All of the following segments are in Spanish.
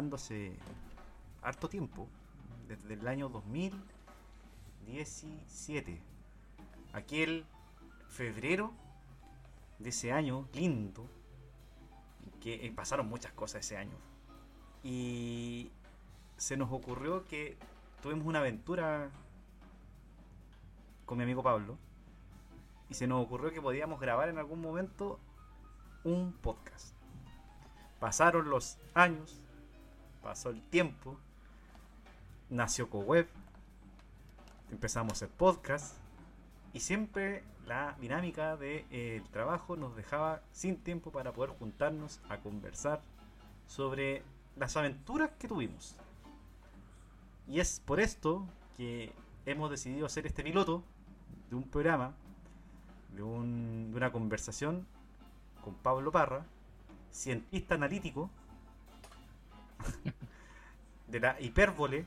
hace harto tiempo, desde el año 2017. Aquel febrero de ese año lindo, que eh, pasaron muchas cosas ese año. Y se nos ocurrió que tuvimos una aventura con mi amigo Pablo. Y se nos ocurrió que podíamos grabar en algún momento un podcast. Pasaron los años, pasó el tiempo, nació CoWeb, empezamos hacer podcast y siempre la dinámica del de, eh, trabajo nos dejaba sin tiempo para poder juntarnos a conversar sobre las aventuras que tuvimos. Y es por esto que hemos decidido hacer este piloto de un programa, de, un, de una conversación con Pablo Parra, cientista analítico de la hipérbole.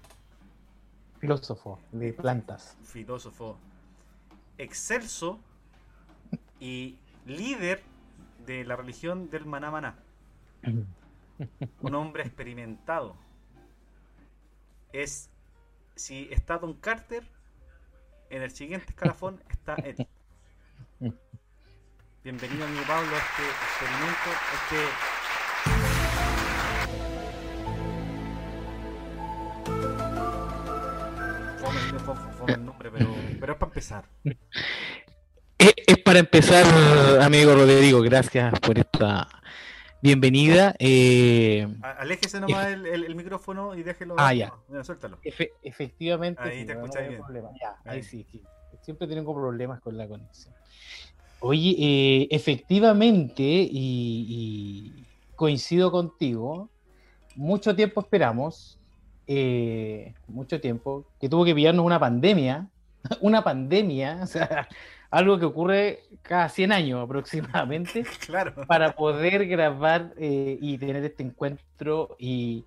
Filósofo de plantas. Filósofo excelso y líder de la religión del maná maná. Un hombre experimentado. Es si está Don Carter, en el siguiente escalafón está él. Bienvenido, amigo Pablo, a este experimento, este. Fome, el nombre, pero, pero es para empezar. Es, es, para empezar, amigo Rodrigo, gracias por esta bienvenida. Eh, Aléjese nomás el, el, el, micrófono y déjelo. Ah, ya. No, suéltalo. Efe, efectivamente. Ahí sí, te no bien. Problema. Ya, ahí. Ahí. sí, sí. Siempre tengo problemas con la conexión. Oye, eh, efectivamente, y, y, coincido contigo, mucho tiempo esperamos, eh, mucho tiempo, que tuvo que pillarnos una pandemia, una pandemia, o sea, algo que ocurre cada 100 años aproximadamente, Claro. para poder grabar eh, y tener este encuentro y,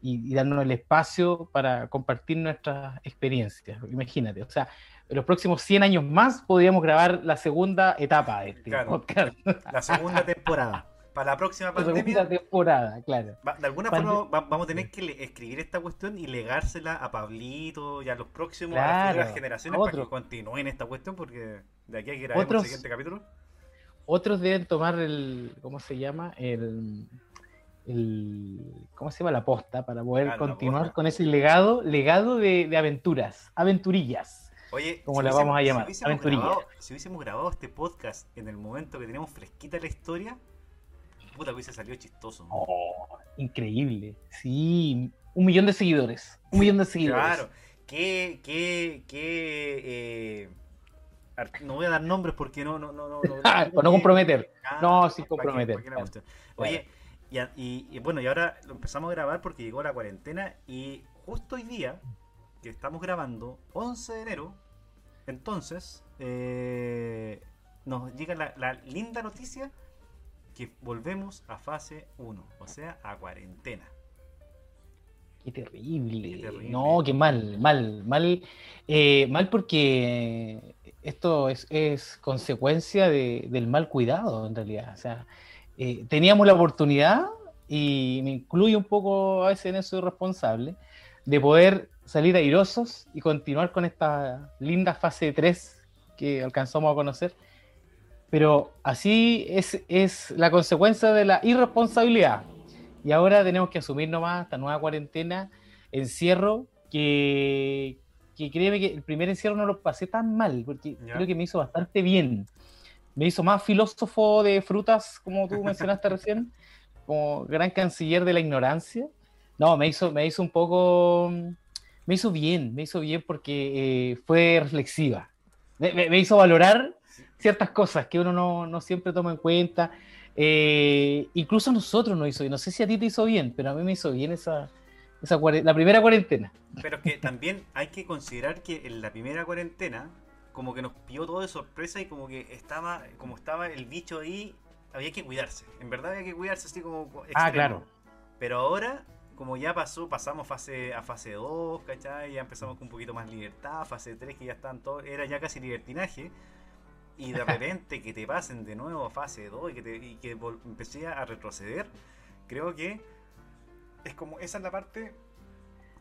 y- y darnos el espacio para compartir nuestras experiencias. Imagínate, o sea, en los próximos 100 años más podríamos grabar la segunda etapa de este Claro. podcast, La segunda temporada. Para la próxima la pandemia, temporada, claro. va- de alguna Pande- forma va- vamos a tener que escribir esta cuestión y legársela a Pablito y a los próximos, a las futuras generaciones para que continúen esta cuestión porque de aquí a que grabemos el siguiente capítulo. Otros deben tomar el, ¿cómo se llama? El, el ¿cómo se llama? La posta para poder la continuar con ese legado, legado de, de aventuras, aventurillas. Oye, Como la vamos a llamar, Si hubiésemos, grabado, si hubiésemos grabado este podcast en el momento que tenemos fresquita la historia, puta, hubiese salido chistoso. Oh, increíble. Sí, un millón de seguidores. Un millón de seguidores. Claro, que, que, que, eh, no voy a dar nombres porque no, no, no, no. no- Ah, no comprometer. Ah, No, sin ¿para qué? comprometer, ¿Para qué? Oye, y, y- y bueno, y ahora lo empezamos a grabar porque llegó la cuarentena y justo hoy día, que estamos grabando, 11 de enero, entonces, eh, nos llega la, la linda noticia que volvemos a fase 1, o sea, a cuarentena. Qué terrible. Qué terrible. No, qué mal, mal, mal. eh, mal porque esto es, es consecuencia de- del mal cuidado, en realidad. O sea, eh, teníamos la oportunidad, y me incluyo un poco a veces en eso responsable, de poder salir airosos y continuar con esta linda fase 3 que alcanzamos a conocer. Pero así es, es la consecuencia de la irresponsabilidad. Y ahora tenemos que asumir nomás esta nueva cuarentena, encierro, que, que créeme que el primer encierro no lo pasé tan mal, porque creo que me hizo bastante bien. Me hizo más filósofo de frutas, como tú mencionaste recién, como gran canciller de la ignorancia. No, me hizo, me hizo un poco, me hizo bien, me hizo bien porque eh, fue reflexiva. Me, me- me hizo valorar ciertas cosas que uno no, no siempre toma en cuenta. Eh, incluso a nosotros nos hizo bien. No sé si a ti te hizo bien, pero a mí me hizo bien esa, esa la primera cuarentena. Pero que también hay que considerar que en la primera cuarentena, como que nos pilló todo de sorpresa y como que estaba, como estaba el bicho ahí, había que cuidarse. En verdad había que cuidarse así como extremo. Ah, claro. Pero ahora, como ya pasó, pasamos fase a fase 2, ¿cachai? Ya empezamos con un poquito más libertad, fase 3 que ya están todos, era ya casi libertinaje. Y de repente que te pasen de nuevo a fase 2 y que, te, y que empecé a retroceder, creo que es como, esa es la parte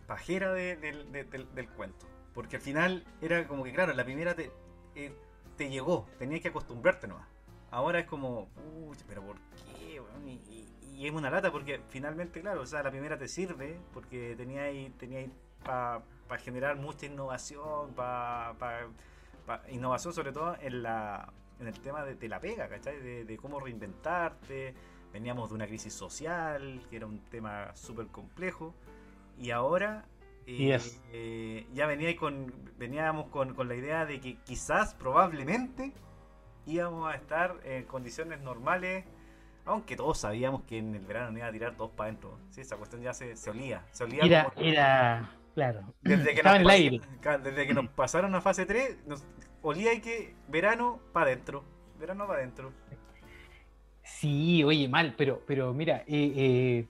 pajera del, cuento. Porque al final era como que, claro, la primera te, eh, te llegó, tenías que acostumbrarte nomás. Ahora es como, pero ¿por qué? Y, es una lata porque finalmente, claro, o sea, la primera te sirve porque tenía ahí, tenía para generar mucha innovación, para innovación sobre todo en, la, en el tema de, la pega, ¿cachai? De, cómo reinventarte. Veníamos de una crisis social, que era un tema súper complejo, y ahora eh, ya venía con, veníamos con, con la idea de que quizás, probablemente, íbamos a estar en condiciones normales, aunque todos sabíamos que en el verano no iba a tirar todos para adentro. Sí, esa cuestión ya se, se olía. Se olía era, era, claro. Desde que, nos, desde que nos pasaron a fase 3, nos olía que verano para adentro. Verano para adentro. Sí, oye, mal, pero, pero mira, eh, eh,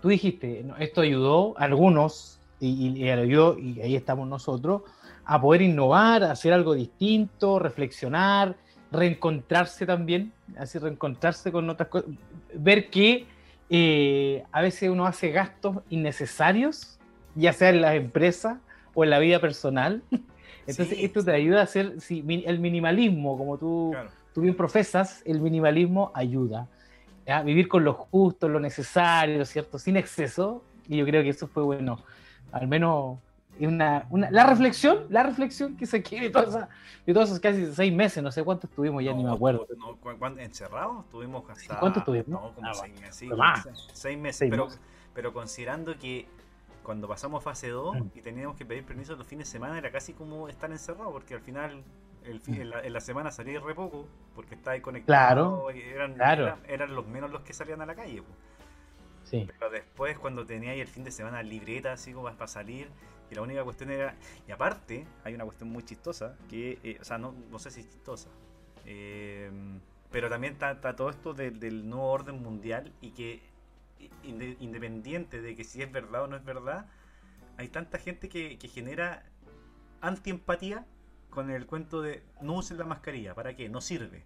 tú dijiste, esto ayudó a algunos, y, y, ayudó, y ahí estamos nosotros, a poder innovar, hacer algo distinto, reflexionar, reencontrarse también, así reencontrarse con otras cosas, ver que eh, a veces uno hace gastos innecesarios, ya sea en las empresas o en la vida personal. Entonces esto te ayuda a hacer el minimalismo, como tú, tú bien profesas, el minimalismo ayuda. a Vivir con lo justo, lo necesario, ¿cierto? Sin exceso. Y yo creo que eso fue bueno. Al menos una, la reflexión, la reflexión que se quiere de, de todos esos casi seis meses, no sé cuánto estuvimos, ya ni me acuerdo. ¿Encerrados? Estuvimos hasta... ¿Cuánto estuvimos? No, como ah, seis meses. seis, meses, pero, pero considerando que cuando pasamos fase 2 mm. y teníamos que pedir permiso los fines de semana, era casi como estar encerrado, porque al final el mm. en, la, semana salía re poco, porque estaba conectado. Claro, eran, claro. Eran, los menos los que salían a la calle. Sí. Pero después, cuando tenía ahí el fin de semana libreta, así como para salir, y la única cuestión era. Y aparte, hay una cuestión muy chistosa, que. Eh, o sea, no, no sé si es chistosa. Eh, pero también está, todo esto del nuevo orden mundial y que independiente de que si es verdad o no es verdad, hay tanta gente que, que genera antiempatía con el cuento de no usen la mascarilla, ¿para qué? No sirve.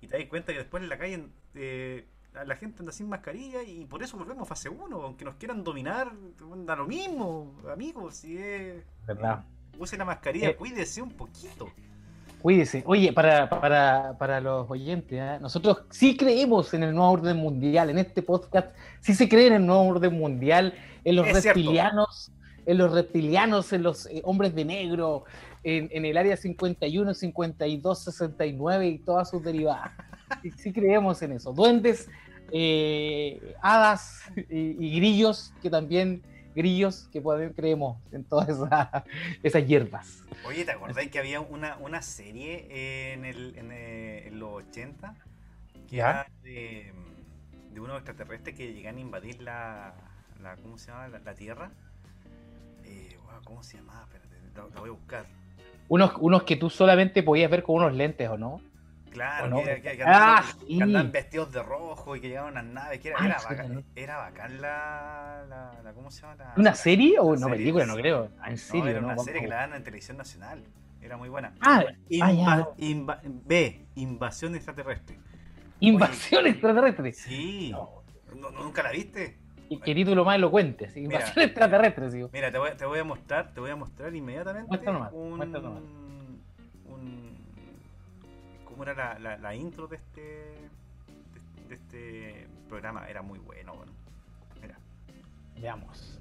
Y te das cuenta que después en la calle eh, la gente anda sin mascarilla y por eso volvemos a fase 1, aunque nos quieran dominar, da lo mismo, amigos, si es... ¿Verdad? Use la mascarilla, eh, cuídese un poquito. Cuídese. Oye, para, para, para los oyentes, ¿eh? nosotros sí creemos en el nuevo orden mundial, en este podcast sí se cree en el nuevo orden mundial, en los reptilianos, en los reptilianos, en los eh, hombres de negro, en, en, el área 51, 52, 69 y todas sus derivadas. sí creemos en eso. Duendes eh, hadas y, grillos, que también grillos que podemos, creemos en todas esas hierbas. Oye, ¿te acordáis que había una, una serie en, el, en, eh, los 80 que era de, de, unos extraterrestres que llegan a invadir la, la ¿cómo se llama? La, Tierra. Eh, ¿Cómo se llamaba? Espérate, la, voy a buscar. Unos, unos que tú solamente podías ver con unos lentes, ¿o no? Claro, que, ah, andaban, vestidos de rojo y que llegaban unas naves. Que era, era, bacán, era bacán la, la, ¿Cómo se llama? ¿Una serie o una película? No creo. Ah, en serio. No, era una serie que la dan en televisión nacional. Era muy buena. Ah, ah B, Invasión extraterrestre. ¿Invasión extraterrestre? Sí. ¿Nunca la viste? ¿Y qué título más elocuente? Invasión extraterrestre, sí. Mira, te voy, te voy, a mostrar, te voy a mostrar inmediatamente. un, cómo era la, la, intro de este, de, de, este programa. Era muy bueno. bueno. Mira. Veamos.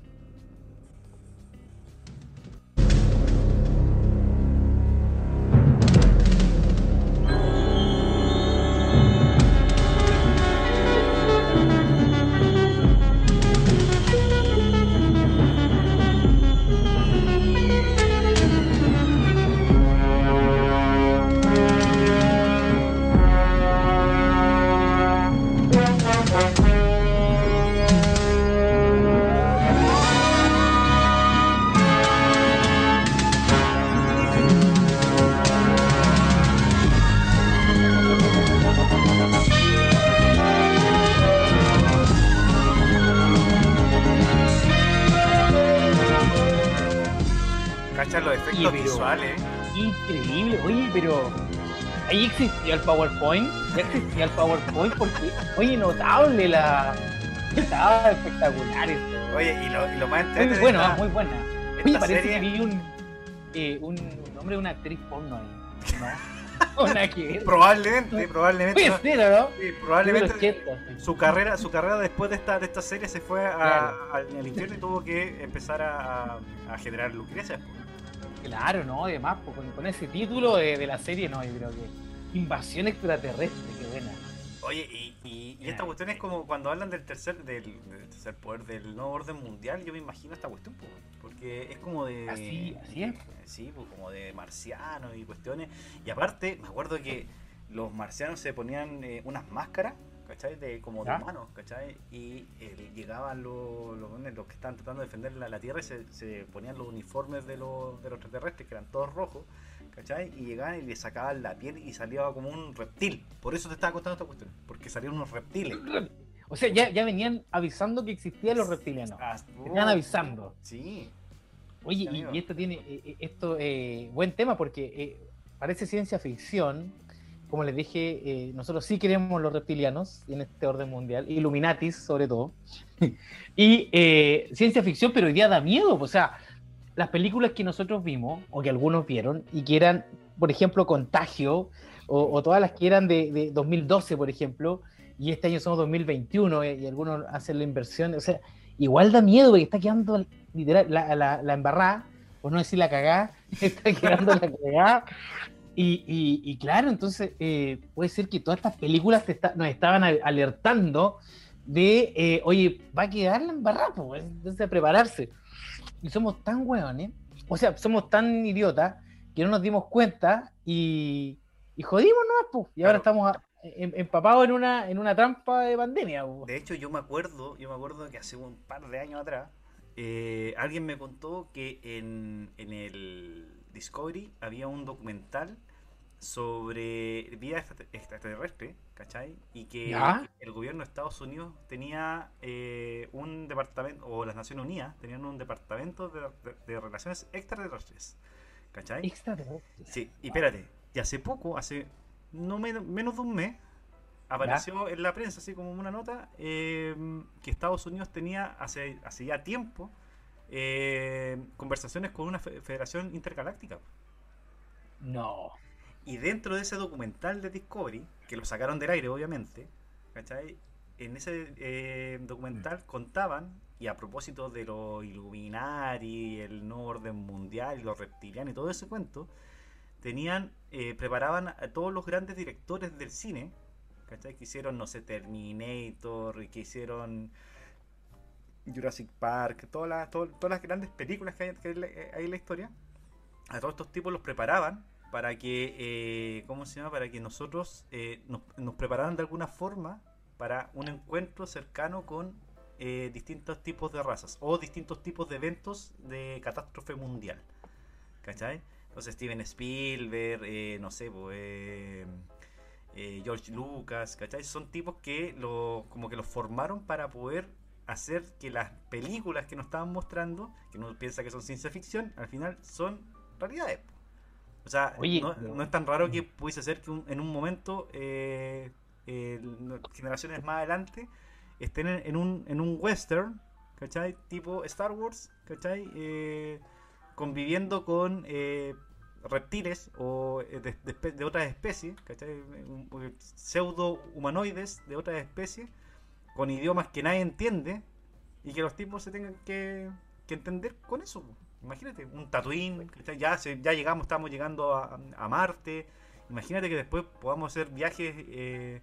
PowerPoint, ya existía el PowerPoint porque, oye, notable la. Estaba espectacular esto. Oye, y lo, y lo más Muy bueno, esta- muy buena. esta Oye, parece serie- que vi un, eh, un nombre de una actriz porno ahí. ¿No? Probablemente, probablemente. Puede no, ser, ¿o ¿no? sí, probablemente 80, sí. su carrera, su carrera después de esta, de esta serie se fue a- Claro. al, al infierno y tuvo que empezar a, a generar lucrecias. Claro, no, además, con, con ese título de, de la serie, no, yo creo que. Invasión extraterrestre, qué buena. Oye, y, y, y esta cuestión es como cuando hablan del tercer, del, del tercer poder, del nuevo orden mundial, yo me imagino esta cuestión, po, porque es como de... Así- así es. Sí, pues como de marcianos y cuestiones. Y aparte, me acuerdo que los marcianos se ponían eh, unas máscaras, ¿cachai? De, como de humanos, ¿cachai? Y eh, llegaban los, los, los que estaban tratando de defender la, la Tierra y se, se ponían los uniformes de los, de los extraterrestres, que eran todos rojos, ¿cachai? Y llegaban y le sacaban la piel y salía como un reptil. Por eso te estaba contando esta cuestión, porque salían unos reptiles. O sea, ya, ya venían avisando que existían los reptilianos. Ah, Venían avisando. Sí. Oye, y, esto tiene eh, eh, esto eh, buen tema porque eh, parece ciencia ficción. Como les dije, eh, nosotros sí queremos los reptilianos en este orden mundial, Illuminatis sobre todo. y ciencia ficción, pero hoy día da miedo. O sea, las películas que nosotros vimos, o que algunos vieron, y que eran, por ejemplo, Contagio, o, o todas las que eran de, de 2012, por ejemplo, y este año somos 2021, eh, y algunos hacen la inversión. O sea, igual da miedo porque está quedando literal la, la, la embarrada, por no decir la cagada, está quedando la cagada. Y, y, y claro, entonces eh, puede ser que todas estas películas te nos estaban al- alertando de, eh, oye, va a quedar la embarrada, pues, entonces a prepararse. Y somos tan hueones, o sea, somos tan idiotas que no nos dimos cuenta y, y jodimos nomás, pues. Y ahora Claro. estamos em- empapados en una, en una trampa de pandemia. De hecho, yo me acuerdo, yo me acuerdo que hace un par de años atrás, eh, alguien me contó que en, en el Discovery había un documental sobre vida extra- extraterrestre, ¿cachai? Y que ¿Ya? el gobierno de Estados Unidos tenía eh, un departamento, o las Naciones Unidas tenían un departamento de, de- de relaciones extraterrestres, ¿cachai? Extraterrestres. Sí, y espérate, y hace poco, hace no men- menos de un mes, apareció en la prensa, así como una nota, eh, que Estados Unidos tenía hace, hace ya tiempo eh, conversaciones con una fe- federación intergaláctica. No. Y dentro de ese documental de Discovery, que lo sacaron del aire, obviamente, ¿cachai? En ese eh, documental contaban, y a propósito de los Illuminati, el nuevo orden mundial, los reptilianos y todo ese cuento, tenían, eh, preparaban a todos los grandes directores del cine, ¿cachai? Que hicieron, no sé, Terminator, que hicieron Jurassic Park, todas las, todo- todas las grandes películas que hay, que hay en la historia, a todos estos tipos los preparaban para que, eh, ¿cómo se llama? Para que nosotros eh, nos, nos prepararan de alguna forma para un encuentro cercano con eh, distintos tipos de razas o distintos tipos de eventos de catástrofe mundial. ¿Cachai? Entonces Steven Spielberg, eh, no sé, pues, George Lucas, ¿cachai? Son tipos que lo, como que los formaron para poder hacer que las películas que nos estaban mostrando, que uno piensa que son ciencia ficción, al final son realidades. O sea, Oye, no, es tan raro que pudiese ser que un- en un momento eh, eh, generaciones más adelante estén en, en un, en un western, ¿cachai? Tipo Star Wars, ¿cachai? Eh, conviviendo con eh, reptiles o de, de de otras especies, ¿cachai? Pseudo humanoides de otras especies, con idiomas que nadie entiende y que los tipos se tengan que, que entender con eso. Imagínate, un Tatooine, ya, se- ya llegamos, estamos llegando a, a Marte. Imagínate que después podamos hacer viajes, eh,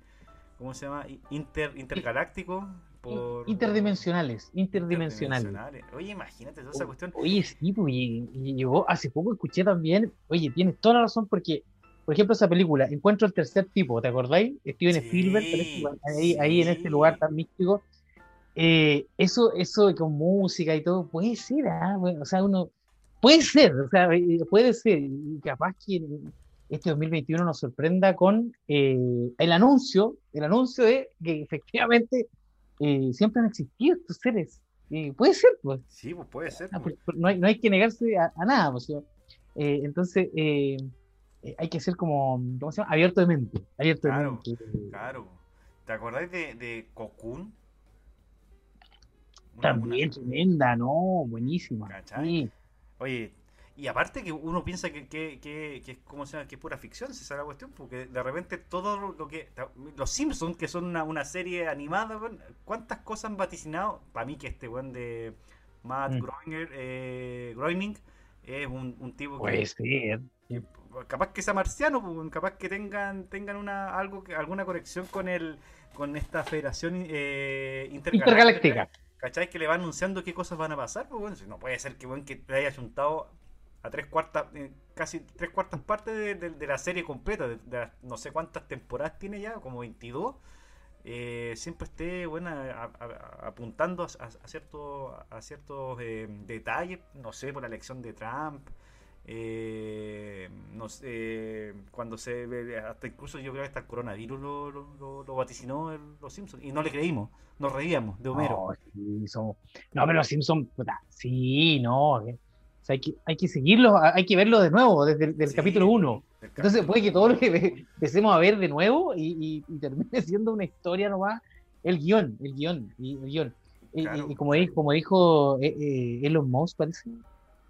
¿cómo se llama? Inter, intergalácticos. Por, Interdimensionales, interdimensionales. interdimensionales. Oye, imagínate toda esa cuestión. Oye, sí, pues, y, y llegó, hace poco escuché también, oye, tienes toda la razón porque, por ejemplo, esa película, Encuentro el tercer tipo, ¿te acordáis? Steven Sí, Spielberg, ahí, ahí en este lugar tan místico. Eh, eso, eso con música y todo, puede ser, ah, bueno, o sea, uno, puede ser, o sea, puede ser, y capaz que este 2021 nos sorprenda con eh, el anuncio, el anuncio de que efectivamente eh, siempre han existido estos seres. Eh, puede ser, pues. Sí, pues puede ser. Ah, pues. no, hay, no hay que negarse a, a nada, pues. Eh, entonces, hay que ser como, ¿cómo se llama? Abierto de mente. Abierto Claro, de mente. claro. ¿Te acordáis de, de Cocoon? También una- tremenda, ¿no? Buenísima. Oye, y aparte que uno piensa que, que, que, que es como se llama, que es pura ficción, si esa es la cuestión, porque de repente todo lo que. Los Simpsons, que son una, una serie animada, ¿cuántas cosas han vaticinado? Para mí que este weón de Matt Mm. Groener, eh, Groening es un, un tipo que, Puede ser. que capaz que sea marciano, pues, capaz que tengan tengan una algo que alguna conexión con el con esta federación eh, Intergaláctica. ¿Cachai? Que le va anunciando qué cosas van a pasar, pues bueno, no puede ser que, bueno, que te haya juntado a tres cuartas, eh, casi tres cuartas partes de, la serie completa, de, las no sé cuántas temporadas tiene ya, como 22, eh, siempre esté, bueno, apuntando a, a- a ciertos eh, detalles, no sé, por la elección de Trump, eh, no sé, cuando se ve, hasta incluso yo creo que hasta el coronavirus lo, lo, lo- lo vaticinó el- los Simpsons, y no le creímos, nos reíamos de Homero. No, sí, somos- no, pero los Simpsons, puta, sí, no. eh. O sea, hay que, hay que seguirlo, hay que verlo de nuevo, desde el del Sí, capítulo 1. del Entonces puede que todo lo que empecemos a ver de nuevo y, y- y termine siendo una historia nomás, el guion, el guion, y el guion. Y, y- Claro. y como, dijo, como dijo eh, eh, Elon Musk, parece,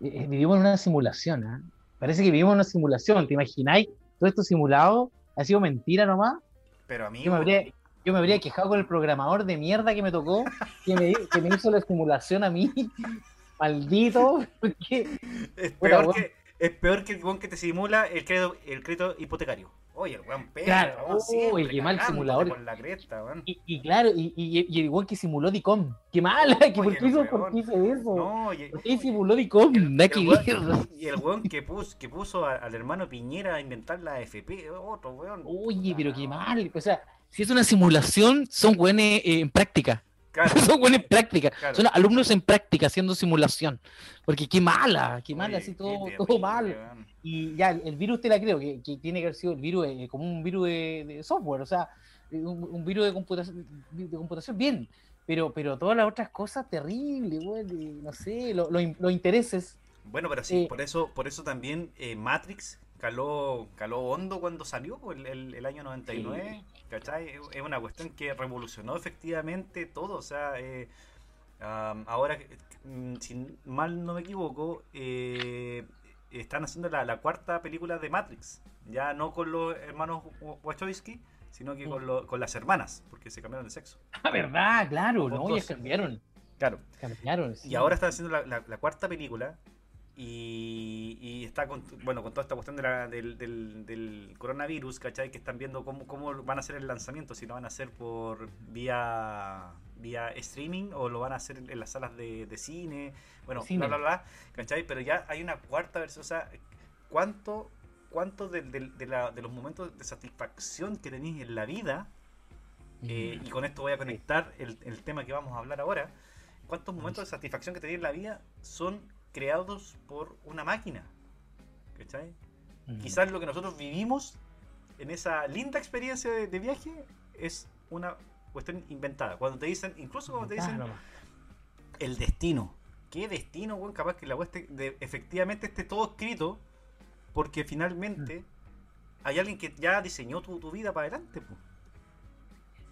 eh, eh, vivimos en una simulación, ¿ah? Parece que vivimos en una simulación, ¿te imagináis? Todo esto simulado ha sido mentira nomás. Pero a mí, Yo me habría, yo me habría quejado con el programador de mierda que me tocó, que me, que me hizo la simulación a mí. Maldito. porque- es, peor que, es peor que el weón que te simula el crédito, el crédito hipotecario. Oye, el weón pega, Claro, weón, siempre qué mal simulador. Por la cresta, weón. Y, y claro, y, y, y el igual que simuló DICOM. Qué mala, que ¿por, qué hizo, ¿por qué hizo eso? No, y, ¿Por qué simuló DICOM? Que weón, y el weón que puso, que puso a- al hermano Piñera a inventar la FP, otro weón. Oye, pero qué mal. O sea, si es una simulación, son buenos en práctica. Claro, Son buenos en práctica. Claro. Son alumnos en práctica haciendo simulación. Porque qué mala, qué mala, oye, así todo, terrible, todo mal. Y ya, el, virus te la creo, que, que tiene que haber sido el virus eh, como un virus de, de software, o sea, eh, un, un virus de computación, de computación bien, pero, pero todas las otras cosas terribles, güey, no sé, lo- lo in- los intereses. Bueno, pero sí, Eh, por eso, por eso también eh, Matrix caló, caló hondo cuando salió, el, el- el año 99, ¿cachai? Es- una cuestión que revolucionó efectivamente todo, o sea, eh, ahora, que- mm, si mal no me equivoco, eh, están haciendo la, la cuarta película de Matrix, ya no con los hermanos Wa- Wachowski, sino que con, lo- con las hermanas, porque se cambiaron de sexo. Ah, verdad, claro, no, ya cambiaron, Claro. cambiaron. sí. Y ahora están haciendo la, la- la cuarta película y, y está con, bueno, con toda esta cuestión de la- del, del- del coronavirus, ¿cachai? Que están viendo cómo, cómo van a hacer el lanzamiento, si lo van a hacer por vía vía streaming o lo van a hacer en las salas de, de cine, bueno, cine. bla, bla, bla, ¿cachai? Pero ya hay una cuarta versión, o sea, ¿cuánto, cuánto de, de- de la- de los momentos de satisfacción que tenéis en la vida eh, y con esto voy a conectar el, el tema que vamos a hablar ahora. ¿Cuántos momentos de satisfacción que tenéis en la vida son creados por una máquina? ¿Cachai? Mm. Quizás lo que nosotros vivimos en esa linda experiencia de, de viaje es una cuestión inventada. Cuando te dicen, incluso cuando te dicen el destino. ¿Qué destino, weón? Capaz que la efectivamente esté todo escrito porque finalmente Mm. hay alguien que ya diseñó tu, tu vida para adelante. po.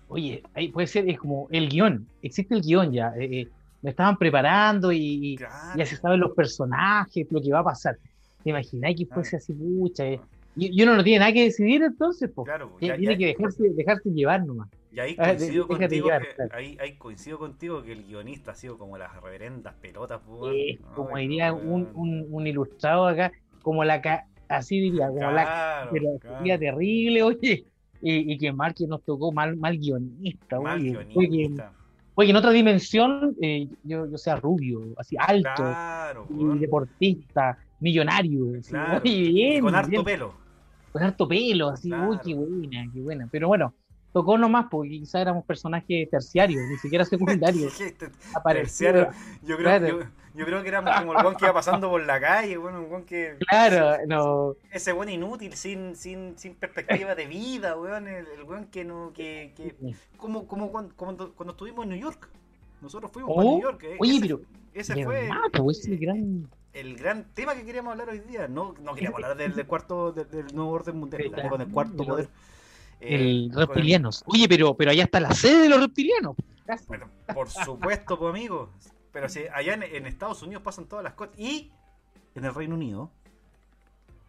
Oye, ahí puede ser, es como el guion, existe el guion ya, eh, eh, lo estaban preparando y, Claro. ya se saben los personajes, lo que va a pasar. ¿Te imagináis que fuese así, pucha? eh? Y, y uno no tiene nada que decidir entonces, pues. Claro, Tiene ya- tiene ya- que dejarse, dejarse llevar nomás. Y ahí Ah, coincido déjate contigo, llevar, que, claro. ahí, ahí coincido contigo que el guionista ha sido como las reverendas pelotas. Eh, como Ay, diría weón. un, un, un ilustrado acá, como la ca- así diría, como la Claro, pero claro. sería terrible, oye. Y, y que mal que nos tocó mal, mal guionista, Mal oye. Guionista. fue que en otra dimensión eh, yo, yo sea rubio, así alto, Claro, y deportista, millonario. así, Claro. oye, bien, con harto bien, pelo. con harto pelo, así, uy, qué buena, qué buena. Pero bueno, tocó nomás, porque quizás éramos personajes terciarios, ni siquiera secundarios. Terciario. Yo creo, Claro. Yo, creo que éramos como el weón que iba pasando por la calle, bueno, un weón que. claro, no, Ese weón inútil, sin, sin, sin perspectiva de vida, weón. El, el weón que no. Que, que, como, como cuando, cuando, estuvimos en New York. Nosotros fuimos Oh, para New York. eh, oye, ese, pero Ese fue. verdad, pues, ese gran... el gran tema que queríamos hablar hoy día. No, no queríamos hablar del, del cuarto, del, del nuevo orden mundial, la- con el cuarto claro. poder. Eh, el el- reptilianos. Oye, pero, pero allá está la sede de los reptilianos. Bueno, por supuesto, pues amigo. Pero si allá en, en Estados Unidos pasan todas las cosas. Y en el Reino Unido.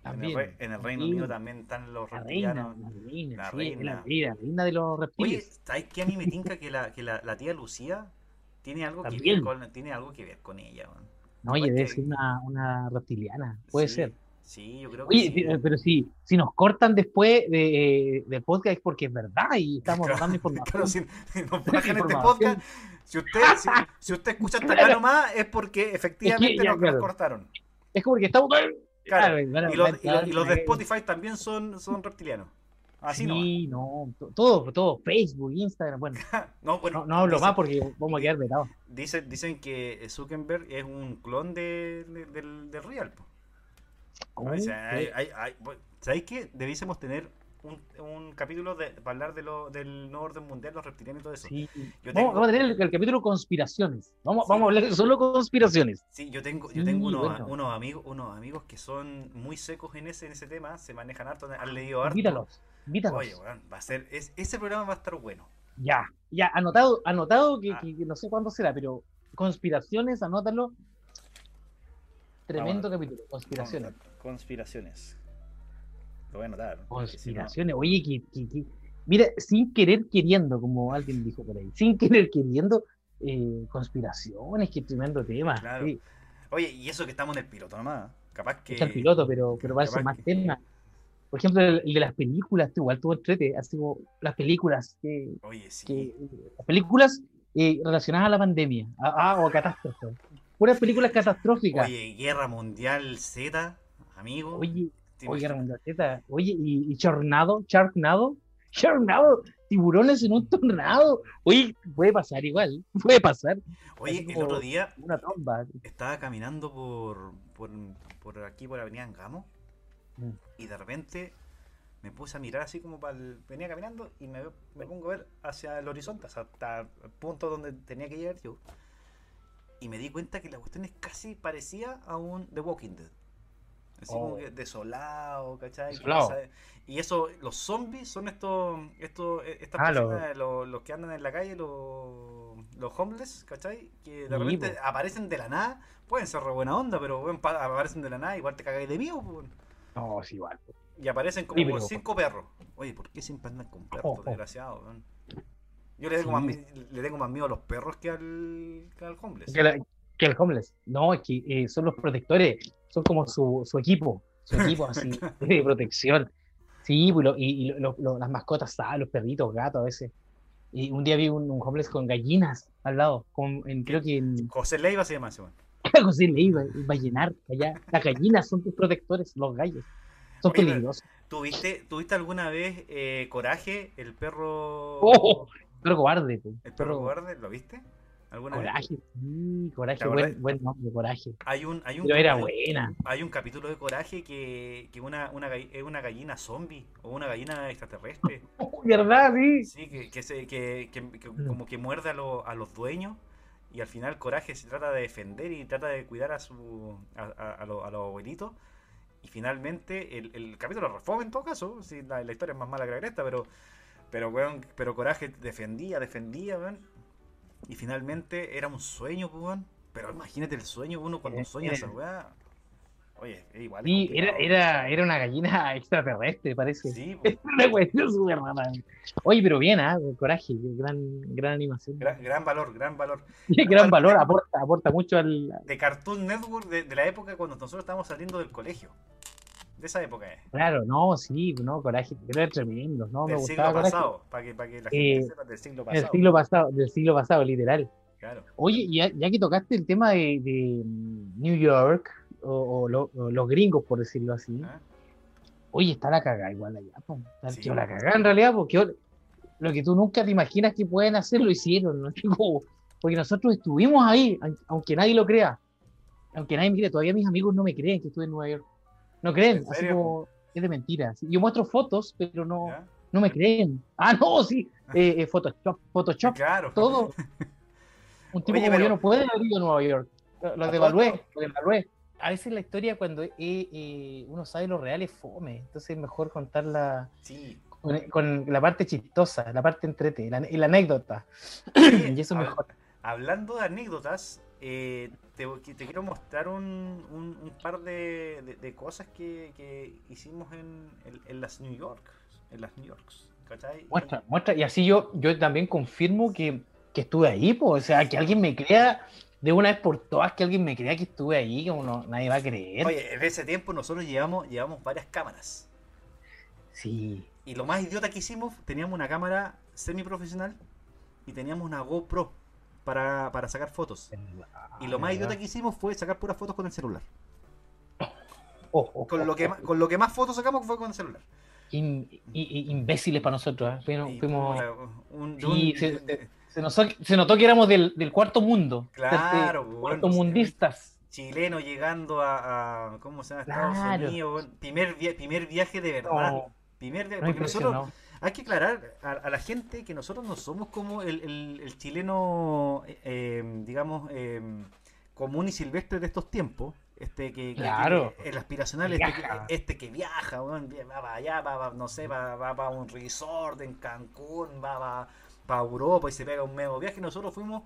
En el, También. Re- en el Reino Sí. Unido también están los La reptilianos. la reina, La sí, reina. La, reina, la reina de los Oye, reptiles. ¿sabes qué? A mí me tinca que la, que la, la tía Lucía tiene algo, que ver con, tiene algo que ver con ella. weón. no, oye, debe ser una, una reptiliana. Puede Sí, ser. Sí, yo creo que Oye, sí. pero, si, si nos cortan después de, eh, del podcast porque es verdad y estamos Claro, dando información. Claro, si, nos bajan este podcast, si usted, si, si usted escucha hasta acá nomás, es porque efectivamente ya, nos, nos claro. cortaron. Es como que estamos. Claro, a- Y los, van a y los- y los de Spotify también son, son reptilianos. Así sí, no, to- todo, todo, Facebook, Instagram, bueno, no. No, bueno, no, no hablo dicen, más porque vamos a quedar vetados. Dicen, dicen que Zuckerberg es un clon de, de- del, del Real. po. Oh, O sea, sí. hay- hay- hay- bueno, ¿Sabéis qué? Debiésemos tener un, un capítulo de, para hablar de lo, del nuevo orden mundial, los reptilianos y todo eso. Sí. Yo Vamos, tengo- vamos a tener el, el capítulo conspiraciones. Vamos, Sí. vamos a hablar de solo conspiraciones. Sí, yo tengo, yo tengo unos, bueno. unos amigos, unos amigos que son muy secos en ese, en ese tema, se manejan harto, han leído harto. Invítalos, invítalos. Oye, weón, va a ser, es, ese programa va a estar bueno. Ya, ya, anotado, anotado que, Ah. que- que no sé cuándo será, pero conspiraciones, anótalo. Tremendo capítulo, conspiraciones. Conspiraciones. Lo voy a anotar. Conspiraciones, oye, que, que- que- mira, sin querer queriendo, como alguien dijo por ahí, sin querer queriendo, eh, conspiraciones, qué tremendo tema. Claro. Sí, Oye, y eso que estamos en el piloto nomás. Capaz que. está el piloto, pero, pero parece capaz más que- tema. Por ejemplo, el, el de las películas, tú, igual tuvo entrete, así como las películas, que, Oye, sí. que- las películas eh, relacionadas a la pandemia, a, a- o a catástrofes. Puras películas catastróficas. Oye, Guerra Mundial Z, amigo. Oye, ¿te Oye. Oye, y, y Chornado, Sharknado, Sharknado, tiburones en un tornado. Oye, puede pasar igual, puede pasar. Oye, el otro día Una tromba. estaba caminando por, por, por aquí, por Avenida Angamo, Mm. y de repente me puse a mirar así como para el... Venía caminando y me, me pongo a ver hacia el horizonte, hasta el punto donde tenía que llegar yo. Y me di cuenta que la cuestión es casi parecía a un The Walking Dead. Así como Oh. que desolado, ¿cachai? Desolado. Y eso, los zombies son estos, estos estas Ah, lo- personas, los, los que andan en la calle, los, los homeless, ¿cachai? Que de Sí, repente aparecen de la nada, pueden ser re buena onda, pero bueno, aparecen de la nada, igual te cagáis de miedo, weón. No, es igual. Y aparecen como Sí, pero- cinco perros. Oye, ¿por qué siempre andan con perros, Oh, oh. desgraciados? Yo le tengo, Sí. más, le tengo más miedo a los perros que al, que al homeless. Que, la- que el homeless. No, es que eh, son los protectores, son como su, su equipo, su equipo así de protección. Sí, pues, lo- y, y lo- lo- las mascotas, ah, los perritos, gatos a veces. Y un día vi un, un homeless con gallinas al lado, con, en, creo que en José Leiva se llama ese. José le iba, iba a llenar allá. Las gallinas son tus protectores, los gallos. Son Oye, peligrosos. ¿Tuviste, ¿Tuviste alguna vez eh, Coraje, el perro... Oh, Perro cobarde, pues. El perro cobarde, ¿lo viste? ¿Alguna vez? Coraje, sí, coraje, buen, buen nombre, coraje. Hay un, hay un, Pero era hay- buena. hay un capítulo de Coraje que, que una, una, es una gallina zombie o una gallina extraterrestre. Oh, ¿Verdad? Sí. Sí, que, que, se, que, que- como que muerde a, lo- a los dueños y al final Coraje se trata de defender y trata de cuidar a su a, a- a lo- a los abuelitos. Y finalmente el, el capítulo refome en todo caso, sí, la, la historia es más mala que la cresta, pero pero weón, pero Coraje defendía, defendía, weón. Y finalmente era un sueño, pues, weón. Pero imagínate el sueño, uno cuando Eh, sueña eh. esa weá. Oye, es igual. Sí, era, era, era una gallina extraterrestre, parece. Sí, pues, Una cuestión súper rara. Oye, pero bien, ¿ah? Coraje, gran, gran animación. gran, gran valor, gran valor. gran valor, aporta, aporta mucho al. de Cartoon Network de, de la época cuando nosotros estábamos saliendo del colegio. De esa época es. Claro, no, sí, no, Coraje, era tremendo, ¿no? Me del gustaba siglo Coraje. pasado. Para que, para que la Eh, gente sepa del siglo Del pasado. siglo pasado, del siglo pasado, literal. Claro. Oye, ya, ya que tocaste el tema de, de, mm, New York, o, o lo- o los gringos, por decirlo así, ¿Ah? oye, está la cagada igual allá, po. Está Sí, la cagada en realidad, porque lo que tú nunca te imaginas que pueden hacer, lo hicieron, ¿no? Porque nosotros estuvimos ahí, aun- aunque nadie lo crea, aunque nadie me cree, todavía mis amigos no me creen que estuve en Nueva York, no creen, ¿En así como, es de mentira. Yo muestro fotos, pero no, ¿Ya? no me creen. Ah, no, sí, eh, eh, Photoshop, Photoshop, Claro. todo. Un tipo Oye, como pero- yo no puede haber ido a Nueva York. Lo, devalué, lo devalué. a veces la historia cuando eh, eh, uno sabe lo real es fome, entonces es mejor contarla Sí. con, con la parte chistosa, la parte entrete, la, la anécdota. y eso es mejor. Hablando de anécdotas, eh, te, te quiero mostrar un, un- un par de, de- de cosas que, que hicimos en, en- en las New York. En las New Yorks. ¿Cachai? Muestra, muestra, y así yo, yo también confirmo que, que estuve ahí, o sea, que alguien me crea de una vez por todas, que alguien me crea que estuve ahí, como no, nadie va a creer. Oye, en ese tiempo nosotros llevamos, llevamos varias cámaras. Sí. Y lo más idiota que hicimos, teníamos una cámara semiprofesional y teníamos una GoPro para, para sacar fotos. Y lo más idiota que hicimos fue sacar puras fotos con el celular. Oh, oh, Con oh, lo que, con lo que más fotos sacamos fue con el celular. In- imbéciles para nosotros, ¿eh? Fuimos- Y fuimos- puta, un- de Sí, un- se, se- se nos, se notó que éramos del, del cuarto mundo. Claro, bueno, cuarto mundistas. chileno llegando a, a- ¿cómo se llama? Estados Claro. Unidos. Primer, via- primer viaje de verdad. Primer viaje, no porque nosotros. Hay que aclarar a, a la gente que nosotros no somos como el, el- el chileno, eh, eh, digamos, eh, común y silvestre de estos tiempos. Este que, Claro. que- el aspiracional, este que, Viaja. este que viaja, weón, va para allá, va, va, no sé, va, va para un resort en Cancún, va para Europa y se pega un medio viaje. Nosotros fuimos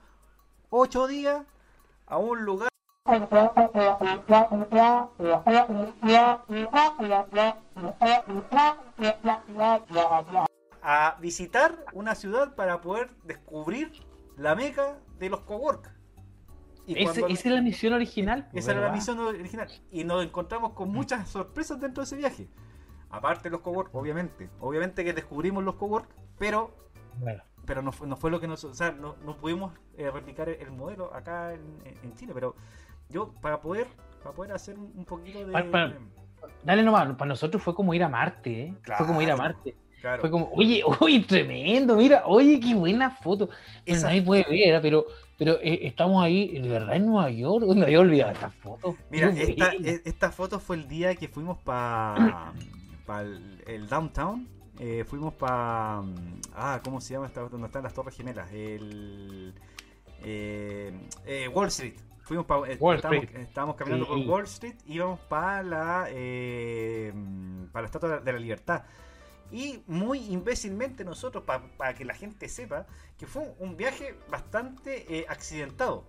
ocho días a un lugar a visitar una ciudad para poder descubrir la meca de los cowork. Y Ese- esa es la misión original. esa era la misión original. Y nos encontramos con muchas sorpresas dentro de ese viaje. Aparte de los cowork, obviamente. Obviamente que descubrimos los cowork, pero Bueno, pero no fue, no fue lo que nos... O sea, no, no pudimos eh, replicar el modelo acá en, en Chile. Pero yo, para poder para poder hacer un, un poquito de... Pa- pa- Dale nomás, para nosotros fue como ir a Marte, ¿eh? Fue como ir a. Marte. Claro. Fue como, oye, oye, tremendo, mira, oye, qué buena foto. Esa- nadie puede ver, ¿eh? pero, pero eh, estamos ahí, de verdad, en Nueva York. Me había olvidado esta foto. Mira, esta, e- esta foto fue el día que fuimos para el, el downtown. Eh, fuimos para. Ah, ¿cómo se llama esta? Donde están las Torres Gemelas. El. eh, eh, Wall Street. Fuimos para. Wall estábamos, Street. estábamos caminando Sí. por Wall Street. Íbamos para la. eh, para la Estatua de la Libertad. Y muy imbécilmente nosotros, para que la gente sepa, que fue un viaje bastante eh, accidentado.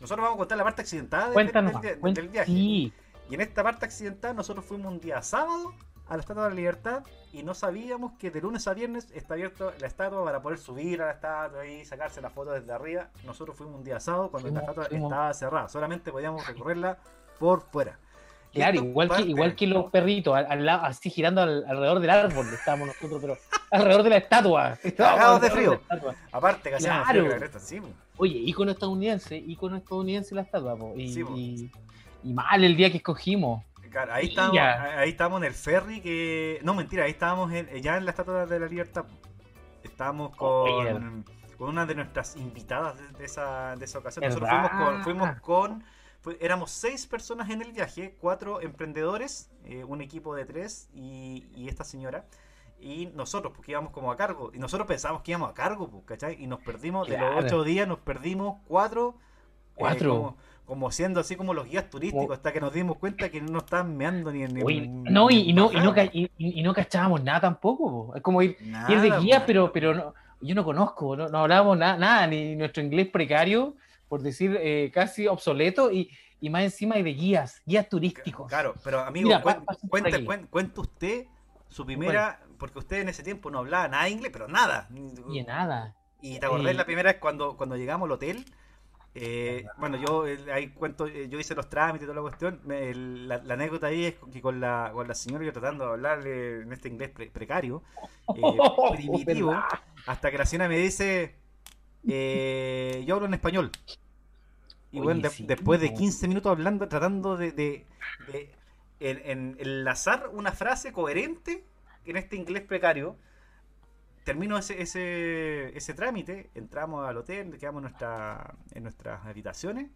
Nosotros vamos a contar la parte accidentada del- Cuéntanos, del, del- cuen- del viaje. Sí, Y en esta parte accidentada nosotros fuimos un día sábado a la Estatua de la Libertad y no sabíamos que de lunes a viernes está abierta la estatua para poder subir a la estatua y sacarse la foto desde arriba. Nosotros fuimos un día sábado cuando la estatua fuimos- estaba cerrada, solamente podíamos recorrerla por fuera. Claro, igual que, igual que los perritos, al, al lado- así girando al- alrededor del árbol estábamos nosotros, pero alrededor de la estatua. Cagados de frío. Aparte que Claro. frío la sí. Oye, ícono estadounidense, ícono estadounidense la estatua, po, y, Sí, y, y mal el día que escogimos. Claro, ahí estábamos, ahí estábamos en el ferry que. No, mentira, ahí estábamos en- ya en la Estatua de la Libertad. Estábamos con, Oye. con una de nuestras invitadas de, esa, de esa ocasión. Nosotros fuimos con. Fuimos con éramos seis personas en el viaje, cuatro emprendedores, eh, un equipo de tres y, y esta señora. Y nosotros, porque íbamos como a cargo. Y nosotros pensábamos que íbamos a cargo, pues, ¿cachai? Y nos perdimos, de Claro. los ocho días nos perdimos cuatro. eh, Cuatro. como, como siendo así como los guías turísticos, Como- hasta que nos dimos cuenta que no estaban meando ni en. No, y, no, y, no, y, y no cachábamos nada tampoco. po. Es como ir, nada, ir de guía, po. pero, pero no, yo no conozco, no, no hablábamos nada, nada, ni nuestro inglés precario, por decir eh, casi obsoleto, y, y más encima hay de guías, guías turísticos. Claro, pero amigo, Mira, cuen- cuente, aquí. cuen- cuente usted su primera. Porque usted en ese tiempo no hablaba nada inglés, pero nada. Y nada. Y te acordás Eh, la primera vez cuando, cuando llegamos al hotel. eh, bueno, yo eh, ahí cuento, eh, yo hice los trámites y toda la cuestión. me- el- la, la anécdota ahí es que con la, con la señora yo tratando de hablarle en este inglés pre- precario, eh, primitivo, hasta que la señora me dice, yo hablo en español. Y Oye, bueno, de- sí, después de po. 15 minutos hablando, tratando de, de- de en- en- enlazar una frase coherente en este inglés precario, termino ese, ese, ese trámite, entramos al hotel, quedamos en, nuestra, en nuestras habitaciones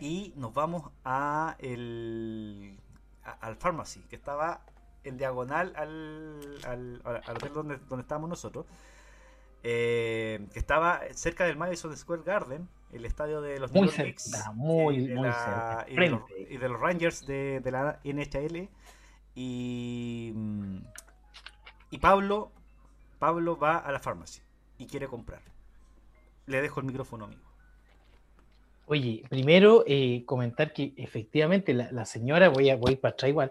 y nos vamos a el, a- al pharmacy, que estaba en diagonal al, al, al hotel donde, donde estábamos nosotros. eh, que estaba cerca del Madison Square Garden, el estadio de los Muy New York Knicks, cerca, muy, eh, de muy la- cerca, y, de los, y de los Rangers de, de la NHL. Y, y Pablo, Pablo va a la farmacia y quiere comprar. Le dejo el micrófono, amigo. Oye, primero eh, comentar que efectivamente la, la señora, voy a, voy para atrás igual,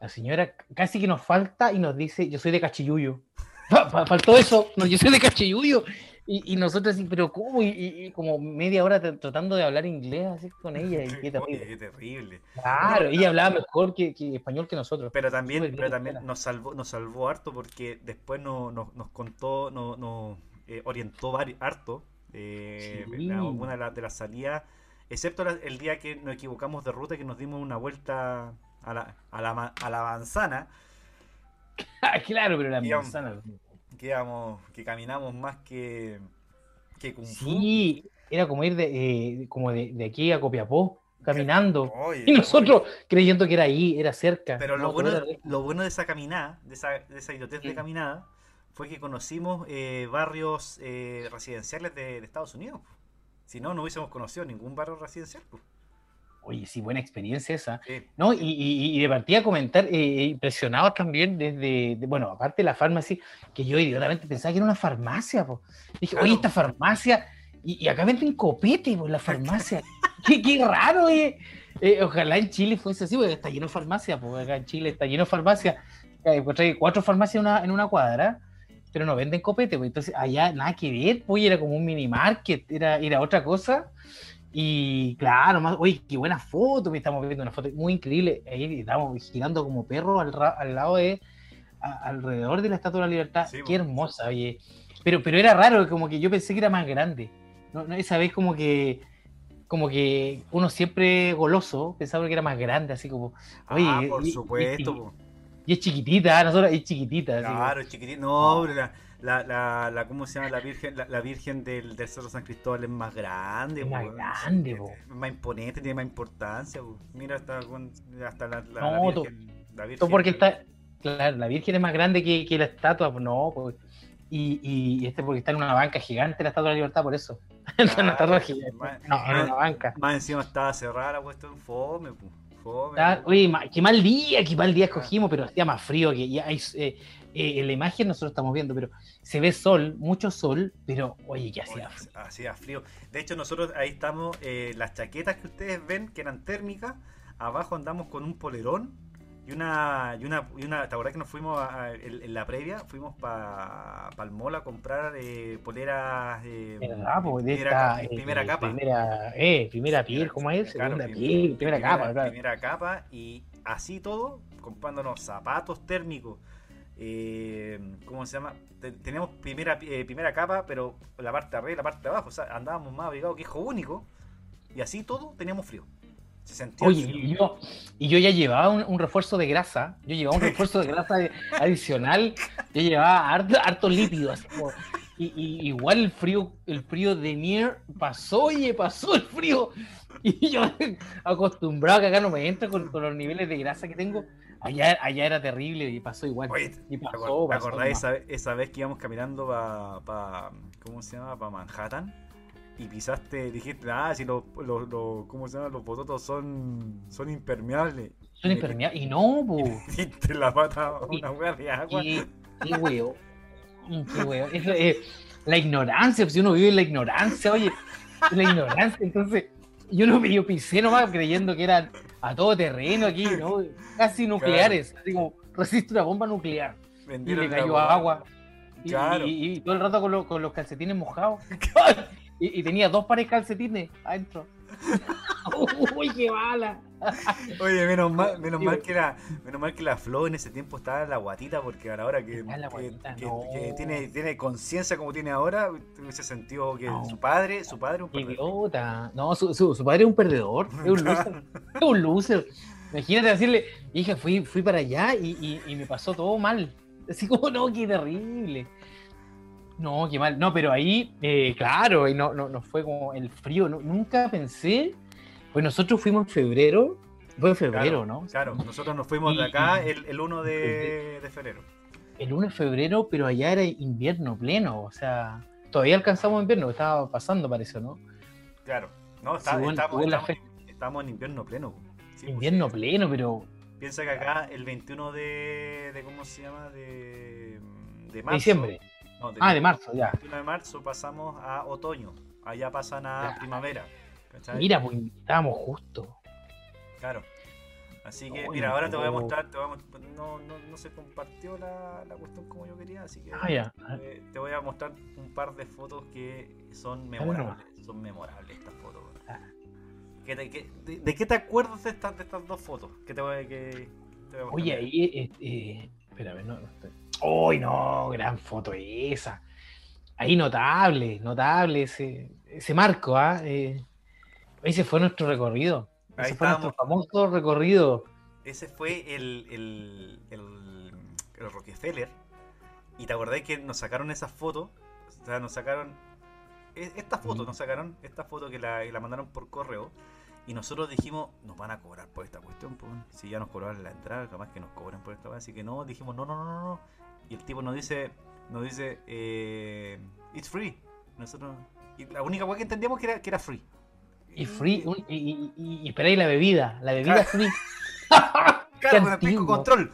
la señora casi que nos falta y nos dice, yo soy de Cachiyuyo. Fa- fa- faltó eso, no, yo soy de Cachiyuyo. Y, y nosotros así, pero ¿cómo? Y, y- y como media hora tra- tratando de hablar inglés así con ella. Y qué Oye, terrible. qué terrible. Claro, ella hablaba mejor que, que español que nosotros. Pero también, pero también nos salvó, nos salvó harto porque después nos, nos, nos contó, nos, nos, eh, orientó harto eh, Sí. la- una de, las- salidas, excepto la- el día que nos equivocamos de ruta, que nos dimos una vuelta a la, a la, a la manzana, claro, pero la manzana. Que, íbamos- que caminamos más que, que Kung Fu. Sí, era como ir de, eh, como de, de aquí a Copiapó, caminando. Oye, Y nosotros creyendo que era ahí, era cerca. Pero lo No, bueno, era lo bueno de esa caminada, de esa, de esa idiotez de Sí. caminada, fue que conocimos eh, barrios eh, residenciales de, de Estados Unidos. Si no, no hubiésemos conocido ningún barrio residencial. po. Oye, sí, buena experiencia esa. Sí. ¿no? Y, y- y de partida comentar, eh, impresionados también desde, de- bueno, aparte de la farmacia, que yo idiotamente pensaba que era una farmacia, po. Dije, Claro. oye, esta farmacia, y, y acá venden copete, pues, la farmacia. qué, qué raro, eh. Eh, Ojalá en Chile fuese así, porque está lleno de farmacia, pues acá en Chile está lleno de farmacia. Eh, encontré cuatro farmacias en una, en una cuadra, pero no venden copete, pues entonces allá nada que ver, pues era como un mini market, era, era otra cosa. Y claro, más, oye, qué buena foto, me estamos viendo una foto muy increíble. Ahí estamos girando como perros al, al lado de, a- alrededor de la Estatua de la Libertad. Sí, qué hermosa, oye. Pero, pero era raro, como que yo pensé que era más grande. No, no, esa vez como que, como que uno siempre goloso pensaba que era más grande, así como, oye, ah, por y- supuesto. y- es chiquitita, nosotros es chiquitita. así como- Claro, chiquitito. No, pero la, la, la, la- ¿cómo se llama? La Virgen, la, la Virgen del, del Cerro San Cristóbal es más grande. Más grande, es más imponente, tiene más importancia. po. Mira, hasta, hasta la, la, No, Virgen. La Virgen Todo porque está, claro, la Virgen es más grande que, que la estatua, pues no, pues, y, y este porque está en una banca gigante la estatua de la libertad, por eso. En una estatua gigante. más- No, en una banca. Más encima estaba cerrada la cuestión, fome, po. Fome. Está- oye, ma- qué mal día, qué mal día escogimos, pero hacía más frío que ya eh, eh, en la imagen nosotros estamos viendo, pero se ve sol, mucho sol, pero oye, que hacía frío. hacía frío. De hecho, nosotros ahí estamos, eh, las chaquetas que ustedes ven que eran térmicas, abajo andamos con un polerón y una, y una, y una ¿te acordás que nos fuimos a- a- en, en la previa? Fuimos para mall a comprar eh, poleras eh, ¿Verdad? Pues de primera, esta, eh, primera capa. Primera, eh, primera piel, ¿cómo es? Claro, Segunda prim- piel, primera, capa, claro. primera capa y así todo, comprándonos zapatos térmicos. Eh, ¿Cómo se llama? Te- Teníamos primera, eh, primera capa, pero la parte de arriba y la parte de abajo. O sea, andábamos más abrigados que hijo único. Y así todo teníamos frío. Se sentía Oye, frío. y yo, y yo ya llevaba un, un refuerzo de grasa, yo llevaba un refuerzo de grasa adicional, yo llevaba harto, harto lípido, así como- y, y igual el frío, el frío de Nier pasó, oye, pasó el frío, y yo acostumbrado que acá no me entra con, con los niveles de grasa que tengo, allá, allá era terrible y pasó igual, Oye, y ¿Te pasó, acor- te pasó acordás nomás. esa, esa vez que íbamos caminando para. ¿Cómo se llama? Para Manhattan. Y pisaste, dijiste, ah, si los, los, los- ¿cómo se llama? Los bototos son, son impermeables. Son impermeables, y no, po. Diste la pata a Y- una hueá de agua. Qué, qué huevo. Qué huevo. Es, eh, la ignorancia, pues si uno vive en la ignorancia, oye, la ignorancia, entonces yo no yo pisé nomás creyendo que eran a todo terreno aquí, ¿no? Casi nucleares, así como resiste una bomba nuclear. Y le cayó agua. Y, Claro. y- y todo el rato con, lo- con los calcetines mojados. Y, y tenía dos pares de calcetines adentro. ¡Uy, qué bala! Oye, menos mal, menos Sí, mal que la, menos mal que la Flo en ese tiempo estaba en la guatita, porque a la hora que, Está en la que- guatita, que- no. que tiene, tiene conciencia como tiene ahora, hubiese sentido que No. su padre, su padre un Qué perdedor. idiota. No, su, su, su padre es un perdedor, es un loser. es un loser. Imagínate decirle, hija, fui, fui para allá y, y- y me pasó todo mal. Así como, no, qué terrible. No, qué mal. No, pero ahí, eh, claro, y no, no, no fue como el frío. no- nunca pensé. Pues nosotros fuimos en febrero. Fue en febrero, Claro, ¿no? Claro, nosotros nos fuimos de acá el, el 1 de, de febrero. El 1 de febrero, pero allá era invierno pleno. O sea, todavía alcanzamos invierno, estaba pasando, parece, ¿no? Claro. No, está, Sí, bueno, estamos, estamos en- estamos en invierno pleno. Sí, pues, invierno pleno, pero Piensa que acá el 21 de, de ¿cómo se llama? De, marzo. diciembre. no, Ah, de marzo, ya. 21 de marzo pasamos a otoño. Allá pasan a Ya. primavera. ¿Cachai? Mira, pues estábamos justo. Claro. Así que, mira, ahora te voy a mostrar, te voy a mostrar- no, no, no se compartió la, la cuestión como yo quería, así que Ah, ya. eh, te voy a mostrar un par de fotos que son memorables. Son memorables estas fotos. Ah. ¿Qué te- qué- de, de qué te acuerdas de estas, de estas dos fotos? Que te voy, a- que, te voy a? Oye, ahí, eh, eh, espérame, no, no estoy. ¡Uy, no! Gran foto esa. Ahí notable, notable ese, ese marco, ¿ah? Eh, ese fue nuestro recorrido. Ahí Ese fue nuestro estábamos. famoso recorrido. Ese fue el, el, el, el Rockefeller. Y te acordás que nos sacaron esas fotos. O sea, nos sacaron. e- Esta foto Mm. nos sacaron. Esta foto que la, que la mandaron por correo. Y nosotros dijimos, nos van a cobrar por esta cuestión. pues, si ya nos cobraron la entrada, capaz que nos cobran por esta. Así que no, dijimos, no, no, no, no. no. Y el tipo nos dice, nos dice, eh, it's free. Nosotros. Y la única cosa que entendíamos que era, que era free. Y free, un- y, y, y, ahí la bebida, la bebida Claro. free. Claro, con el pisco control.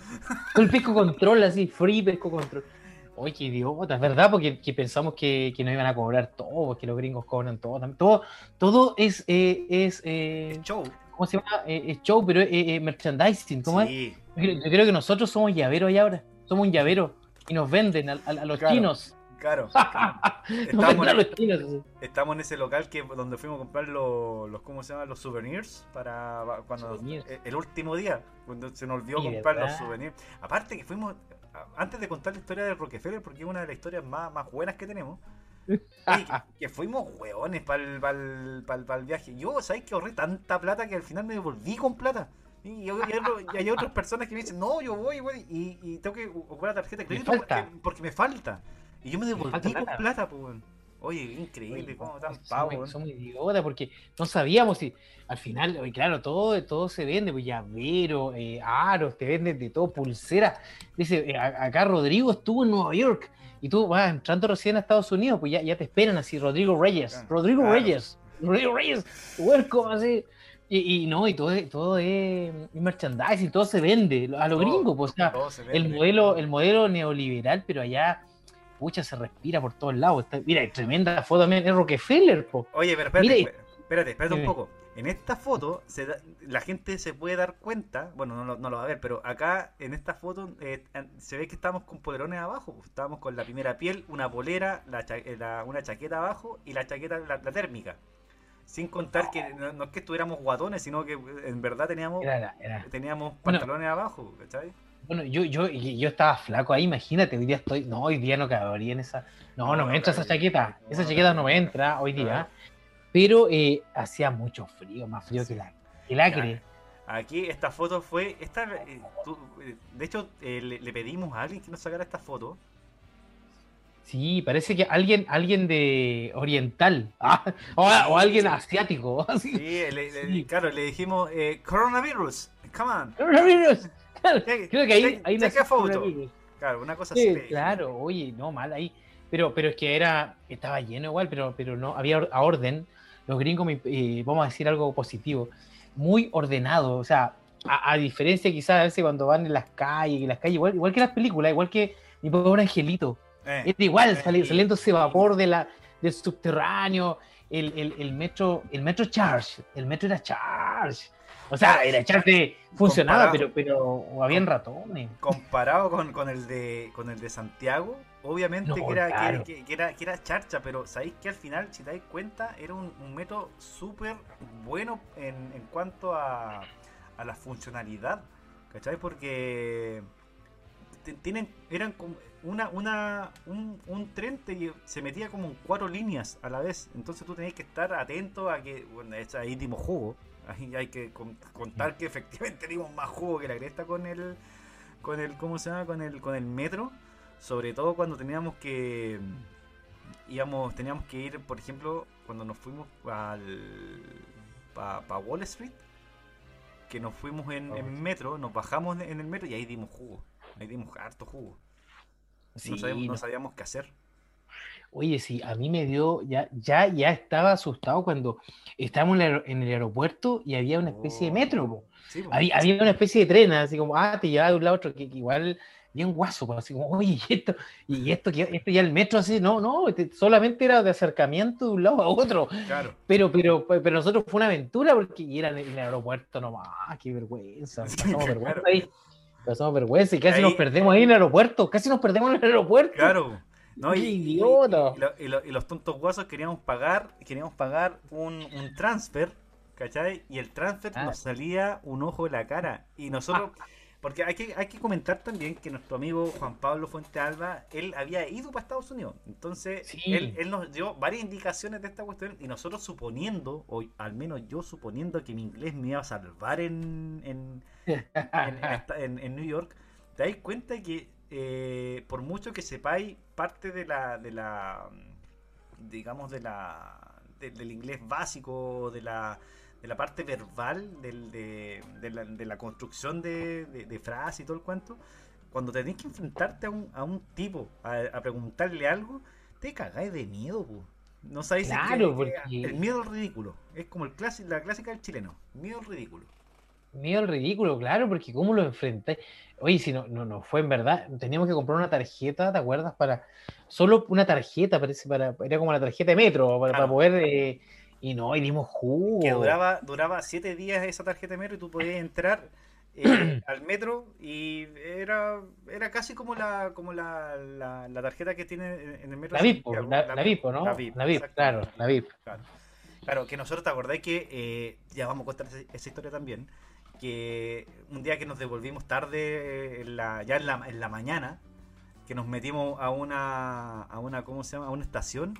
Con el pesco control, así, free pesco control. Oye, qué idiota, es verdad, porque que pensamos que, que nos iban a cobrar todo, porque los gringos cobran todo. Todo, todo es, eh, es eh, show. ¿cómo se llama? Eh, es show, pero es merchandising, ¿cómo es? Sí. Yo creo, yo creo que nosotros somos llaveros ahí ahora, somos un llavero y nos venden a, a- a los Claro. chinos. Claro. Estamos en, los chinos. así. estamos en ese local que donde fuimos a comprar los, los ¿cómo se llama? Los souvenirs para cuando Souvenirs. eh, el último día, cuando se nos olvidó comprar ¿verdad? los souvenirs. Aparte que fuimos antes de contar la historia de Rockefeller porque es una de las historias más, más buenas que tenemos. oye, que, que fuimos hueones para el, viaje. Yo, ¿sabes que ahorré tanta plata que al final me devolví con plata? Y, hay, y hay otras personas que me dicen, no, yo voy, voy, y, y tengo que ocupar la tarjeta de crédito porque me falta. Y yo me devolví con plata. pues. Oye, increíble, cómo tan somos- pavo. weón. Somos idiotas porque no sabíamos si al final, claro, todo, todo se vende, pues llavero, eh, aros, te venden de todo, pulseras. Dice, eh, acá Rodrigo estuvo en Nueva York y tú vas entrando recién a Estados Unidos, pues ya, ya te esperan así, Rodrigo Reyes, Claro, Rodrigo claro. Reyes, Rodrigo Reyes, welcome, así. Y, y no, y todo, es- todo es merchandising, todo se vende a lo Todo, gringo, pues, o sea, el modelo, el modelo neoliberal, pero allá, pucha, se respira por todos lados. Está- mira, tremenda foto también, es Rockefeller, po. Oye, pero espérate, Mira, espérate, espérate, un poco. En esta foto se da- la gente se puede dar cuenta, bueno, no, lo- no lo va a ver, pero acá en esta foto eh, se ve que estamos con polerones abajo. Estábamos con la primera piel, una polera, la cha- eh, la- una chaqueta abajo y la chaqueta, la, la térmica. Sin contar que no, no es que estuviéramos guatones, sino que eh, en verdad teníamos, Era, era- teníamos Bueno. pantalones abajo, ¿cachai? Bueno, yo, yo, yo estaba flaco ahí, imagínate, hoy día estoy, no, hoy día no cabría en esa, no, No, me entra esa chaqueta, No, esa chaqueta no me entra hoy día, pero eh, hacía mucho frío, más frío Sí. que la, que. Aquí esta foto fue, esta, eh, tú- eh, de hecho eh, le, le pedimos a alguien que nos sacara esta foto. Sí, parece que alguien, alguien de oriental, ah, o, o alguien asiático. Sí, le- le- Sí. claro, le dijimos coronavirus, come on. Coronavirus. Claro, Creo que ahí, take- ahí coronavirus. Claro, una cosa Sí, así. claro, oye, no, mal ahí. Pero, pero es que era, estaba lleno igual, pero, pero no, había a orden. Los gringos, me- eh, vamos a decir algo positivo, muy ordenado. O sea, a, a diferencia quizás a veces cuando van en las calles, en las calles, igual, igual que las películas, igual que mi pobre angelito. Eh, Era igual, eh, saliendo ese vapor de la, del subterráneo, el, el, el metro, el metro Charge, el metro era Charge. O sea, era Charge, funcionaba, pero, pero habían ratones. comparado con, con el de con el de Santiago, obviamente No, que, era, que- claro. que, que era, que era charcha, pero sabéis que al final, si te dais cuenta, era un, un método súper bueno en, en cuanto a, a la funcionalidad. ¿Cachai? Porque tienen, eran como una, una, un, un tren te- se metía como en cuatro líneas a la vez. Entonces tú tenías que estar atento a que, bueno, es- ahí dimos jugo. Ahí hay que con- contar que efectivamente dimos más jugo que la cresta con el, con el, ¿cómo se llama? Con el, con el metro. Sobre todo cuando teníamos que, íbamos, teníamos que ir, por ejemplo, cuando nos fuimos al, para Wall Street, que nos fuimos en, en metro, nos bajamos en el metro y ahí dimos jugo. Ahí dimos harto jugo. Sí, no, sabíamos, no. sabíamos qué hacer. Oye, sí, a mí me dio, ya, ya, ya estaba asustado cuando estábamos en el aeropuerto y había una especie de metro. Oh, sí. Había, había una especie de tren, así como, ah, te llevaba de un lado a otro, que, que igual bien guaso, así como, oye, y esto, y esto, que esto ya el metro así, no, no, este solamente era de acercamiento de un lado a otro. Claro. Pero, pero, pero nosotros fue una aventura porque era en el aeropuerto nomás, qué vergüenza, pasamos vergüenza Claro. ahí, pasamos vergüenza y casi Ahí- nos perdemos ahí en el aeropuerto, casi nos perdemos en el aeropuerto. Claro. No, y, y- lo- los tontos guasos queríamos pagar, queríamos pagar un, un transfer, ¿cachai? Y el transfer Ah. nos salía un ojo de la cara. Y nosotros, porque hay que, hay que comentar también que nuestro amigo Juan Pablo Fuente Alba, él había ido para Estados Unidos. Entonces, Sí. él, él nos dio varias indicaciones de esta cuestión y nosotros suponiendo, o al menos yo suponiendo que mi inglés me iba a salvar en, en, en, en- en New York, te das cuenta que eh, por mucho que sepáis parte de la, de la digamos, de la de- del inglés básico, de la, de la parte verbal, del, de, de la, de la construcción de, de, de frases y todo el cuento, cuando tenés que enfrentarte a un, a un tipo, a, a preguntarle algo, te cagáis de miedo, po. No sabéis Claro, que- porque- el miedo al ridículo. Es como el clasi- la clásica del chileno. Miedo al ridículo. Miedo al ridículo, claro, porque cómo lo enfrentáis. Oye, si no, no, no fue en verdad, teníamos que comprar una tarjeta, ¿te acuerdas? Para, solo una tarjeta, parece, para, era como la tarjeta de metro, para, poder, eh, y no, y dimos jugo. que duraba, duraba siete días esa tarjeta de metro y tú podías entrar eh, al metro y era, era casi como la, como la, la, la tarjeta que tiene en el metro. La VIP, la, la VIP, ¿no? La VIP, La VIP, claro, la VIP. Claro. Claro, que nosotros te acordáis que, eh, ya vamos a contar esa, esa historia también, que un día que nos devolvimos tarde, eh, en la- ya en la, en la mañana, que nos metimos a una, a una, ¿cómo se llama? A una estación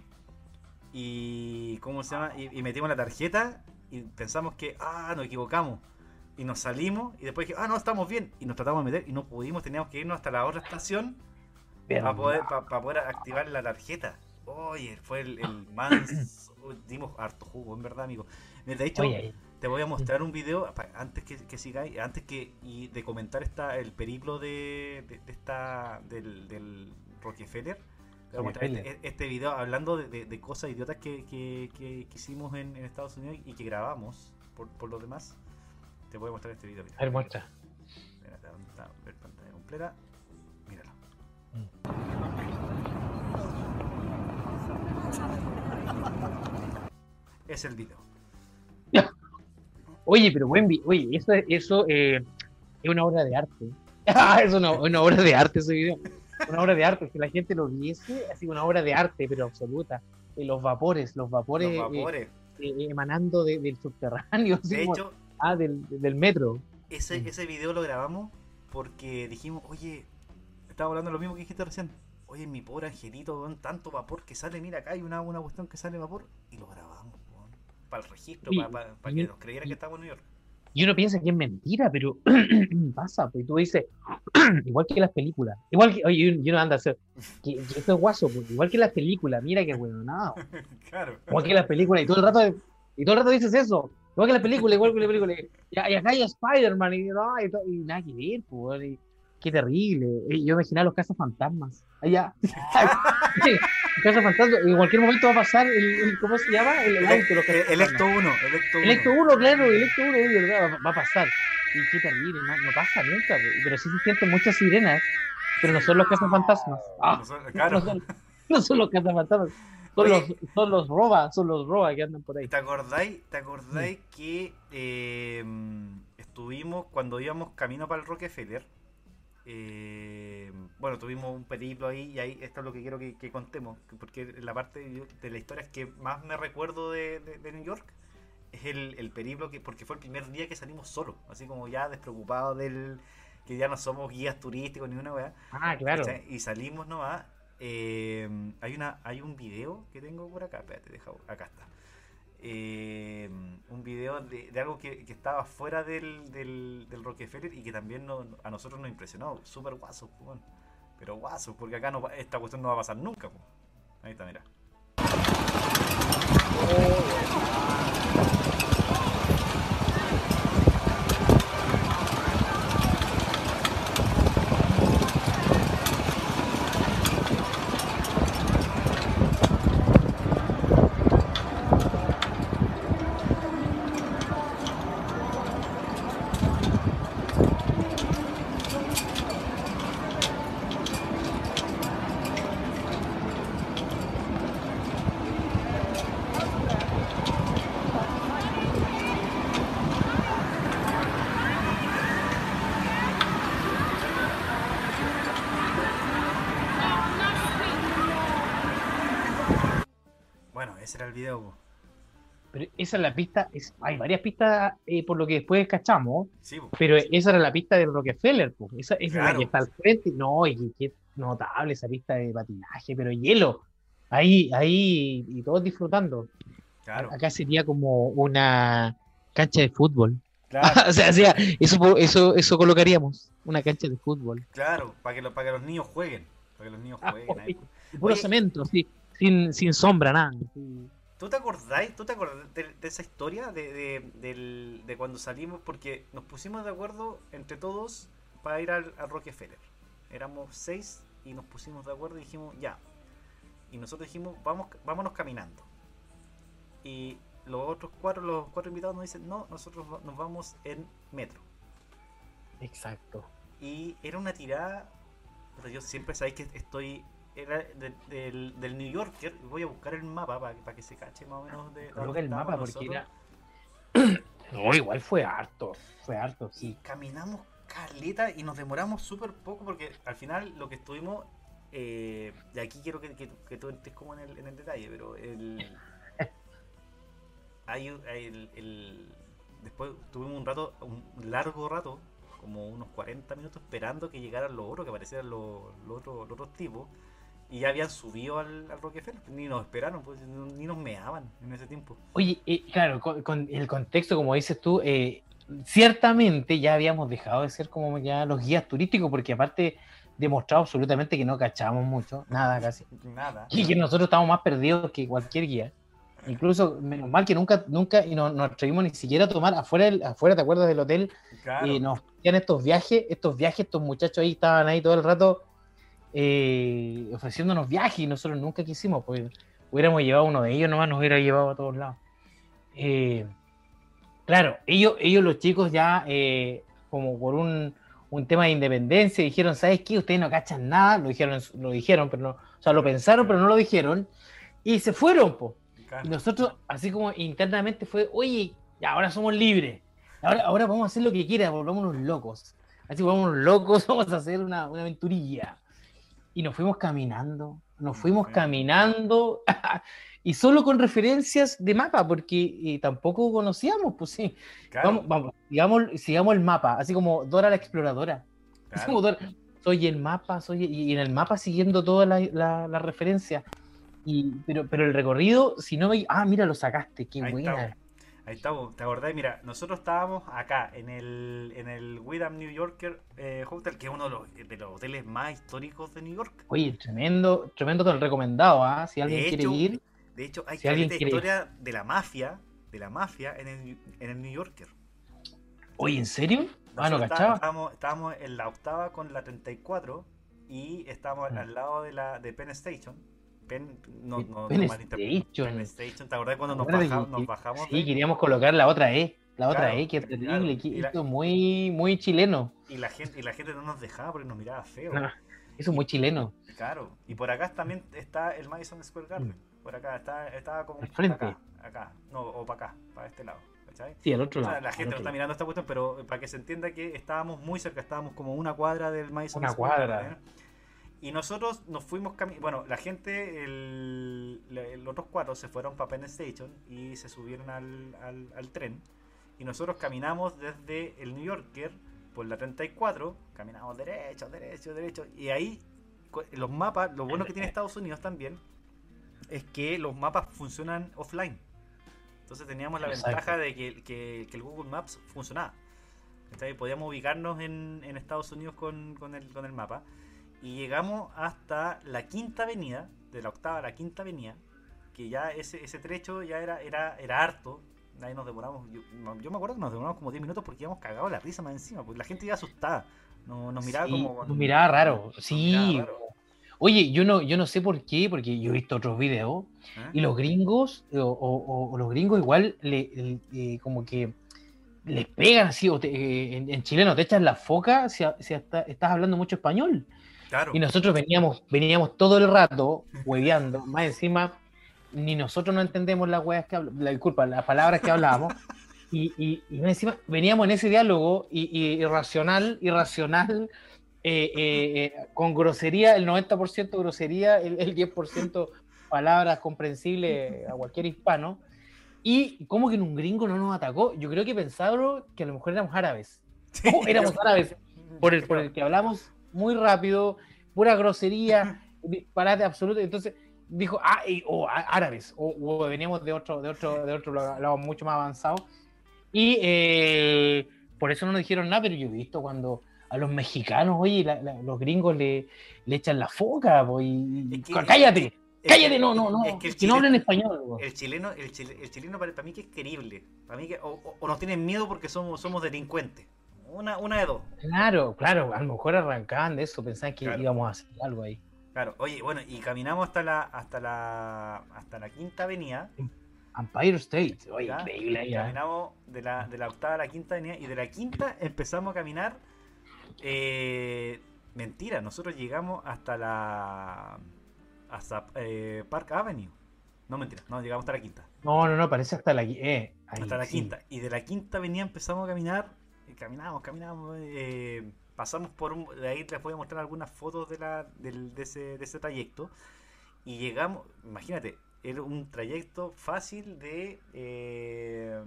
y, ¿cómo se llama? Y, y metimos la tarjeta y pensamos que, ah, nos equivocamos. Y nos salimos y después dije, ah, no, estamos bien. Y nos tratamos de meter y no pudimos, teníamos que irnos hasta la otra estación para poder, pa- pa poder activar la tarjeta. Oye, fue el, el más... Dimos harto jugo, en verdad, amigo. De hecho, Oye, te voy a mostrar un video antes que, que sigáis, antes que y de comentar esta, el periplo de, de- de esta del, del Rockefeller. Te voy a mostrar Rockefeller. este, este video hablando de, de- de cosas idiotas que, que- que- que hicimos en, en Estados Unidos y que grabamos por, por lo demás. Te voy a mostrar este video. mira. a ver, muestra. Espérate, ¿dónde está? Ver pantalla completa. Míralo. Es el video. Oye, pero buen Oye, eso, eso eh, es una obra de arte. Ah, es una, una obra de arte ese video. Una obra de arte. Si la gente lo viese, así una obra de arte, pero absoluta. Eh, los vapores, los vapores, Los eh, vapores. eh, emanando de- del subterráneo. De como- hecho, ah, del, del metro. ese, ese video lo grabamos porque dijimos, oye, estaba hablando lo mismo que dijiste recién. Oye, mi pobre angelito, tanto vapor que sale, mira acá hay una, una cuestión que sale vapor y lo grabamos, para el registro, para que nos creyeran que estamos en New York. Y uno piensa que es mentira, pero pasa, pues tú dices, igual que las películas, igual que, oye, y uno- anda a hacer, que, que esto es guaso, pues, igual que las películas, mira que bueno, nada, claro. igual que las películas, y todo el rato, y todo el rato dices eso, igual que las películas, igual que las películas, y, acá hay Spider-Man, y, no, y, y nada que ver, pues, qué terrible, y yo imaginaba los cazafantasmas, allá, cazafantasmas, en cualquier momento va a pasar, el, el- ¿cómo se llama? El, el auto, los El-. Electo 1, Electo 1. Electo 1, claro, Electo 1, de verdad, va, va a pasar. Y qué terrible, no, no pasa nunca, pe- pero sí se sienten muchas sirenas, pero no son los cazafantasmas. Ah, claro. no, son, no son los cazafantasmas, son Oye. los, son los roba, son los roba que andan por ahí. ¿Te acordáis, te acordáis que eh, estuvimos cuando íbamos camino para el Rockefeller? Eh, bueno, tuvimos un periplo ahí y ahí esto es lo que quiero que, que contemos, que- porque la parte de la historia que más me recuerdo de, de- de New York es el, el periplo que porque fue el primer día que salimos solos, así como ya despreocupados del que ya no somos guías turísticos ni una weá. Ah, claro. Y salimos nomás. eh, hay una hay un video que tengo por acá, espérate, deja, acá está. Eh, un video de, algo que, estaba fuera del, del, Rockefeller y que también no- a nosotros nos impresionó. Súper guaso, pues, pero guaso, porque acá no, esta cuestión no va a pasar nunca. pues. Ahí está, mira. Ese era el video. po. Pero esa es la pista, es, hay varias pistas eh, por lo que después cachamos, Sí, po. pero esa era la pista de Rockefeller, po. esa, esa es la que está al frente. No, y qué- qué notable esa pista de patinaje, pero hielo. Ahí, ahí, y todos disfrutando. Claro, Acá sería como una cancha de fútbol. claro, o sea, o sea, eso, eso, eso colocaríamos, una cancha de fútbol. claro, para que, lo- para que los niños jueguen. Para que los niños Ah, jueguen ahí. Puro Oye. cemento, sí, sin, sin sombra, nada. ¿Tú te acordáis, tú te acordás de, de esa historia de, de, del- de cuando salimos? Porque nos pusimos de acuerdo entre todos para ir al, al Rockefeller. Éramos seis y nos pusimos de acuerdo y dijimos, ya. Y nosotros dijimos, vamos, vámonos caminando. Y los otros cuatro, los cuatro invitados nos dicen, no, nosotros nos vamos en metro. Exacto. Y era una tirada. puta, Yo siempre sabéis que estoy. Era de- del, del New Yorker. Voy a buscar el mapa para, que se cache más o menos de. Que el mapa, porque era. No, igual fue harto, fue harto, Y sí. caminamos caleta y nos demoramos súper poco porque al final lo que estuvimos. Eh, y aquí quiero que, que, que tú entres como en el, en el detalle, pero el. Hay, el, el- después tuvimos un rato, un largo rato, como unos 40 minutos esperando que llegaran los otros, que aparecieran los, los otros, los otros tipos. Y ya habían subido al, al Rockefeller, ni nos esperaron, pues, ni nos meaban en ese tiempo. Oye, eh, claro, con, con el contexto, como dices tú, eh, ciertamente ya habíamos dejado de ser como ya los guías turísticos, porque aparte demostrado absolutamente que no cachábamos mucho, nada casi. Nada. Y que nosotros estamos más perdidos que cualquier guía. Incluso, menos mal que nunca, nunca, y no, nos atrevimos ni siquiera a tomar afuera, afuera, ¿te acuerdas del hotel? Claro. Y nos hacían estos viajes, estos viajes, estos muchachos ahí estaban ahí todo el rato eh, ofreciéndonos viajes y nosotros nunca quisimos, pues hubiéramos llevado uno de ellos, nomás nos hubiera llevado a todos lados. Eh, claro, ellos, ellos los chicos ya, eh, como por un, un tema de independencia, dijeron, ¿sabes qué? Ustedes no cachan nada, lo dijeron, lo dijeron, pero no, o sea, lo pensaron, pero no lo dijeron, y se fueron, pues. Y nosotros, así como internamente fue, oye, ya ahora somos libres. Ahora, ahora vamos a hacer lo que quiera, volvámonos locos. Así volvámonos locos, vamos a hacer una, una aventurilla. Y nos fuimos caminando, nos fuimos caminando, y solo con referencias de mapa, porque eh, tampoco conocíamos, pues sí. Claro, Vamos, vamos, sigamos, sigamos el mapa, así como Dora la exploradora. Así claro. como Dora, soy el mapa, soy y en el mapa siguiendo toda la, la, la referencia. Y, pero, pero el recorrido, si no me. Ah, mira, lo sacaste, qué Ahí buena. Ahí estamos, ¿te acordás? Mira, nosotros estábamos acá en el, en el Widam New Yorker eh, Hotel, que es uno de los, de los hoteles más históricos de New York. Oye, tremendo, tremendo todo el recomendado, ¿ah? Si alguien De quiere hecho, ir, De hecho, hay Si alguien ir. historia de la mafia, de la mafia en el, en el New Yorker. oye, ¿en serio? Ah, no cachaba. Estábamos, estábamos en la octava con la 34 y estábamos Mm. al lado de la de Penn Station. Penn, no, no, Penn no. Station. Penn Station, ¿te acordás cuando nos, baja- que- nos bajamos? Sí, de- queríamos colocar la otra E. La otra Claro, E, que es claro. terrible. que Esto es muy, muy chileno. y, la gente, y la gente no nos dejaba porque nos miraba feo. No, Eso es muy chileno. Claro, y por acá también está el Madison Square Garden. Por acá está, está como Al frente. acá, acá, no, o para acá, para este lado. ¿cachai? Sí, al otro O sea, lado. la gente no está lado. mirando esta cuestión, pero para que se entienda que estábamos muy cerca, estábamos como una cuadra del Madison Una Square cuadra. Garden. Y nosotros nos fuimos caminando. Bueno, la gente, el, los otros cuatro se fueron para Penn Station y se subieron al, al- al tren. Y nosotros caminamos desde el New Yorker por la 34, caminamos derecho, derecho, derecho. Y ahí los mapas, lo bueno que tiene Estados Unidos también es que los mapas funcionan offline. Entonces teníamos la Exacto. ventaja de que, que- que el Google Maps funcionaba. ¿Cachai? Podíamos ubicarnos en, en Estados Unidos con, con el, con el mapa. Y llegamos hasta la quinta avenida, de la octava a la quinta avenida, que ya ese, ese trecho ya era, era, era harto. Ahí nos demoramos, yo, yo me acuerdo que nos demoramos como 10 minutos porque íbamos cagados la risa más encima, porque la gente iba asustada. Nos, nos miraba Sí, como... nos miraba raro. Sí. miraba raro, Oye, yo no, yo no sé por qué, porque yo he visto otros videos ¿eh? y los gringos, o, o- o los gringos igual, le, le- eh, como que les pegan así, o te- eh, en, en chileno te echan la foca si, a- si hasta- estás hablando mucho español. Claro. Y nosotros veníamos, veníamos todo el rato hueveando, más encima, ni nosotros no entendemos las weas que la disculpa, las palabras que hablábamos. Y, y, y más encima veníamos en ese diálogo y, y irracional, irracional, eh, eh, eh, con grosería, el 90% grosería, el, el 10% palabras comprensibles a cualquier hispano. Y como que en un gringo no nos atacó, yo creo que pensaron que a lo mejor éramos árabes. Sí, Oh, éramos árabes, por el, por el que hablamos muy rápido, pura grosería, disparate absoluto. Entonces dijo, ah, o árabes, o, veníamos de otro, de otro, de otro lado mucho más avanzado. Y eh, por eso no nos dijeron nada, pero yo he visto cuando a los mexicanos, oye, la- la- los gringos le, le echan la foca, po, y, Es que- cállate, es cállate, no, no, no, es que el que no hablen chile- español. po. El chileno, el, chile- el chileno para, para mí que es querible. Para mí que, o, o- o nos tienen miedo porque somos, somos delincuentes. Una, una de dos. Claro, claro, a lo mejor arrancaban de eso, pensaban que Claro. íbamos a hacer algo ahí. Claro, oye, bueno, y caminamos hasta la, hasta la, hasta la quinta avenida. Empire State, oye, ¿ya? increíble ahí, ¿eh? Caminamos de la, de la octava a la quinta avenida y de la quinta empezamos a caminar. eh, mentira, nosotros llegamos hasta la. hasta eh, Park Avenue. No, mentira, no, llegamos hasta la quinta. No, no, no, parece hasta la eh, ahí, hasta la sí. quinta. Y de la quinta avenida empezamos a caminar. Caminamos, caminamos. eh, pasamos por un. De ahí les voy a mostrar algunas fotos de, la, del- de, ese, de ese trayecto. Y llegamos, imagínate, era un trayecto fácil de. eh,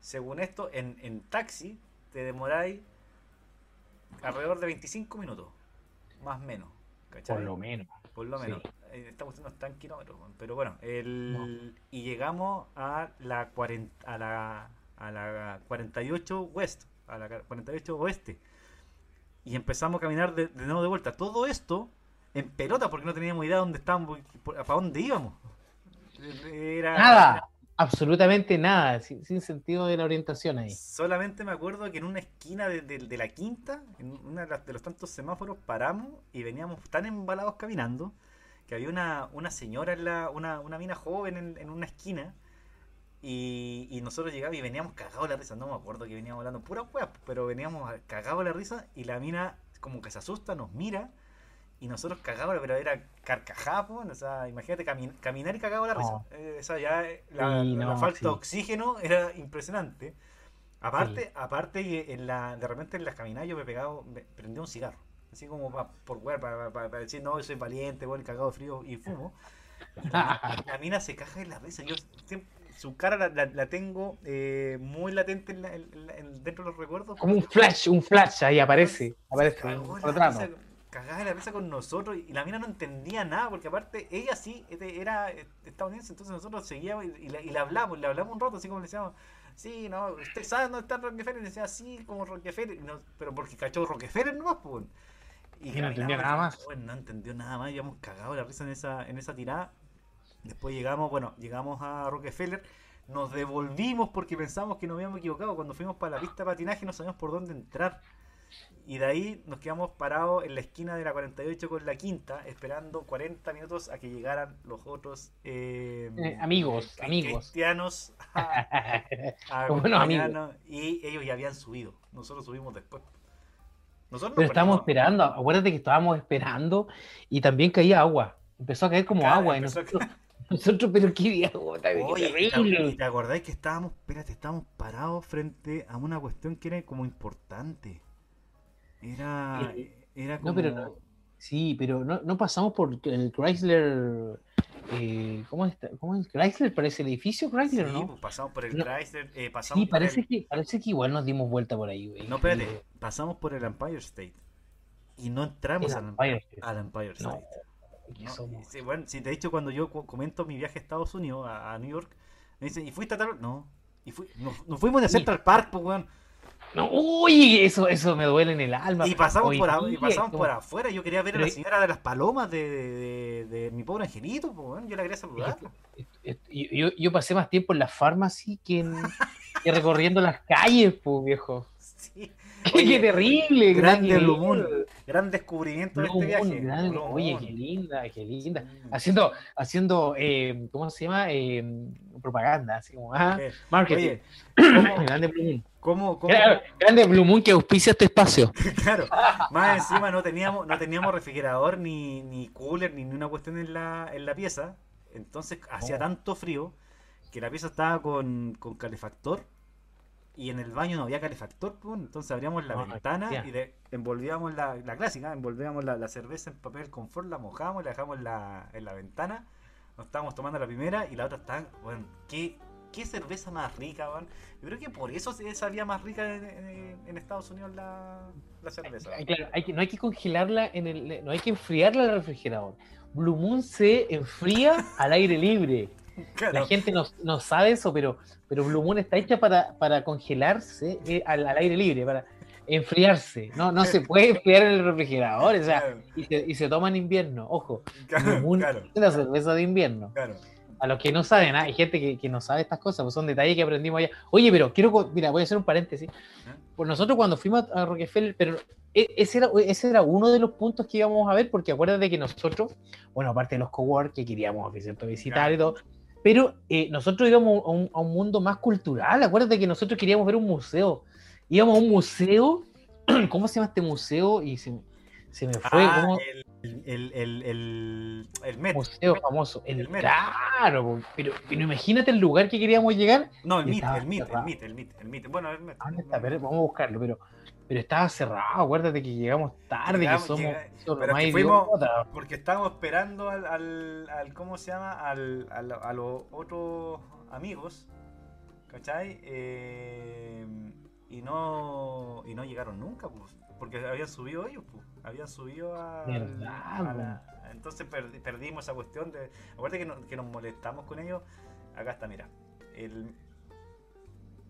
según esto, en, en taxi te demoráis alrededor de 25 minutos. Más o menos. ¿cachai? Por lo menos. Por lo menos. Esta cuestión no está en kilómetros, weón, pero bueno, el... y llegamos a la, 40, a la a la 48 West, a la 48 Oeste. Y empezamos a caminar de, de nuevo de vuelta. Todo esto en pelota porque no teníamos idea de dónde estábamos, para dónde íbamos. Era, Nada, absolutamente nada, sin, sin sentido de la orientación ahí. Solamente me acuerdo que en una esquina de, de- de la quinta, en uno de, los tantos semáforos, paramos y veníamos tan embalados caminando que había una, una señora, en la, una, una mina joven en, en una esquina y, y nosotros llegamos y veníamos cagados la risa. No me acuerdo que veníamos hablando pura hueá, pero veníamos cagados de la risa y la mina como que se asusta, nos mira y nosotros cagados, pero era carcajada, o sea, imagínate cami- caminar y cagado de la risa. No. Eh, esa ya, eh, la, Sí, la no, falta sí. de oxígeno era impresionante. Aparte, aparte que en la, de repente en las caminadas yo me pegaba, me prendía un cigarro. Así como pa- por wear, para, para, para decir, no, yo soy valiente, bueno, cagado de frío y fumo. Y la, la mina se caja de la risa. Yo siempre- su cara la, la- la tengo eh, muy latente en la- en la- en- dentro de los recuerdos. Como un flash, un flash ahí aparece, aparece la cagada de la risa con nosotros y la mina no entendía nada porque aparte ella sí este, era estadounidense entonces nosotros seguíamos y, y la- y le hablamos le hablamos un rato así como le decíamos sí no usted sabe dónde está Rockefeller y decía sí como Rockefeller y no- pero porque cachó Rockefeller nomás pues Y no entendió nada más. bueno, no entendió nada más íbamos cagados de la risa en esa en esa tirada después llegamos bueno llegamos a Rockefeller nos devolvimos porque pensamos que nos habíamos equivocado cuando fuimos para la pista de patinaje no sabíamos por dónde entrar y de ahí nos quedamos parados en la esquina de la 48 con la quinta, esperando 40 minutos a que llegaran los otros eh, Eh, amigos, amigos. cristianos a, a buenos acompañarnos, y ellos ya habían subido. Nosotros subimos después. Nosotros Pero estábamos esperando, acuérdate que estábamos esperando y también caía agua. Empezó a caer como Claro, agua y empezó a nosotros, pero qué día, puta, qué Oye, ¿y te, terrible. te acordás que estábamos, espérate, estábamos parados frente a una cuestión que era como importante? Era, Eh, era no, como... pero no- Sí, pero no, no pasamos por el Chrysler. Eh, ¿cómo, está? ¿Cómo es? ¿Chrysler? ¿Parece el edificio Chrysler Sí, o no? pues, pasamos por el No. Chrysler, eh, pasamos Sí, por parece el- que, parece que igual nos dimos vuelta por ahí, güey. No, espérate, pasamos por el Empire State. Y no entramos al, Empire State. al Empire No, Sí, bueno, sí, de hecho, cuando yo comento mi viaje a Estados Unidos, a, a New York, me dicen, ¿y fuiste a tal? No. Y fui, nos, nos fuimos de. Central Park, pues, weón. No, uy, eso, eso me duele en el alma. Y pasamos, por, a- y pasamos por afuera. Yo quería ver a la señora de las palomas de, de- de mi pobre angelito, pues, weón. Yo la quería saludar. Yo, yo- yo pasé más tiempo en la farmacia que, en, que recorriendo las calles, pues, viejo. Sí. ¡Qué, Oye, terrible! grande gran Blue. Gran descubrimiento de este Moon, viaje. gran- oye, Moon. qué linda, qué linda. Mm. Haciendo, haciendo eh, ¿cómo se llama? Eh, propaganda, así como, ah, marketing. Oye, ¿cómo, grande Blue Moon. cómo, cómo- Gra- Grande Blue Moon que auspicia este espacio. Claro, más encima no teníamos, no teníamos refrigerador ni, ni cooler ni, ni una cuestión en la, en la pieza. Entonces hacía Oh. tanto frío que la pieza estaba con, con calefactor y en el baño no había calefactor. pues, entonces abríamos la No, ventana y de- envolvíamos la, la clásica, envolvíamos la, la cerveza en papel confort, la mojábamos, la dejamos en la, en la ventana nos estábamos tomando la primera y la otra está, bueno, qué, qué cerveza más rica, weón. Yo creo que por eso se sabía más rica en, en- en Estados Unidos la, la cerveza. Claro, hay que, no hay que congelarla en el, no hay que enfriarla en el refrigerador. Blue Moon se enfría al aire libre. Claro, La gente no, no sabe eso, pero, pero Blue Moon está hecha para, para congelarse eh, al, al aire libre, para enfriarse. No, no se puede enfriar en el refrigerador, o sea, claro, y se, y se toma en invierno. Ojo, Blue claro, Moon claro, es una cerveza de invierno. A los que no saben, ¿ah? hay gente que, que no sabe estas cosas, pues son detalles que aprendimos allá. Oye, pero quiero, mira, voy a hacer un paréntesis. Por nosotros cuando fuimos a Rockefeller, pero e- ese era, ese era uno de los puntos que íbamos a ver, porque acuérdate que nosotros, bueno, aparte de los cowork que queríamos ¿cierto? visitar y todo, pero eh, nosotros íbamos a un, a un mundo más cultural. Acuérdate que nosotros queríamos ver un museo. Íbamos a un museo, ¿cómo se llama este museo? Y se, se me fue, Ah, ¿cómo? el, el, el, el, el Met. museo Met. famoso. El, Met. claro, pero, pero imagínate el lugar que queríamos llegar. No, el MIT, el MIT, el. MIT, el MIT. Bueno, el MIT. ¿Dónde está? Pero vamos a buscarlo, pero, pero estaba cerrado. Acuérdate que llegamos tarde, Llegamos- que somos, somos pero que fuimos-. Porque estábamos esperando al, al, al- ¿cómo se llama? Al, al- a los otros amigos, ¿cachai? Eh, y no y no llegaron nunca, pues, porque habían subido ellos, pues, habían subido a, Verdad, a la- entonces perdi- perdimos esa cuestión de, acuérdate que, no- que nos molestamos con ellos, acá está, mira, el,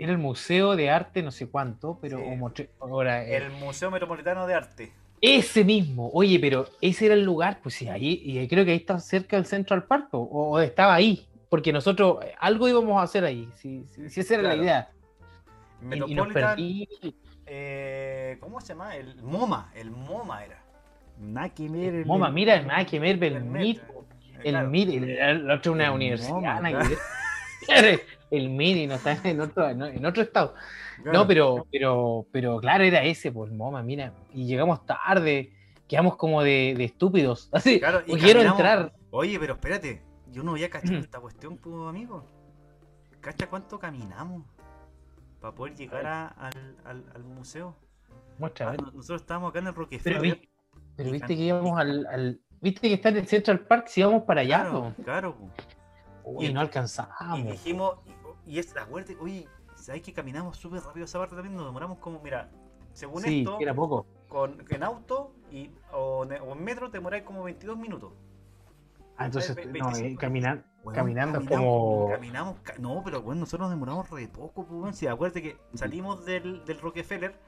Era el museo de arte, no sé cuánto, pero Sí. ahora, eh, el Museo Metropolitano de Arte. ese mismo. Oye, pero ese era el lugar, pues sí, ahí, y creo que ahí está cerca del Central Park, o, o estaba ahí, porque nosotros eh, algo íbamos a hacer ahí, si, si, si esa era Claro. la idea. Y, y nos perdí. eh, ¿cómo se llama? El MoMA, el MoMA era. Ver, el- Moma, mira, que ver, el, el MIT, eh, el claro. MIT, el, el otro una El universidad, El MIT no está en otro, en otro estado. Claro. No, pero, pero, pero claro, era ese, pues, Moma, mira. Y llegamos tarde, quedamos como de, de estúpidos. Así, Claro, y quiero entrar. Oye, pero espérate, yo no había cachado esta cuestión, pues, amigo. ¿Cacha cuánto caminamos para poder llegar a- al, al- al museo? Muestra, Ah, nosotros estábamos acá en el Rockefeller. pero viste que íbamos al, al- Viste que está en el Central Park, si íbamos para allá, Claro, po. claro. po. Uy, Y- no Y alcanzamos. dijimos, y, es la muerte, oye, ¿sabes que caminamos súper rápido esa parte también? Nos demoramos como, mira, según Sí, esto, era poco. con, en auto y, o, en- o en metro te demoráis como 22 minutos. Ah, entonces, no, 25. eh, caminar, caminando caminamos- como. Caminamos, ca- no, pero bueno, nosotros nos demoramos re poco, pues. Si acuérdate que salimos del, del Rockefeller,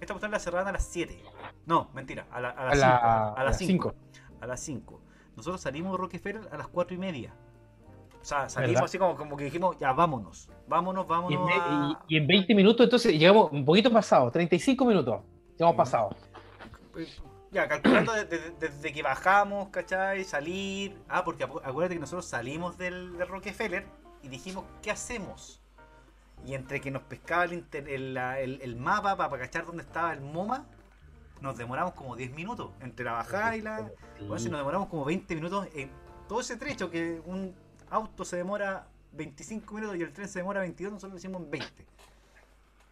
esta cuestión la cerraban a las 7. No, mentira, a, la- a A las 5. la- A, a las las 5. A las 5. Nosotros salimos de Rockefeller a las 4 y media. O sea, salimos ¿Verdad? así como, como que dijimos, ya vámonos, vámonos, Y en, vámonos. a- y- y en 20 minutos, entonces llegamos un poquito pasado, 35 minutos. Llegamos Mm. pasado. Ya, calculando desde, desde que bajamos, ¿cachai? Salir. Ah, porque acu- acuérdate que nosotros salimos del, del Rockefeller y dijimos, ¿qué hacemos? Y entre que nos pescaba el, inter- el, la- el- el mapa para cachar dónde estaba el MoMA, nos demoramos como 10 minutos. Entre la bajada y la. Bueno, si nos demoramos como 20 minutos en todo ese trecho que un auto se demora 25 minutos y el tren se demora 22, nosotros lo hicimos en 20.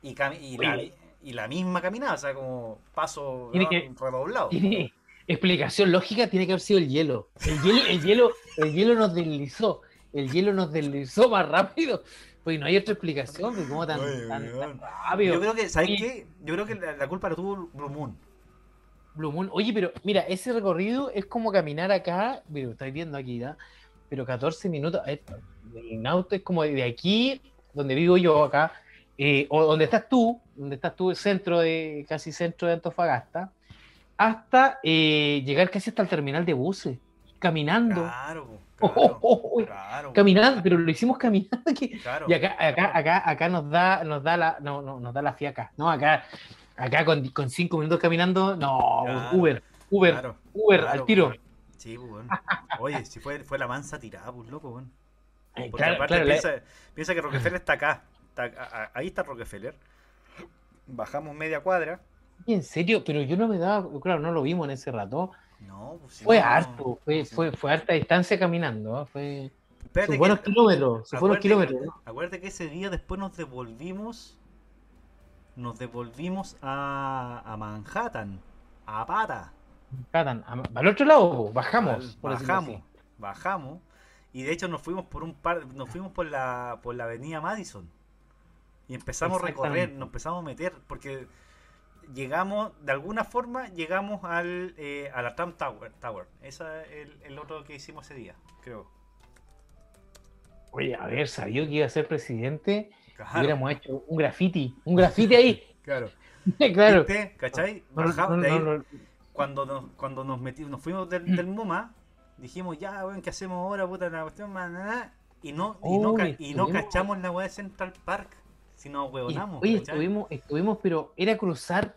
Y, y, la, y la misma caminada, o sea, como paso Tiene ¿no? que- redoblado. Tiene explicación lógica, tiene que haber sido el hielo. El hielo, el hielo, el hielo nos deslizó. El hielo nos deslizó más rápido. Pues no hay otra explicación, pues, ¿cómo tan, Oye, tan- tan rápido? Yo creo que, ¿sabes Oye. qué? Yo creo que la, la culpa la tuvo Blue Moon. Blue Moon. Oye, pero mira, ese recorrido es como caminar acá, pero estáis viendo aquí, ¿ya? Pero 14 minutos, en auto es como de aquí, donde vivo yo acá, eh, o donde estás tú, donde estás tú, el centro de, casi centro de Antofagasta, hasta eh, llegar casi hasta el terminal de buses, caminando. Claro, Oh, claro, oh, oh, claro. caminando, pero lo hicimos caminando aquí. claro. Y acá, acá, acá, acá nos da, nos da la, no, no, nos da la fiaca. No, acá, acá con, con cinco minutos caminando, no. Uber, Uber, Uber, al tiro. Sí, pues, weón. Oye, si fue, fue la mansa tirada, pues, loco, weón. Eh, Porque claro, aparte claro, piensa, piensa que Rockefeller está acá. Está, a- a- ahí está Rockefeller. Bajamos media cuadra. en serio, pero yo no me daba, claro, no lo vimos en ese rato. No, pues Fue no- harto, fue, fue, fue harta distancia caminando, ¿eh? fue Espérate buenos kilómetros, acuérdate- kilómetros. ¿no? Acuérdate que ese día después nos devolvimos. Nos devolvimos a, a Manhattan. A pata. Al otro lado, bajamos, Al- bajamos. Bajamos. Y de hecho nos fuimos por un par, nos fuimos por la, por la avenida Madison. Y empezamos a recorrer, nos empezamos a meter, porque llegamos, de alguna forma, llegamos al, eh, a la Trump Tower. Tower. Ese es el, el otro que hicimos ese día, creo. Oye, a ver, sabía que iba a ser presidente. Claro, Hubiéramos hecho un graffiti, un graffiti ahí. claro. claro. ¿Viste? ¿Cachai? No, no, Bajamos no, de ahí, no, no. Cuando nos, cuando nos metimos, nos fuimos del, del MoMA, dijimos, ya, weón, ¿qué hacemos ahora, puta, la cuestión, man, na, na", y no, y no, Oh, ca- y no cachamos la weá de Central Park, si nos Y- huevonamos, Oye, ¿cachai? estuvimos, estuvimos, pero era cruzar.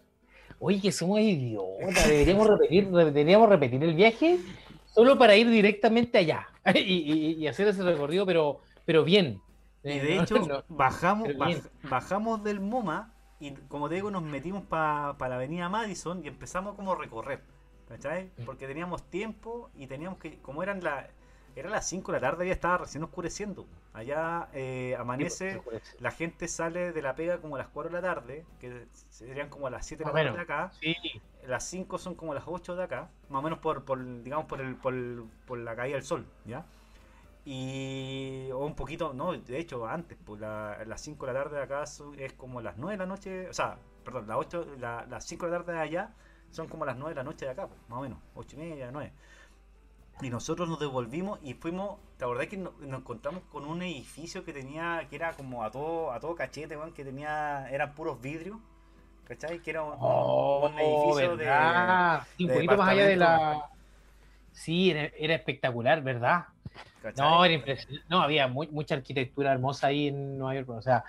Oye, que somos idiotas. Deberíamos repetir, deberíamos repetir el viaje solo para ir directamente allá y, y- y hacer ese recorrido, pero, pero bien. Y Eh, de no, hecho, no. bajamos, baj- bajamos del MoMA y como te digo, nos metimos para la avenida Madison y empezamos como a recorrer, ¿cachai? Porque teníamos tiempo y teníamos que, como eran la, era las 5 de la tarde, ya estaba recién oscureciendo. Allá eh, amanece, la gente sale de la pega como a las 4 de la tarde, que serían como a las 7 de la tarde de acá. Sí, Las 5 son como las 8 de acá, más o menos por, por digamos, por, el, por, el- por la caída del sol, ¿ya? Y, o un poquito, no, de hecho, antes, pues la, las 5 de la tarde de acá es como las 9 de la noche, o sea, perdón, las 8, la- las 5 de la tarde de allá son como las 9 de la noche de acá, pues, más o menos, 8 y media, 9. Y nosotros nos devolvimos y fuimos, ¿te acordás que no- nos, encontramos con un edificio que tenía, que era como a todo, a todo cachete, weón, que tenía, eran puros vidrios, ¿cachai? Que era un, Oh, un edificio de... Sí, un de poquito más allá de la. Sí, era, era espectacular, ¿verdad? ¿Cachai? No, era impresionante. No, había mu- mucha arquitectura hermosa ahí en Nueva York. O sea,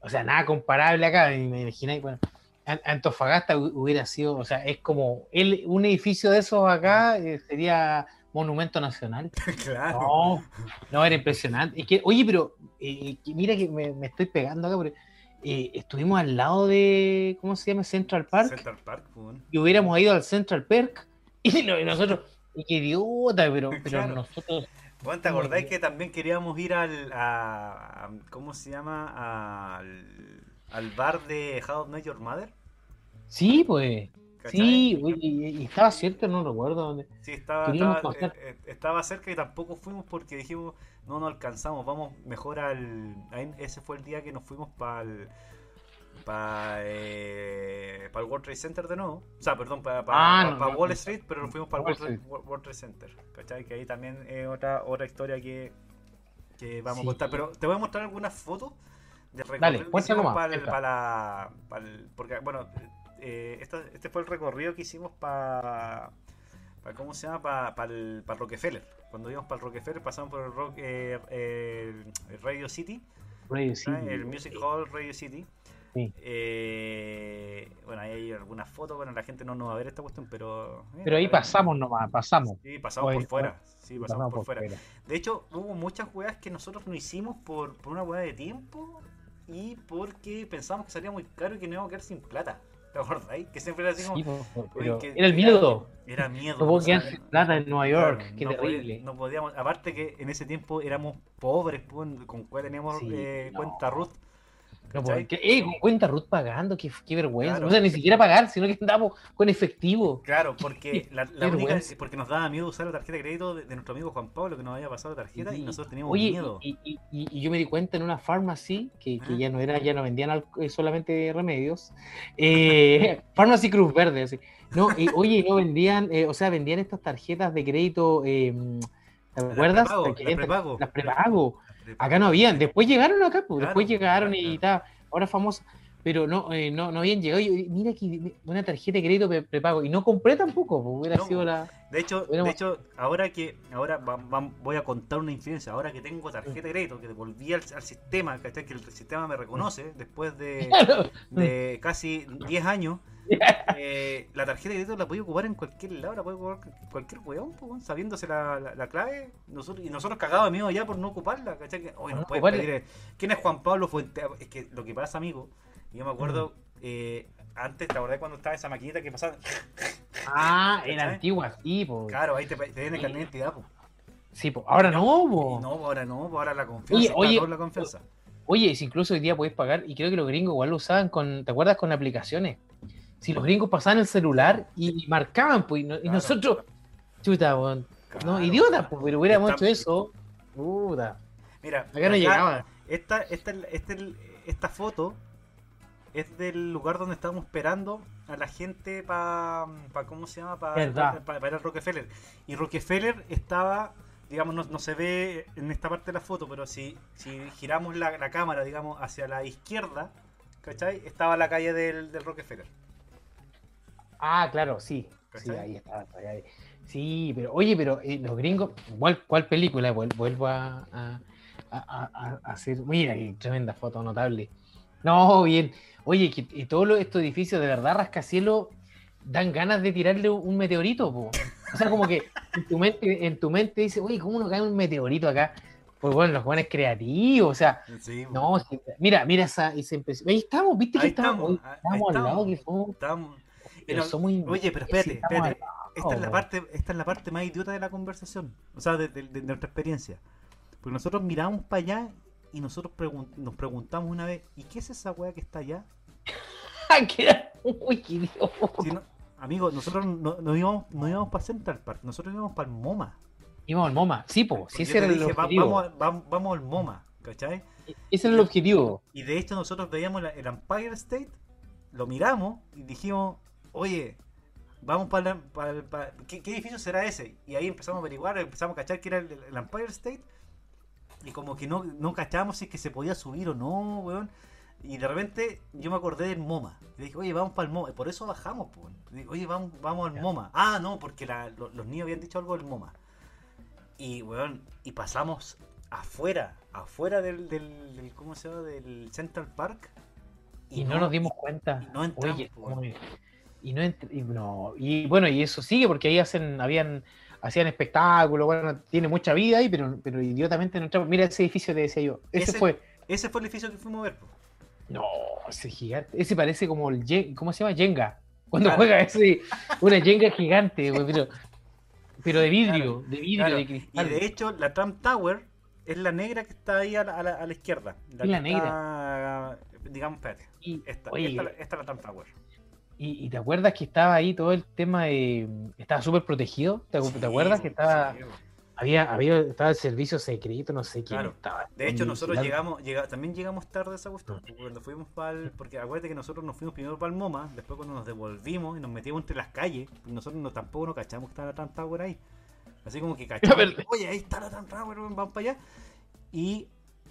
o sea, nada comparable acá. Me imagináis, bueno, An- Antofagasta hu- hubiera sido, o sea, es como el, un edificio de esos acá eh, sería monumento nacional. claro. No, no, era impresionante. Es que, oye, pero eh, que mira que me, me estoy pegando acá, pero eh, estuvimos al lado de, ¿cómo se llama? Central Park. Central Park, pues, y hubiéramos ido al Central Park y, no- y nosotros, y qué idiota, pero, pero Claro. nosotros, Bueno, ¿te acordáis que también queríamos ir al. A, a- ¿Cómo se llama? Al, al bar de How I Met Your Mother. sí, pues, ¿cachai? sí, y, y estaba cierto, no recuerdo dónde. Sí, estaba, estaba, eh, eh, estaba cerca y tampoco fuimos porque dijimos, no nos alcanzamos, vamos mejor al... ese fue el día que nos fuimos para Para el World Trade Center de nuevo. O sea, perdón, para Ah, no, no, Wall. Street, pero nos fuimos para el World, Trade- World Trade Center. ¿Cachai? Que ahí también es otra, otra historia que, que vamos Sí. a contar. Pero te voy a mostrar algunas fotos de Dale, recorrido que cuenta hicimos nomás, para el- para la- para el- Porque, bueno, eh, esta- este fue el recorrido que hicimos para para ¿cómo se llama? Para el, para Rockefeller. Cuando íbamos para el Rockefeller pasamos por el, rock, eh, el- el Radio City, Radio City. el Music Hall Radio City. Sí. Eh, bueno, ahí hay algunas fotos, bueno, la gente no nos va a ver esta cuestión, pero... eh, Pero ahí pasamos nomás, pasamos. Sí, pasamos por fuera. Sí, pasamos, pasamos por fuera. De hecho, hubo muchas weas que nosotros no hicimos por, por una wea de tiempo y porque pensábamos que salía muy caro y que nos íbamos a quedar sin plata. ¿Te acordáis? Que siempre era así como... Sí, Oye, que- era el miedo. Era miedo. No o sea, quedar sin plata en Nueva York, Claro, qué no terrible. no podíamos, aparte que en ese tiempo éramos pobres, con cuál teníamos Sí, eh, no. cuenta Ruth. Eh, con cuenta Ruth pagando, qué, qué vergüenza. Claro. O sea, ni siquiera pagar, sino que andamos con efectivo. Claro, porque la, la única, porque nos daba miedo usar la tarjeta de crédito de, de nuestro amigo Juan Pablo que nos había pasado la tarjeta y nosotros teníamos Oye, miedo. y, y- yo me di cuenta en una pharmacy que, que Ah. ya no era, ya no vendían eh, solamente remedios. Eh, pharmacy Cruz Verde, así. No, eh, oye, no vendían, eh, o sea, vendían estas tarjetas de crédito, eh, ¿te Las acuerdas? prepago, Que las prepago. Las prepago. Acá no habían, después llegaron acá, pues, Claro, después llegaron claro, y tal, ahora famosa, pero no, eh, no, no habían llegado. Y, mira que una tarjeta de crédito pre- prepago, y no compré tampoco, pues, hubiera No, sido la. De hecho, Hubiéramos- de hecho, ahora que ahora va- va- voy a contar una infidencia, ahora que tengo tarjeta de crédito, que devolví al, al sistema, ¿cachai? que el sistema me reconoce después de, Claro. de casi 10 años, eh, la tarjeta de crédito la puedo ocupar en cualquier lado, la puedo ocupar en cualquier weón, po, sabiéndose la, la- la clave, nosotros, y nosotros cagados de miedo ya por no ocuparla, ¿cachai? Que, oye, no ocuparla. pedir, eh, ¿quién es Juan Pablo Fuente? Es que lo que pasa, amigo, yo me acuerdo, eh, antes, ¿te acordás cuando estaba esa maquinita que pasaba? Ah, era ¿Cachai? antigua, sí, pues. Claro, ahí te, te viene el carnet de identidad, po. Sí, pues. Ahora no, po. No, ahora no, ahora la confianza. Oye, oye, en la confianza. Oye, si incluso hoy día podéis pagar, y creo que los gringos igual lo usaban con, ¿te acuerdas? Con aplicaciones. Si los gringos pasaban el celular y, marcaban, pues, y, no- y nosotros, chuta, weón. No, idiota, pues, pero hubiéramos hecho eso. Puta. Mira, Acá no llegaba. Esta, esta, esta, esta foto es del lugar donde estábamos esperando a la gente para, pa, ¿cómo se llama? Para Verdad. ir al Rockefeller. Y Rockefeller estaba, digamos, no, no se ve en esta parte de la foto, pero si, si giramos la, la cámara, digamos, hacia la izquierda, ¿cachai? Estaba la calle del, del Rockefeller. Ah, claro, sí. Sí, ahí está. ahí- Sí, pero oye, pero eh, los gringos, ¿cuál, cuál película Vuel- vuelvo a, a- a- a- a hacer? Mira, qué tremenda foto, notable. No, bien. Oye, que, y todos estos edificios de verdad, rascacielos, dan ganas de tirarle un meteorito, po. O sea, como que en tu mente, en tu mente dice, oye, ¿cómo no cae un meteorito acá? Pues bueno, los jóvenes creativos, o sea, Sí, no, mira, mira esa, ese empezó- Ahí estamos, viste que Ahí estamos, estamos, oye, ahí estamos al lado, que somos, Estamos- pero Oye, pero espérate, espérate. Esta es la parte, esta es la parte más idiota de la conversación. O sea, de, de- de nuestra experiencia. Porque nosotros miramos para allá y nosotros pregun- nos preguntamos una vez, ¿y qué es esa weá que está allá? que era uy, qué idiota. Si no- amigo, nosotros no, no íbamos, no íbamos para Central Park, nosotros íbamos para el MoMA. Íbamos al MoMA, sí, po, sí, ese era el dije, "Va- objetivo. vamos, a- vam- vamos al MoMA, ¿cachai? Ese era el objetivo. Y de hecho nosotros veíamos la- el Empire State, lo miramos y dijimos, oye, vamos para, para, para- ¿qué, qué edificio será ese? Y ahí empezamos a averiguar, empezamos a cachar que era el, el Empire State y como que no, no cachábamos si es que se podía subir o no, weón. Y de repente yo me acordé del MoMA. Y dije, oye, vamos para el MoMA. Y por eso bajamos, pues. Digo, oye, vamos, vamos al. MoMA. Ah, no, porque la- lo- los niños habían dicho algo del MoMA. Y, weón, y pasamos afuera, afuera del, del, del- ¿cómo se llama? Del Central Park. Y, no, nos dimos cuenta. y no entramos, Oye. Y no, y no, y bueno, y eso sigue porque ahí hacen, habían, hacían espectáculos, bueno, tiene mucha vida ahí, pero, pero idiotamente no entramos. Mira ese edificio te decía yo. Ese, Ese- fue. Ese fue el edificio que fuimos a ver. No, ese gigante. Ese parece como el ¿cómo se llama? Jenga. Cuando Claro. juega ese, una Jenga gigante, pero, pero de vidrio, de vidrio, Claro, de Y cristal. de hecho, la Trump Tower es la negra que está ahí a la, a la- a la izquierda. Es la está, digamos, espérate. Y, Esta, oye, esta, esta es la Trump Tower. Y, y te acuerdas que estaba ahí todo el tema de. Estaba súper protegido. ¿Te, acuerdas que estaba. sí. Había, había, estaba el servicio secreto, no sé quién Claro. estaba. De hecho, nosotros llegamos, llega- también llegamos tarde a esa cuestión. porque Cuando fuimos para el, porque acuérdate que nosotros nos fuimos primero para el MoMA, después cuando nos devolvimos y nos metimos entre las calles, y nosotros no, tampoco nos cachamos que estaba la Trump Tower ahí. Así como que cachamos, oye, ahí está la Tower, vamos para allá. Y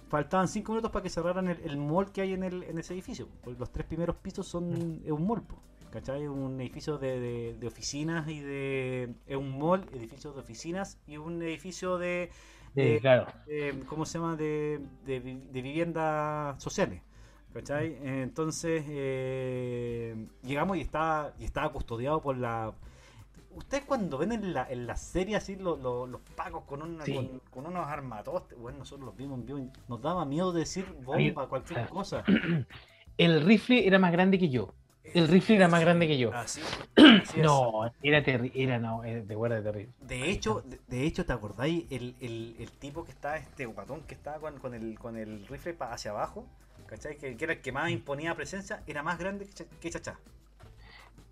faltaban cinco minutos para que cerraran el, el mall que hay en, el, en ese edificio. Porque los tres primeros pisos son es un mall, po, ¿cachai? Un edificio de, de- de oficinas y de... Es un mall, edificios de oficinas y un edificio de Sí, claro. ¿cómo se llama? De, de, vi- de viviendas sociales. ¿Cachai? Entonces eh, llegamos y estaba, y estaba custodiado por la... Ustedes cuando ven en la, en la serie así lo- lo- los pagos con, una, Sí. con, con unos armatostes, bueno, nosotros los vimos en vivo y nos daba miedo decir bomba, cualquier ah. cosa. El rifle era más grande que yo. El rifle era más grande que yo. Así, así es. No, era terrible. Era, no, era de verdad terrible. De hecho, de, de hecho, ¿te acordáis el, el, el tipo que estaba, este guatón que estaba con, con el, con el rifle hacia abajo? ¿Cachai? Que, que era el que más imponía presencia, era más grande que, que Chachá.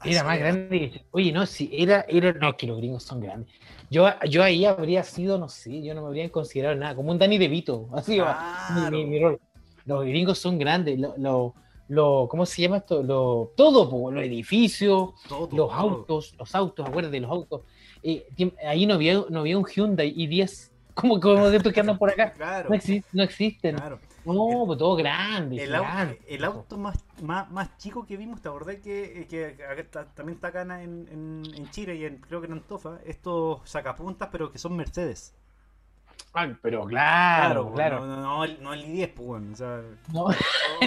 Era más grande que. Oye, no, sí, era, era. No, que los gringos son grandes. Yo, yo ahí habría sido, no sé, yo no me habría considerado nada, como un Danny DeVito. Así va, mi- Claro. mi, mi rol. Los gringos son grandes. Lo, lo, lo- ¿Cómo se llama esto? Lo, todo, los edificios, Todo, los todo. autos, los autos, acuérdate, los autos. Eh, ahí no había, no había un Hyundai i10, como, como de estos que andan por acá. Claro, No, exi- no existen. claro. No, pues todo grande. El, au- gigante. el auto más, más, más chico que vimos, ¿te acordás que, que acá también está acá en, en, en Chile y en, creo que en Antofa? Estos sacapuntas, pero que son Mercedes. Pero claro, pues, claro. No, no, no, el, no el i10, pues, bueno, o sea, No,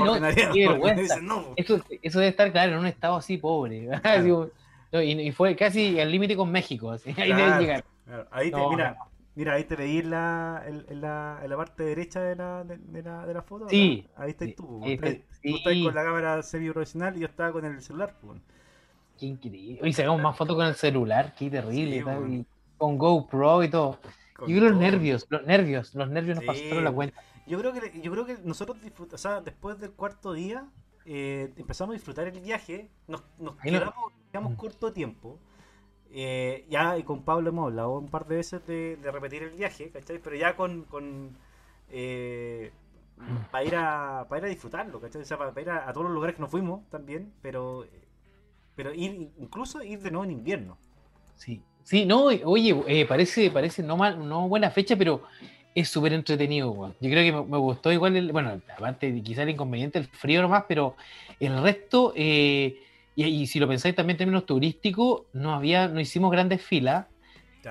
No, qué vergüenza. dicen, no, pues. eso, eso debe estar, claro, en un estado así pobre. Y, y fue casi al límite con México. así, Ahí debe llegar. Claro, Ahí te, No, mira, no. mira, ahí te veí en la, en, en la, en la parte derecha de la, de, de la, de la foto. Sí. ¿verdad? Ahí estás Sí, tú. ahí Tú está- tú estás con la cámara semi-profesional y yo estaba con el celular. pues. Qué increíble. Hoy sacamos más fotos con el celular, qué terrible. Sí, tal, bueno. y con GoPro y todo. Con Y vi los nervios, los nervios, los nervios nos Sí. pasaron la cuenta. Yo creo que, yo creo que nosotros disfrutamos, o sea, después del cuarto día, eh, empezamos a disfrutar el viaje, nos, nos Ahí no- quedamos, quedamos Mm. corto tiempo. Eh, ya y con Pablo hemos hablado un par de veces de, de repetir el viaje, ¿cachai? Pero ya con... con eh, para ir a para ir a disfrutarlo, ¿cachai? O sea, para, ir a, a todos los lugares que nos fuimos también, pero pero ir incluso ir de nuevo en invierno. Sí, sí, no, oye, eh, parece, parece no mal, no buena fecha, pero es súper entretenido. Yo creo que me, me gustó igual, el, bueno, aparte quizá el inconveniente, el frío nomás, pero el resto, eh, y, y si lo pensáis también en términos turísticos, no había, no hicimos grandes filas,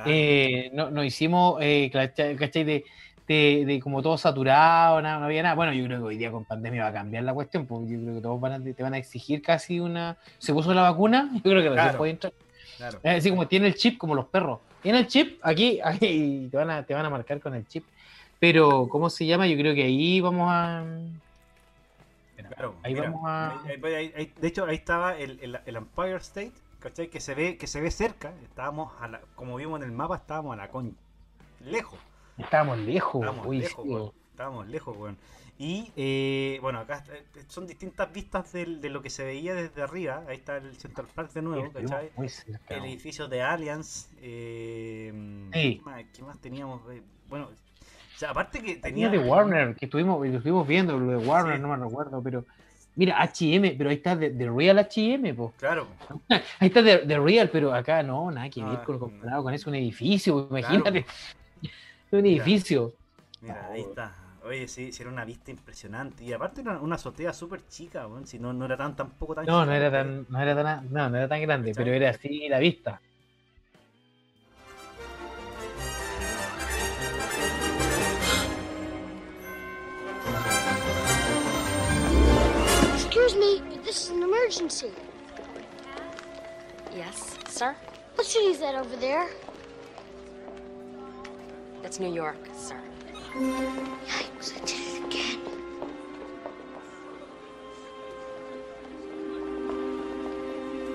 eh, no, no hicimos, eh, ¿cachai? De, de, de como todo saturado, nada, no había nada. Bueno, yo creo que hoy día con pandemia va a cambiar la cuestión, porque yo creo que todos van a, te van a exigir casi una... ¿Se puso la vacuna? Yo creo que Claro. puede entrar. Claro. Es así como tiene el chip, como los perros. Tiene el chip, aquí, ahí te van a, te van a marcar con el chip. Pero, ¿cómo se llama? Yo creo que ahí vamos a. Claro, ahí mira, vamos a. ahí- ahí- ahí- ahí- de hecho, ahí estaba el, el- el Empire State, ¿cachai? Que se ve, que se ve cerca. Estábamos, a la- como vimos en el mapa, estábamos a la con lejos. Estábamos lejos. Estábamos uy, lejos, sí, weón. Estábamos lejos, weón. Y eh, bueno, acá eh, son distintas vistas del- de, lo que se veía desde arriba. Ahí está el Central Park de nuevo, ¿cachai? El edificio de Allianz. Eh, Sí. ¿qué, más, teníamos? Eh, Bueno, o sea, aparte que Tenía de Warner, que estuvimos, lo estuvimos viendo, lo de Warner, Sí. no me recuerdo, pero. Mira, HM, pero ahí está de, de Real HM, po. Claro, Ahí está de, de Real, pero acá no, nada que ver Ah, con, comparado con eso, un edificio, imagínate. Un Mira. edificio. Mira, ahí está. Oye, sí, sí, era una vista impresionante. Y aparte era una azotea súper chica, weón. Si no, no era tan tampoco tan No, no era tan, no era tan, no, no era tan grande, ¿Cachai? pero era así la vista. Excuse me, this is an emergency. Yes, sir? What city is that over there? That's New York, sir.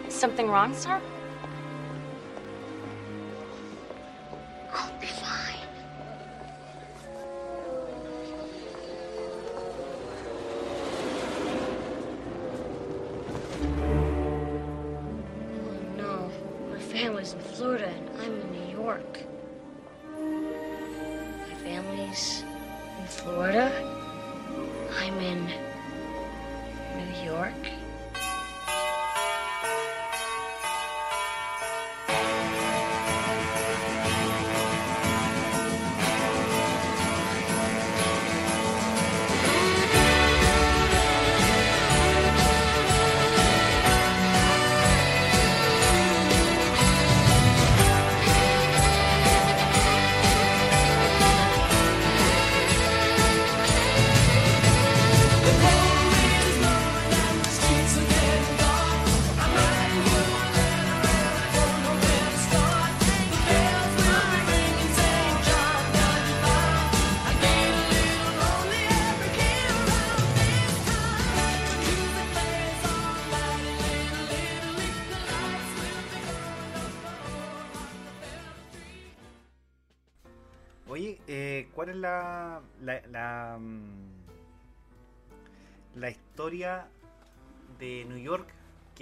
Something wrong, sir?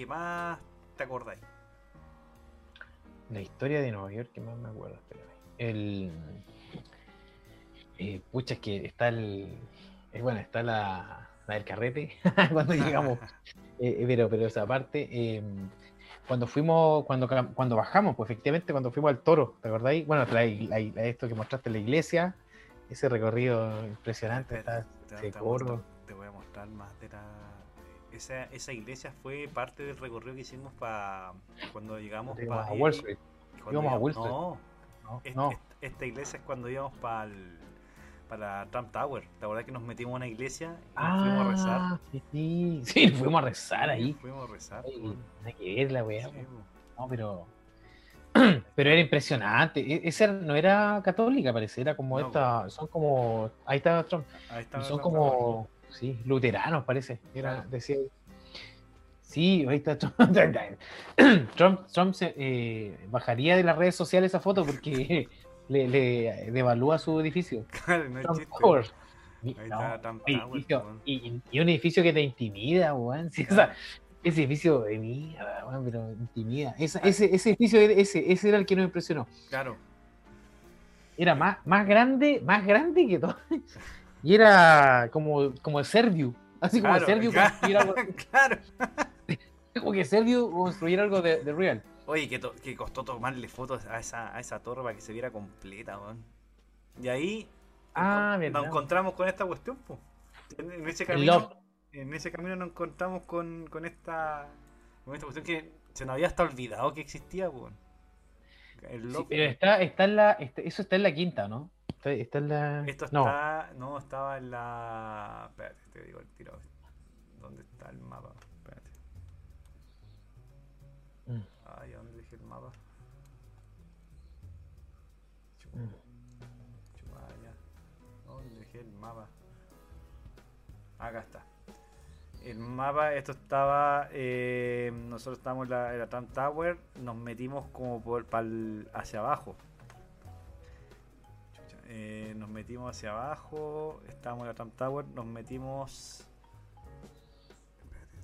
Que más te acordáis? La historia de Nueva York, que más me acuerdo, espérame. El. Eh, pucha, es que está el. eh, bueno, está la, la del carrete cuando llegamos. Eh, pero, pero esa parte. cuando fuimos, cuando, cuando bajamos, pues efectivamente, cuando fuimos al toro, ¿te acordáis? Bueno, la- la- la- esto que mostraste en la iglesia, ese recorrido impresionante, está Te- te- voy a mostrar más de la... Esa, esa iglesia fue parte del recorrido que hicimos para cuando llegamos Íbamos pa- a Wall Street. íbamos a Wall Street. No, No, Est- no. est- esta iglesia es cuando íbamos para para Trump Tower. La verdad que nos metimos en una iglesia y nos fuimos a rezar. Ah, sí, sí, sí, fuimos a rezar ahí. Fuimos a rezar. Ay, po. nada que ver la weá. No, pero. Pero era impresionante. E- Esa no era católica, parece. Era como No, esta. Son como. Ahí está Trump. Ahí está son Trump como. Sí, luteranos, parece. Era, decía. Sí, ahí está Trump. Trump, Trump se, eh, bajaría de las redes sociales esa foto porque le, le devalúa su edificio. Claro, no Trump. Tower. Ahí No, edificio- y, y un edificio que te intimida, weón. Sí, o sea, Ese edificio de mierda, pero intimida. Esa- ese, ese edificio, era- ese, ese era el que nos impresionó. Claro. Era más, más grande, más grande que todo. Y era como, como el Serviu. Así como Claro, el Serviu claro, algo, claro. como que Serviu construyera algo de, de real. Oye, que, to- que costó tomarle fotos a esa, a esa torre para que se viera completa, weón. Y ahí Ah, nos encontramos con esta cuestión, pues. En, ese camino, en ese camino nos encontramos con, con esta con esta cuestión que se nos había hasta olvidado que existía, weón. Sí, pero está, está en la, está- eso está en la quinta, ¿no? Está, está en la. Esto no, está. No, estaba en la. Espérate, te digo el tiro. ¿Dónde está el mapa? Espérate. Mm. Ay, ¿a dónde dejé el mapa? Chu- Mm. ¿Dónde dejé el mapa? Acá está. El mapa, esto estaba. eh, nosotros estábamos en la, en la Trump Tower. Nos metimos como por pa'l- hacia abajo. Eh, nos metimos hacia abajo. Estábamos en la Trump Tower. Nos metimos.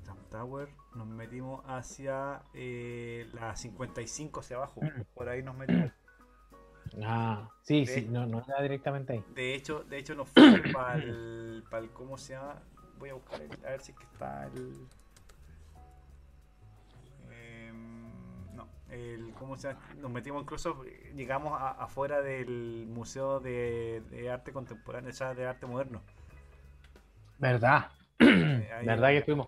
Trump Tower. Nos metimos hacia eh, la 55 hacia abajo. Mm. Por ahí nos metimos. Ah, sí, De- sí, no, no era directamente ahí. De hecho, de hecho nos fuimos para el, ¿cómo se llama? Voy a buscar el- a ver si es que está el el cómo se llama? Nos metimos incluso llegamos a- afuera del Museo de, de Arte Contemporáneo, o sea, de Arte Moderno. ¿Verdad? Eh, ahí ¿Verdad que estuvimos?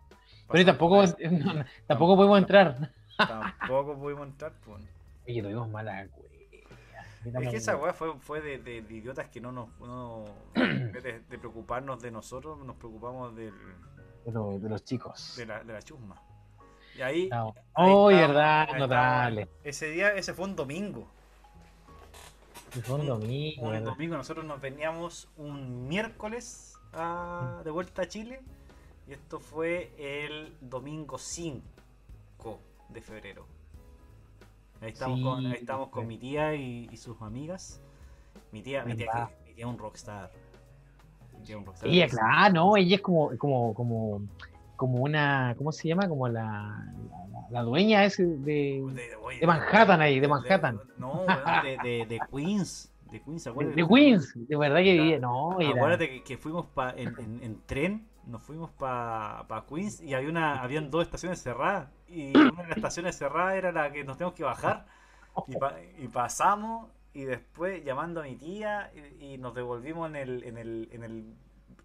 Pero tampoco, no, tampoco podemos entrar. tampoco pudimos entrar, pues. Oye, tuvimos mala. Es que esa weá fue, fue de, de- de idiotas que no nos. No, de, de preocuparnos de nosotros, nos preocupamos del, de, lo- de los chicos. de, la, de la chusma. Y ahí. No. Oh, verdad, notable. estábamos. Ese día, ese fue un domingo. Fue un domingo, Un domingo, nosotros nos veníamos un miércoles a- de vuelta a Chile. Y esto fue el domingo 5 de febrero. Ahí estamos, Sí, con, ahí estamos con mi tía y, y sus amigas. Mi tía, mi tía, mi tía es un rockstar. Mi tía es un rockstar. Ella, claro, no, ella es como, como, como, como una, ¿cómo se llama? Como la, la, la dueña ese de, De, oye, de Manhattan ahí, de Manhattan. no, weón, de, de, de Queens. De Queens, de, acuérdate. de Queens, de verdad que vivía, no, era, Acuérdate que, que fuimos pa- en, en- en tren, nos fuimos para Queens y había una, habían dos estaciones cerradas. Y una de las estaciones cerradas era la que nos tenemos que bajar. Y, pa- y pasamos y después llamando a mi tía y, y nos devolvimos en el, en, el, en el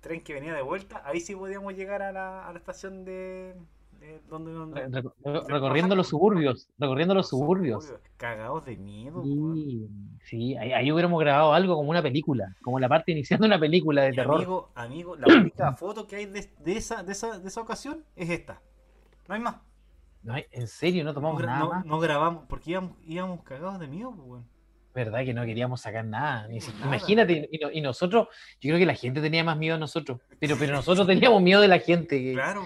tren que venía de vuelta. Ahí sí podíamos llegar a la, a la estación de... de donde, donde- re- re- recorriendo los suburbios, recorriendo los suburbios. Cagados de miedo. Sí, sí, ahí, ahí hubiéramos grabado algo como una película, como la parte inicial de una película de Y terror. amigo, amigo, la única foto que hay de, de esa, de, esa, de esa ocasión es esta. No hay más. No, en serio, no No, tomamos gra- nada no- más. no grabamos porque íbamos, íbamos cagados de miedo, pues. Verdad que no queríamos sacar nada. ni Nada. Imagínate, y, no- y nosotros, yo creo que la gente tenía más miedo a nosotros, pero, pero nosotros teníamos miedo de la gente. que- Claro.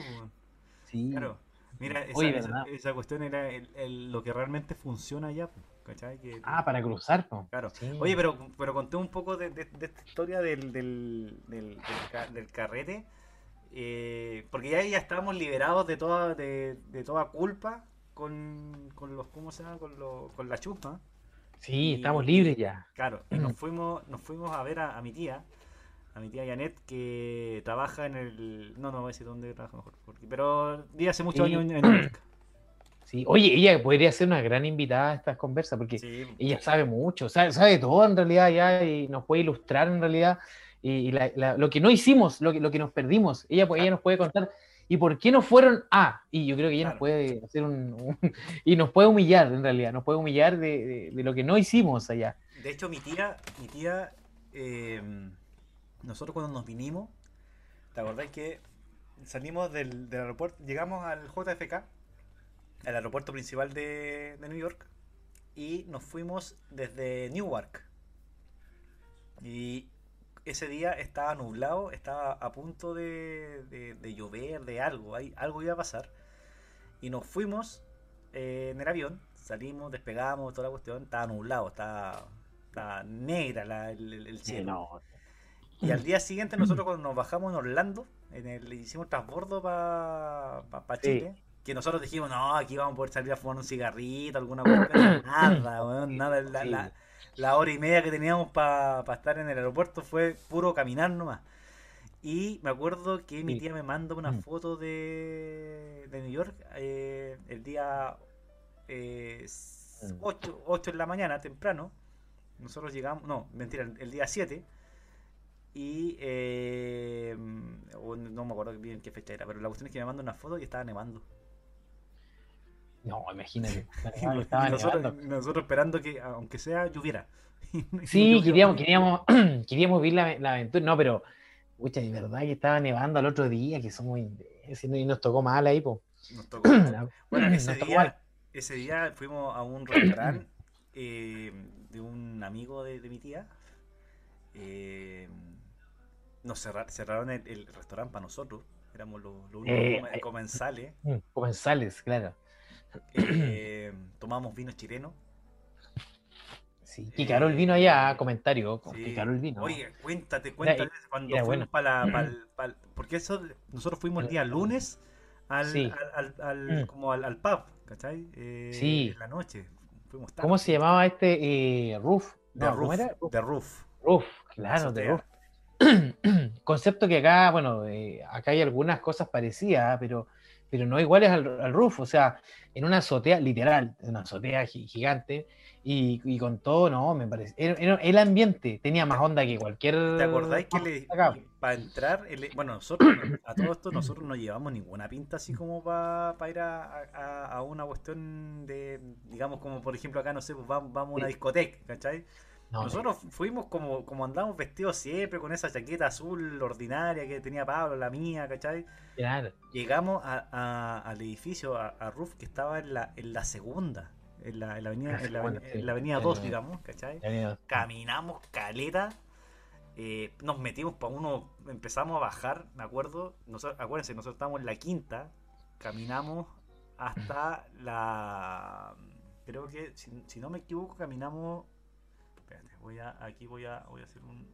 Sí. Claro. Mira, esa, Oye, esa- cuestión era el- el- lo que realmente funciona allá, Ah, para cruzar, po. Claro. Sí. Oye, pero, pero conté un poco de, de- de esta historia del, del, del, del ca- del carrete, eh, porque ya, ya estábamos liberados de toda, de, de toda culpa con, con los, ¿cómo se llama? Con, los- con la chusma. Sí, y- estamos libres ya. Claro, y nos fuimos, nos fuimos a ver a, a mi tía, a mi tía Janet, que trabaja en el. No, no voy a decir dónde trabaja mejor, porque- pero vive hace muchos Sí. años en, York. Sí. Oye, ella podría ser una gran invitada a estas conversas, porque Sí, ella sabe mucho, sabe, sabe todo en realidad ya y nos puede ilustrar en realidad y, y la- la- lo que no hicimos, lo que, lo que nos perdimos. Ella, ella nos puede contar. ¿Y por qué no fueron a? Y yo creo que ella Claro. nos puede hacer un, un- Y nos puede humillar, en realidad. Nos puede humillar de, de- de lo que no hicimos allá. De hecho, mi tía, mi tía, eh, nosotros cuando nos vinimos, ¿te acordás que salimos del, del aeropuerto, llegamos al JFK, al aeropuerto principal de, de New York, y nos fuimos desde Newark. Y ese día estaba nublado, estaba a punto de, de- de llover, de algo, ahí, algo iba a pasar. Y nos fuimos eh, en el avión, salimos, despegamos, toda la cuestión, estaba nublado, estaba, estaba negra la- el, el- el cielo. Y al día siguiente nosotros cuando nos bajamos en Orlando, en el, hicimos transbordo para. Chile, que nosotros dijimos, no, aquí vamos a poder salir a fumar un cigarrito, alguna cosa. Nada, weón, nada. La- la hora y media que teníamos para estar en el aeropuerto fue puro caminar nomás. Y me acuerdo que mi tía me manda una Mm. foto de, de New York eh, el día eh, Mm. 8, en la mañana, temprano. Nosotros llegamos, no, mentira, el, día 7. Y eh, no me acuerdo bien qué fecha era, pero la cuestión es que me manda una foto y estaba nevando. No, imagínate. Y, Ah, nosotros, esperando que, aunque sea, lloviera. Sí, queríamos, queríamos, queríamos vivir la, la aventura. No, pero, pucha, de verdad que estaba nevando al otro día, que somos imbéciles, y nos tocó mal ahí, pues. Nos tocó. Bueno, Nos ese tocó día, mal. ese día fuimos a un restaurante eh, de un amigo de, de mi tía. Eh, nos cerra- cerraron el, el restaurante para nosotros. Éramos los, los únicos Eh, eh. comensales. Mm, Comensales, claro. Eh, tomamos vino chileno. Sí, que el vino allá, comentario, Sí. que el vino. Oye, cuéntate, cuéntate Era- cuando fuimos bueno. para la. porque eso, nosotros fuimos el día lunes al, Sí. al, al- al- Mm. como al, pub, ¿cachai? Eh, Sí. En la noche. Fuimos tarde. ¿Cómo se llamaba este eh, Roof? The No, ¿cómo Roof. era? The Roof. Roof, claro, de azotea. Roof. Concepto que acá, bueno, eh, acá hay algunas cosas parecidas, pero, pero no iguales al, al roof, o sea, en una azotea, literal, una azotea gi- gigante, y, y con todo, no, me parece. era- era- el ambiente tenía más onda que cualquier. ¿Te acordáis que le, para entrar, el- bueno, nosotros, a todo esto, nosotros no llevamos ninguna pinta así como para ir a, a- a una cuestión de, digamos, como por ejemplo acá, no sé, pues vamos, vamos a una discoteca, ¿cachai? No, Nosotros fuimos como, como andamos vestidos siempre, con esa chaqueta azul ordinaria que tenía Pablo, la mía, ¿cachai? claro. Llegamos a- a- al edificio, a, a Roof, que estaba en la, en la segunda, en la, en la avenida, en la, avenida- en la avenida En 2, la- digamos, ¿cachai? Caminamos caleta, eh, nos metimos para uno, empezamos a bajar, me acuerdo, nosotros, acuérdense, nosotros estábamos en la quinta, caminamos hasta la... Creo que, si, si no me equivoco, caminamos... Voy a, aquí voy a, voy a hacer un...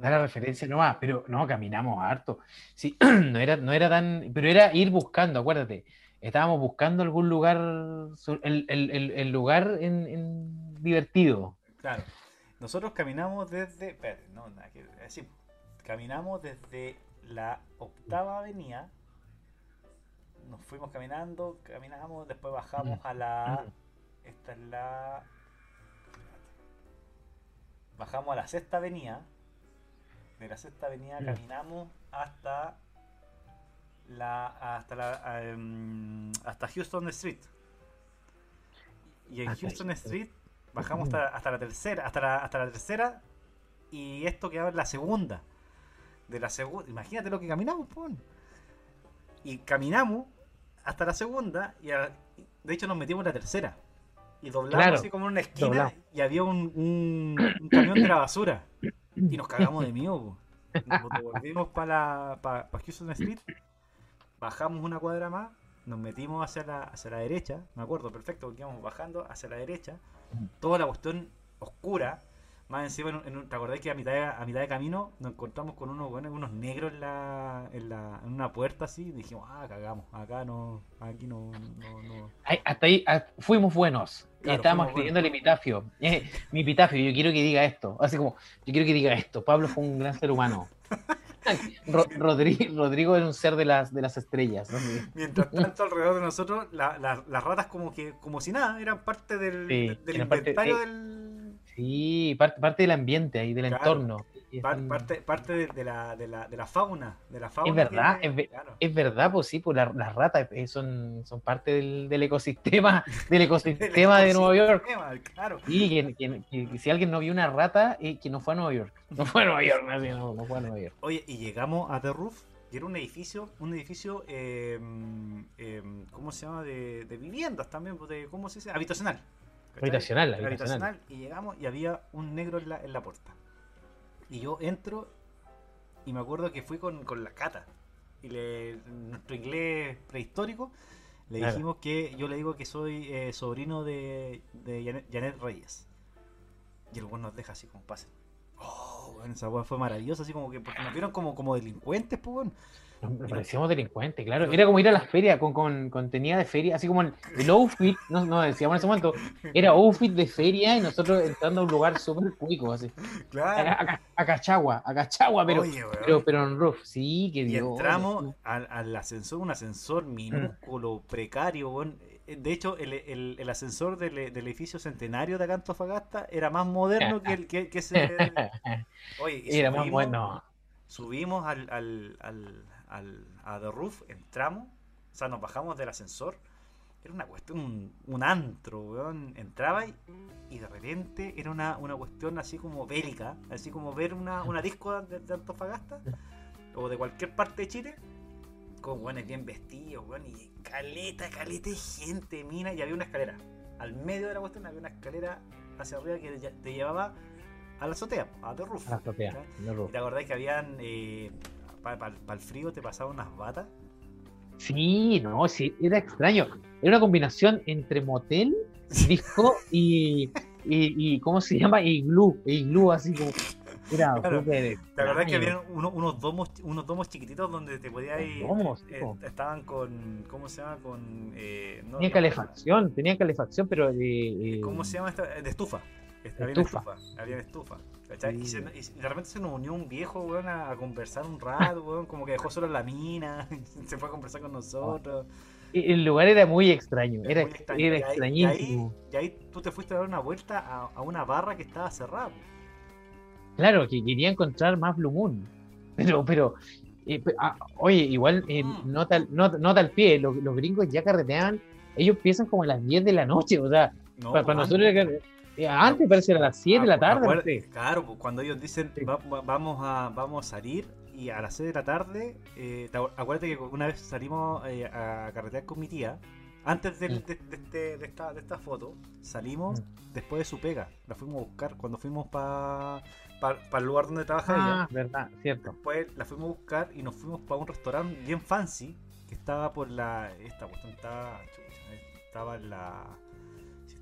Da la referencia nomás, pero no, caminamos harto. Sí, no era, no era tan. Pero era ir buscando, acuérdate. Estábamos buscando algún lugar, el, el- el- el lugar en, en divertido. Claro. Nosotros caminamos desde. Espérate, no, nada que decir. Caminamos desde la octava avenida. Nos fuimos caminando, caminamos, después bajamos a la. Esta es la. Bajamos a la sexta avenida. De la sexta avenida Mm. caminamos hasta la. hasta la. em, hasta Houston Street. Y en Hasta Houston. Street bajamos hasta, hasta la tercera, hasta la, hasta la tercera y esto quedaba en la segunda. De la segunda, imagínate lo que caminamos, pon. Y caminamos hasta la segunda y a- de hecho nos metimos en la tercera. Y doblamos Claro, así como en una esquina y había un, un- un camión de la basura. Y nos cagamos de miedo. Nos volvimos para pa, pa Houston Street, bajamos una cuadra más, nos metimos hacia la, hacia la derecha, me acuerdo perfecto, porque íbamos bajando hacia la derecha, toda la cuestión oscura, más encima, en ¿te acordás que a mitad de, a mitad de camino nos encontramos con unos, buenos- unos negros en, la, en, la, en una puerta así? Y dijimos, ah, cagamos, acá no, aquí no, no, no. Hasta ahí ah, fuimos buenos. Y Claro, estábamos escribiendo el epitafio. Eh, mi epitafio, yo quiero que diga esto. Así como, yo quiero que diga esto. Pablo fue un gran ser humano. Ro- Rodri- Rodrigo era un ser de las, de las estrellas. ¿no? Mientras tanto, alrededor de nosotros, la- la- las ratas como que, como si nada, eran parte del, Sí, del eran parte- inventario eh, del, Sí, parte, parte del ambiente ahí, del Claro. entorno. Par- parte, parte de, de la, de, la, de la fauna. De la fauna Es verdad, es ve- claro. Es verdad, pues sí, pues la- las ratas eh, son, son parte del, del ecosistema, del ecosistema de Nueva York. Claro. Y que, que- que- que si alguien no vio una rata, eh, que no fue a Nueva York. No fue a Nueva York, no, sí, no, fue a Nueva York. Oye, y llegamos a The Roof, y era un edificio, un edificio, eh, eh, ¿cómo se llama? De, de viviendas también, pues, de, ¿cómo se dice? Habitacional. Habitacional, habitacional. Y llegamos y había un negro en la, en la puerta. Y yo entro y me acuerdo que fui con, con la cata. Y le, nuestro inglés prehistórico le Claro. dijimos que yo le digo que soy eh, sobrino de, de Janet, Janet Reyes. Y el weón nos deja así como pase. Oh, weón, esa weá fue maravillosa, así como que porque nos vieron como, como delincuentes, pues weón. Nos parecíamos delincuentes, claro. Era como ir a las ferias con, con, de feria, así como el, el outfit, no, no decíamos en ese momento, era outfit de feria y nosotros entrando a un lugar súper cuico, así. Claro. a- a Cachagua, a Cachagua, pero, Oye, pero, pero en roof, sí, que Y Dios. entramos al, al ascensor, un ascensor minúsculo, precario. Eh, De hecho, el, el- el ascensor del, del edificio centenario de acá Antofagasta era más moderno que el que, que ese. Oye, y Era más subimos- bueno. Subimos al, al, al, al- a The Roof, entramos, o sea, nos bajamos del ascensor. Era una cuestión, un, un antro, weón. Entraba y, y de repente era una, una cuestión así como bélica, así como ver una, una disco de, de Antofagasta o de cualquier parte de Chile, con weones bien vestidos, weón, y caleta, caleta de gente, mina, y había una escalera. Al medio de la cuestión había una escalera hacia arriba que te llevaba a la azotea, a The Roof. A la azotea. The Roof. ¿Y ¿Te acordás que habían, eh, para el frío te pasaban unas batas? Sí, no, sí, era extraño. Era una combinación entre motel, disco y, y, y ¿cómo se llama? Iglú, iglú, así como. Era Claro. ¿Te acordás que había unos, unos domos unos domos chiquititos donde te podías ir? Domos, eh, estaban con. ¿Cómo se llama? Con. Eh, no- Tenía no- calefacción, tenía calefacción, pero eh, ¿Cómo se llama esta? De estufa. Había Estufa. estufa. Había estufa. ¿Cachai? Y, se- y de repente se nos unió un viejo, weón, a, a conversar un rato, weón, como que dejó solo la mina, se fue a conversar con nosotros. El lugar era muy extraño, era, Muy extraño. era Y ahí- extrañísimo. Y ahí, y ahí tú te fuiste a dar una vuelta a, a una barra que estaba cerrada. Claro, que quería encontrar más Blue Moon. Pero, pero, eh, ah, oye, igual, eh, Mm. nota, nota, nota al pie, los, los gringos ya carreteaban, ellos empiezan como a las 10 de la noche, o sea, No, para, para pues, nosotros antes parece a las 7 de la Acu- tarde, no acuer- sé. Claro, pues, cuando ellos dicen Sí. "Va- va- vamos, a, vamos a salir y a las 6 de la tarde, eh, te acu- acuérdate que una vez salimos eh, a carretear con mi tía, antes de, de este- de esta, de esta foto, salimos después de su pega, la fuimos a buscar cuando fuimos para el lugar donde trabaja ella. Ah, verdad, cierto. Después la fuimos a buscar y nos fuimos para un restaurante bien fancy que estaba por la. Esta cuestión estaba. Estaba en la.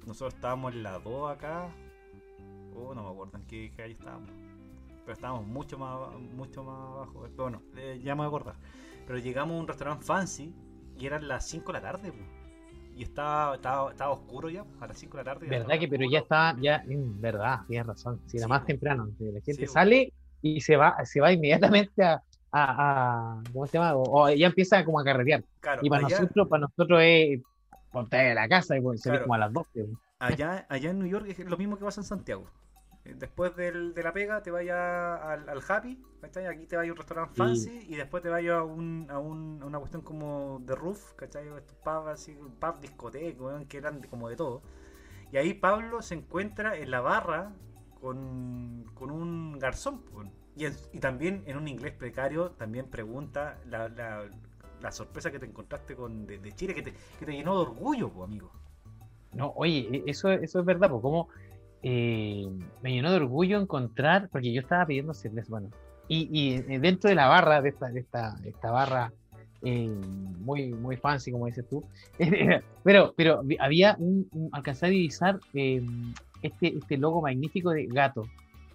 Nosotros estábamos en la 2 acá. Oh, no me acuerdo en qué calle estábamos. Pero estábamos mucho más, mucho más abajo. Pero bueno, eh, ya me voy a acordar. Pero llegamos a un restaurante fancy y eran las 5 de la tarde. po. Y estaba, estaba, estaba oscuro ya, a las 5 de la tarde. Verdad estaba que, pero ya está, ya, verdad, tienes razón. Si era Sí, más temprano, la gente Sí, sale y se va, se va inmediatamente a, a, a- ¿cómo se llama? O, o ya empieza como a carretear. Claro, Y para allá- nosotros, para nosotros es ponte de la casa y pues, Claro. como a las 12. allá, allá en New York es lo mismo que pasa en Santiago. Eh, Después del- de la pega te vayas al, al Happy, ¿cachai? Aquí te vayas a un restaurante Sí. fancy y después te vayas a, un, a, un- a una cuestión como de roof, ¿cachai? Estos pubs así, pub discoteca, que eran como de todo. Y ahí Pablo se encuentra en la barra con, con un garzón, weón. y, en- y también en un inglés precario también pregunta la, la- la sorpresa que te encontraste con de, Chile, que te, que te llenó de orgullo, amigo. No, oye, e- eso, eso es verdad, pues como eh, me llenó de orgullo encontrar, porque yo estaba pidiendo cerveza, bueno, y, y eh, dentro de la barra, de esta, esta, esta barra eh, muy, muy fancy, como dices tú, pero, pero había un, un- a divisar este, este logo magnífico de gato,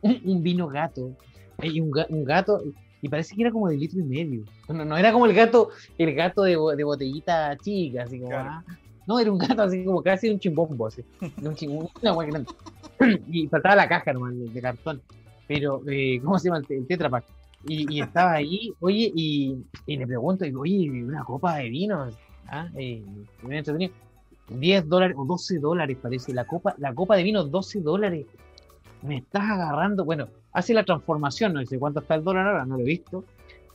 un, vino gato, y un, un gato, y parece que era como de litro y medio, no, no era como el gato, el gato de, de botellita chica, así como, Claro. ah, no, era un gato así como casi un chimbombo, así. Un chimbombo, una grande. Y faltaba la caja nomás de, de cartón. Pero, eh, ¿cómo se llama? El, te- el Tetra Pak. Y, y estaba ahí, oye, y, y le pregunto, digo, oye, una copa de vino. ¿Ah? Eh, me entretenido. 10 dólares o 12 dólares parece. La copa, la copa de vino, 12 dólares. Me estás agarrando. Bueno, hace la transformación, no sé cuánto está el dólar ahora, no lo he visto.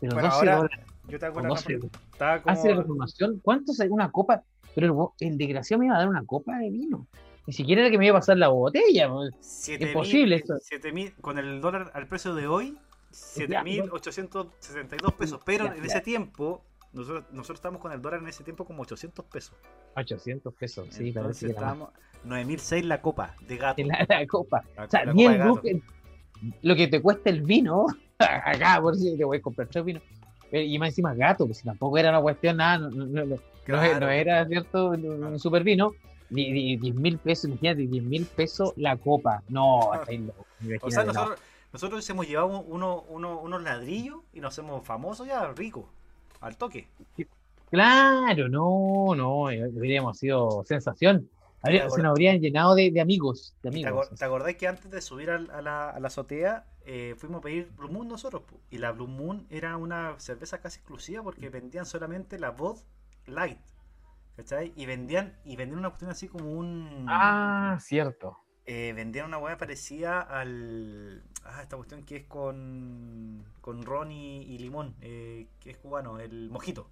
Pero Bueno, 12 ahora dólares. Yo te hago o la 12 transfor- estaba como- hace la transformación. ¿Cuánto sale una copa? Pero el, el desgraciado me iba a dar una copa de vino. Ni siquiera era que me iba a pasar la botella. Siete Imposible mil- eso. siete mil- con el dólar al precio de hoy, Ya, 7.872 pesos. Pero Ya, en ya. ese tiempo, nosotros, nosotros estábamos con el dólar en ese tiempo como 800 pesos. 800 pesos, sí, Entonces estábamos 9.006 la copa de gato. La, la copa. La- O sea, la ni lo que te cuesta el vino, acá por si te voy a comprar tres vinos. Eh, Y más encima gato, pues si tampoco era una cuestión nada, no, no- no- no- Claro. no era cierto un, super vino. Di- di- 10 mil pesos, imagínate, 10 mil pesos la copa. No, O sea, nosotros, nosotros hemos llevado uno- uno- unos ladrillos y nos hacemos famosos ya, ricos. al toque. Claro, no, no, eh, habríamos sido sensación. Habría- se nos habrían llenado de, de amigos, de ¿Te, amigos. acor- te acordás que antes de subir a, la, a la azotea eh, fuimos a pedir Blue Moon nosotros? po? Y la Blue Moon era una cerveza casi exclusiva porque vendían solamente la Bud Light. ¿Cachai? Y vendían, y vendían una cuestión así como un. Ah, cierto. eh, vendían una hueá parecida al. Ah, esta cuestión que es con. con ron y, y limón, eh, que es cubano, el mojito.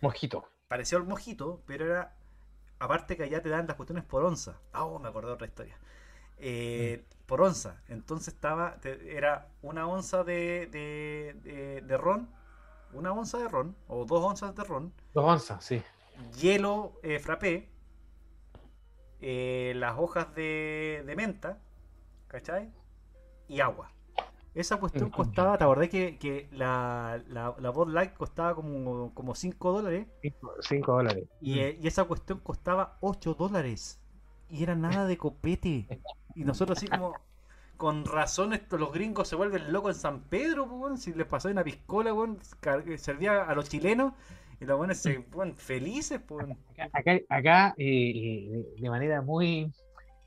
Mojito. Pareció al mojito, pero era. Aparte que allá te dan las cuestiones por onza. Ah, oh, me acordé de otra historia. Eh, Por onza. Entonces estaba. te- era una onza de, de, de, de ron. Una onza de ron. O dos onzas de ron. Dos onzas, sí. Hielo eh, frappé. eh, las hojas de, de menta. ¿Cachai? Y agua. Esa cuestión costaba, ¿te acordás que, que la, la, la Bud Light costaba como, como 5 dólares? Cinco, cinco dólares. Y, eh, y esa cuestión costaba 8 dólares. Y era nada de copete. Y nosotros así como... Con razón los gringos se vuelven locos en San Pedro, pues. Si les pasó una piscola, car- servía a los chilenos. Y los buenos se weón, felices, pues. Acá, eh, eh, de- de manera muy,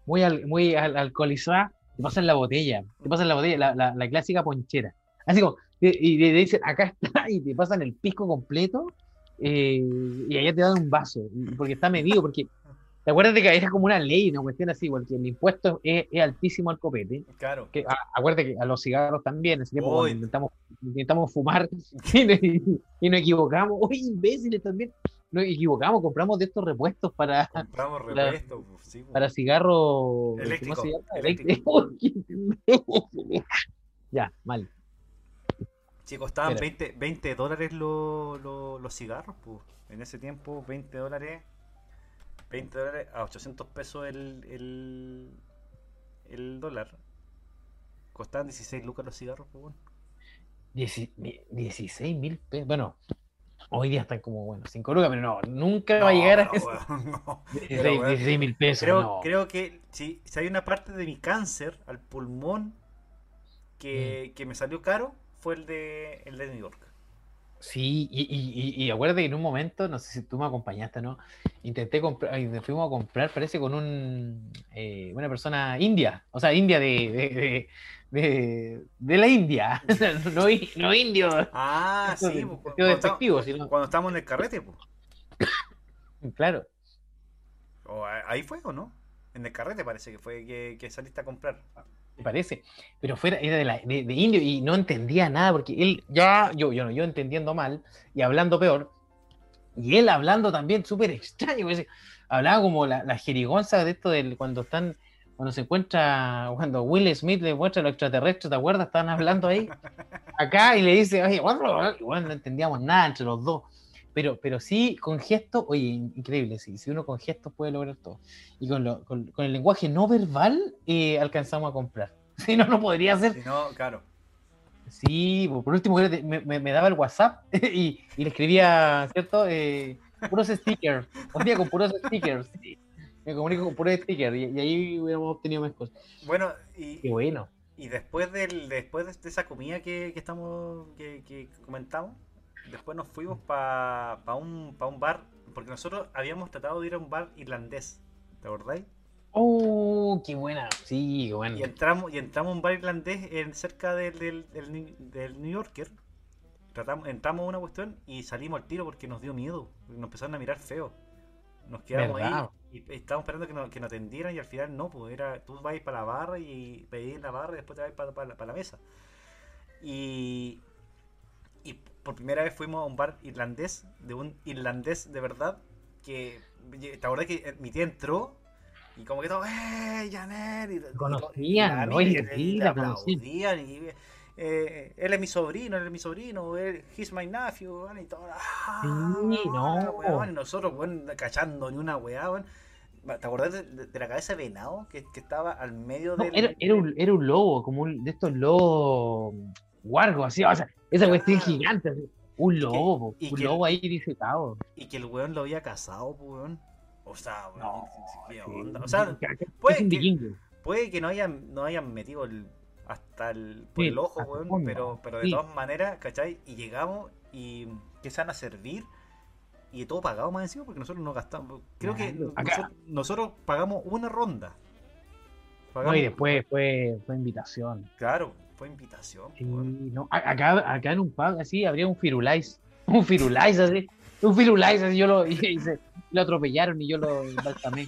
muy, al- muy al- alcoholizada, te pasan la botella, te pasan la botella, la, la, la clásica ponchera. Así como, y, y te dicen, acá está, y te pasan el pisco completo, eh, y allá te dan un vaso, y- porque está medido, porque te acuerdas de que era como una ley, una cuestión así, porque el impuesto es, es altísimo al copete. Claro. Que, a- acuérdate que a los cigarros también, en ese tiempo cuando intentamos, intentamos fumar y, nos- y nos equivocamos, oye, imbéciles también, nos equivocamos, compramos de estos repuestos para, Compramos La- repuesto, pues, sí, para cigarro Eléctrico, ¿cómo se llama? eléctrico. Ya, mal. Sí, costaban Mira. 20, 20 dólares lo- lo- los cigarros, pues. En ese tiempo, 20 dólares. 20 dólares a 800 pesos el, el, el dólar. Costaban 16 lucas los cigarros, pues, bueno. Dieci- mi- 16 mil pesos. Bueno, hoy día están como, bueno, 5 lucas, pero no, nunca va a llegar a No, eso. weón, no. 16 weón, mil pesos, Creo, no. creo que si, si hay una parte de mi cáncer al pulmón que, Mm. que me salió caro, fue el de, el de New York. Sí, y, y, y, y acuérdate que en un momento, no sé si tú me acompañaste o no, intenté comprar, nos fuimos a comprar, parece con un, eh, una persona india, o sea, india de, de, de, de- de la India, no, no indio, Ah, sí, pues, sentido cuando, estamos, despectivo, sino- cuando estamos en el carrete, pues. claro. O ahí fue o no? En el carrete parece que fue que, que saliste a comprar. me parece, pero fuera, era de, la- de- de indio y no entendía nada, porque él ya, yo, yo, yo entendiendo mal y hablando peor, y él hablando también súper extraño, hablaba como la, la jerigonza de esto del cuando están, cuando se encuentra, cuando Will Smith le muestra a los extraterrestres, ¿te acuerdas? Estaban hablando ahí, acá, y le dice, oye, bueno, igual no entendíamos nada entre los dos. Pero, pero sí, con gestos, oye, increíble, sí, si uno con gestos puede lograr todo. Y con, lo- con, con el lenguaje no verbal eh, alcanzamos a comprar. Si no, no podría ser. Si no, claro. Sí, po, por último me, me- me daba el WhatsApp y, y le escribía, ¿cierto? Eh, puros stickers. Un día con puros stickers. sí. Me comunico con puros stickers y, y ahí hubiéramos obtenido más cosas. Bueno, y, Qué bueno. y después del después de esa comida que, que estamos que, que comentamos, después nos fuimos para un, pa un bar, porque nosotros habíamos tratado de ir a un bar irlandés, ¿te acordáis? Oh, qué buena. Sí, qué bueno. Y entramos, y entramos a un bar irlandés en, cerca del, del, del New Yorker. Tratamos, entramos a una cuestión y salimos al tiro porque nos dio miedo. Nos empezaron a mirar feo. Nos quedamos ¿Verdad? ahí y estábamos esperando que nos, que nos atendieran y al final no, pues era, tú vas para la barra y pedís la barra y después te vas para, para, para la mesa. Y, y por primera vez fuimos a un bar irlandés, de un irlandés de verdad, que te acordás que eh, mi tía entró y como que todo, ¡eh, Janet! Y, y- Conocían, y la oye, y la aplaudían y eh, él es mi sobrino, él es mi sobrino, él, he's my nephew, y todo. ¡ah! Sí, no. weón, y nosotros, weón, cachando ni una weá, weón. ¿Te acordás de, de- la cabeza de venado que, que estaba al medio No, del. era, era un, era un lobo, como un, de estos lobos guargos, así, o sea, esa cuestión Claro. gigante, así, un que- lobo, y un que- lobo ahí disecado. Y que el weón lo había casado, pues, weón. O sea, weón, No, ¿qué onda? O sea, que- que- puede que- puede que no hayan, no hayan metido el, hasta el, por Sí, el ojo, weón, fondo, pero, pero de sí. todas maneras, ¿cachai? Y llegamos y que se van a servir y todo pagado más encima porque nosotros no gastamos. Creo que nosotros, nosotros pagamos una ronda. No, y después fue, fue invitación. Claro, fue invitación. Sí, no, acá, acá en un pub así habría un firulais. Un firulais así. Un firulais así. Yo lo, y, y se- lo atropellaron y yo lo embalsamé.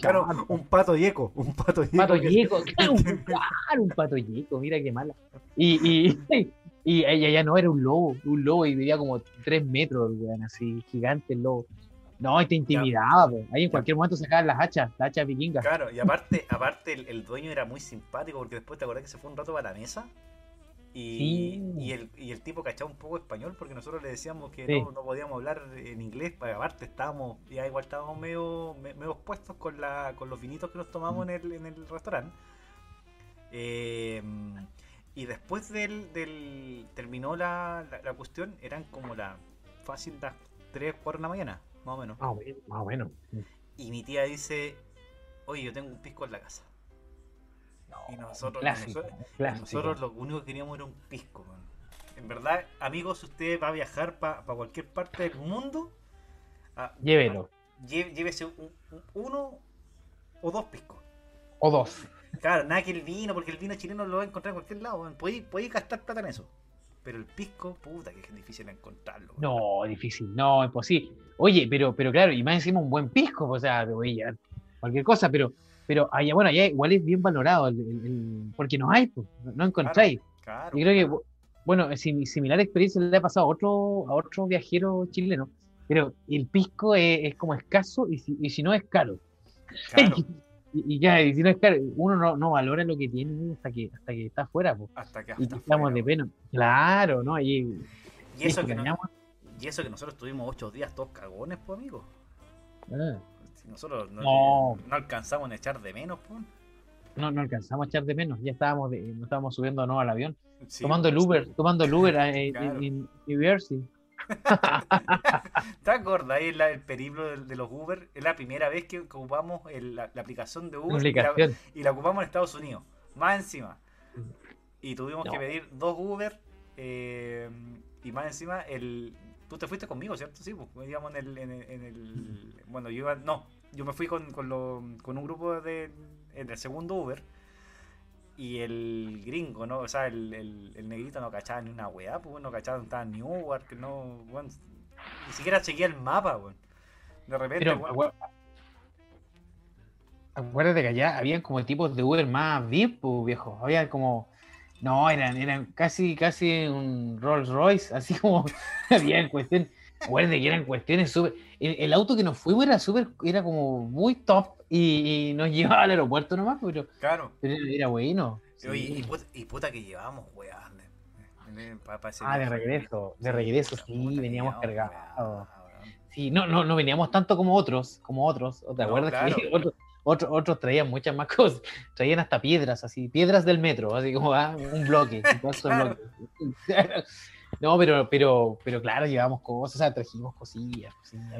Claro, un pato yeco, un pato yeco. pato yeco, claro, un, claro, un pato yeco, mira qué mala. Y, y, y ella ya no era un lobo, un lobo y medía como tres metros, weón, así, gigante el lobo. No, y te intimidaba, ahí en cualquier momento sacaban las hachas, las hachas vikingas. Claro, y aparte, aparte el, el dueño era muy simpático porque después te acordás que se fue un rato para la mesa. Y, Sí. y, el, y el tipo cachaba un poco español porque nosotros le decíamos que Sí. no, no podíamos hablar en inglés, pues aparte estábamos, ya igual estábamos medio, me- medio puestos con, la, con los vinitos que nos tomamos en el, en el restaurante. Eh, y después del, del terminó la, la, la cuestión, eran como la fácil las 3, 4 de la mañana, más o menos. Más o menos, más o menos. Y mi tía dice, oye, yo tengo un pisco en la casa. Y nosotros, Clásico, nosotros, clásico. nosotros lo único que queríamos era un pisco. man. En verdad, amigos, si usted va a viajar para cualquier parte del mundo, Llévelo, lle- llévese un- un- uno o dos piscos. o dos. Claro, nada que el vino, porque el vino chileno lo va a encontrar en cualquier lado. Podéis gastar plata en eso. Pero el pisco, puta, que es difícil encontrarlo. No, difícil, no, imposible. Oye, pero, pero claro, y más encima un buen pisco, o sea, te voy a llevar cualquier cosa, pero, pero allá, bueno, allá igual es bien valorado, el, porque no hay, pues, no, encontráis. Claro. Y creo que, bu- bueno, sim- similar experiencia le ha pasado a otro, a otro viajero chileno, pero el pisco es, es como escaso y si, y si no es caro. Y, y ya, y si no es caro, uno no, no valora lo que tiene hasta que, hasta que está afuera, pues. Hasta que Y estamos de pena. Claro, ¿no? Y, Y eso, que no- y eso que nosotros tuvimos ocho días todos cagones, pues, amigos. ah. Si nosotros no, No. no alcanzamos a echar de menos, pues. no, no alcanzamos a echar de menos, ya estábamos, de, nos estábamos subiendo no al avión, Sí, tomando el Uber, tomando el Uber en, Claro. en- New Jersey. ¿Te la- el periplo de, de los Uber? Es la primera vez que ocupamos el- la, la aplicación de Uber y la, Aplicación. y la ocupamos en Estados Unidos. Más encima. Y tuvimos No. que pedir dos Uber eh, y más encima el... Tú te fuiste conmigo, ¿cierto? Sí, pues íbamos en el... En el, en el- bueno, yo iba... No, yo me fui con, con, lo- con un grupo de, en el segundo Uber y el gringo, ¿no? O sea, el, el, el negrito no cachaba ni una weá, pues no cachaba dónde estaba Newark, no... bueno, ni siquiera chequeé el mapa, weón. De repente, Pero acu- acuérdate que allá habían como tipos de Uber más VIP, pues, viejo. Había como. No, eran, eran casi, casi un Rolls Royce, así como había en cuestión. Acuérdate que eran cuestiones súper. El, el auto que nos fuimos era súper, era como muy top y, y nos llevaba al aeropuerto nomás, pero, claro. pero era, bueno. Oye, y, puta, y puta que llevamos, weá. Ah, de regreso, de regreso, sí, veníamos cargados. Sí, no, no, no veníamos tanto como otros, como otros. ¿Te No, acuerdas claro. que otros, otros, otros traían muchas más cosas? Traían hasta piedras, así, piedras del metro, así como ah, un bloque, Claro. No, pero, pero, pero claro, llevamos cosas, o sea, trajimos cosillas.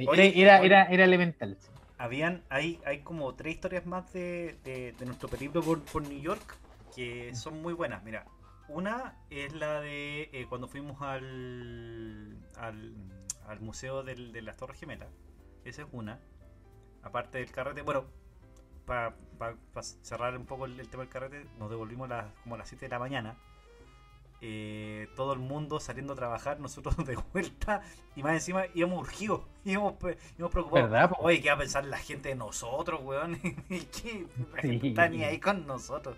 Oye, era, oye. era, era elemental. sí. Habían, hay, hay como tres historias más de, de- de nuestro periplo por, por New York que son muy buenas. Mira, una es la de eh, cuando fuimos al, al, al museo del- de las Torres Gemelas. Esa es una. Aparte del carrete, bueno, para cerrar un poco el, el tema del carrete, nos devolvimos las- como a las 7 de la mañana. Eh, todo el mundo saliendo a trabajar, nosotros de vuelta y más encima íbamos urgidos, íbamos, íbamos preocupados. ¿Verdad? Oye, ¿qué va a pensar la gente de nosotros, weón? ¿Y qué? La gente Sí. está ni ahí con nosotros.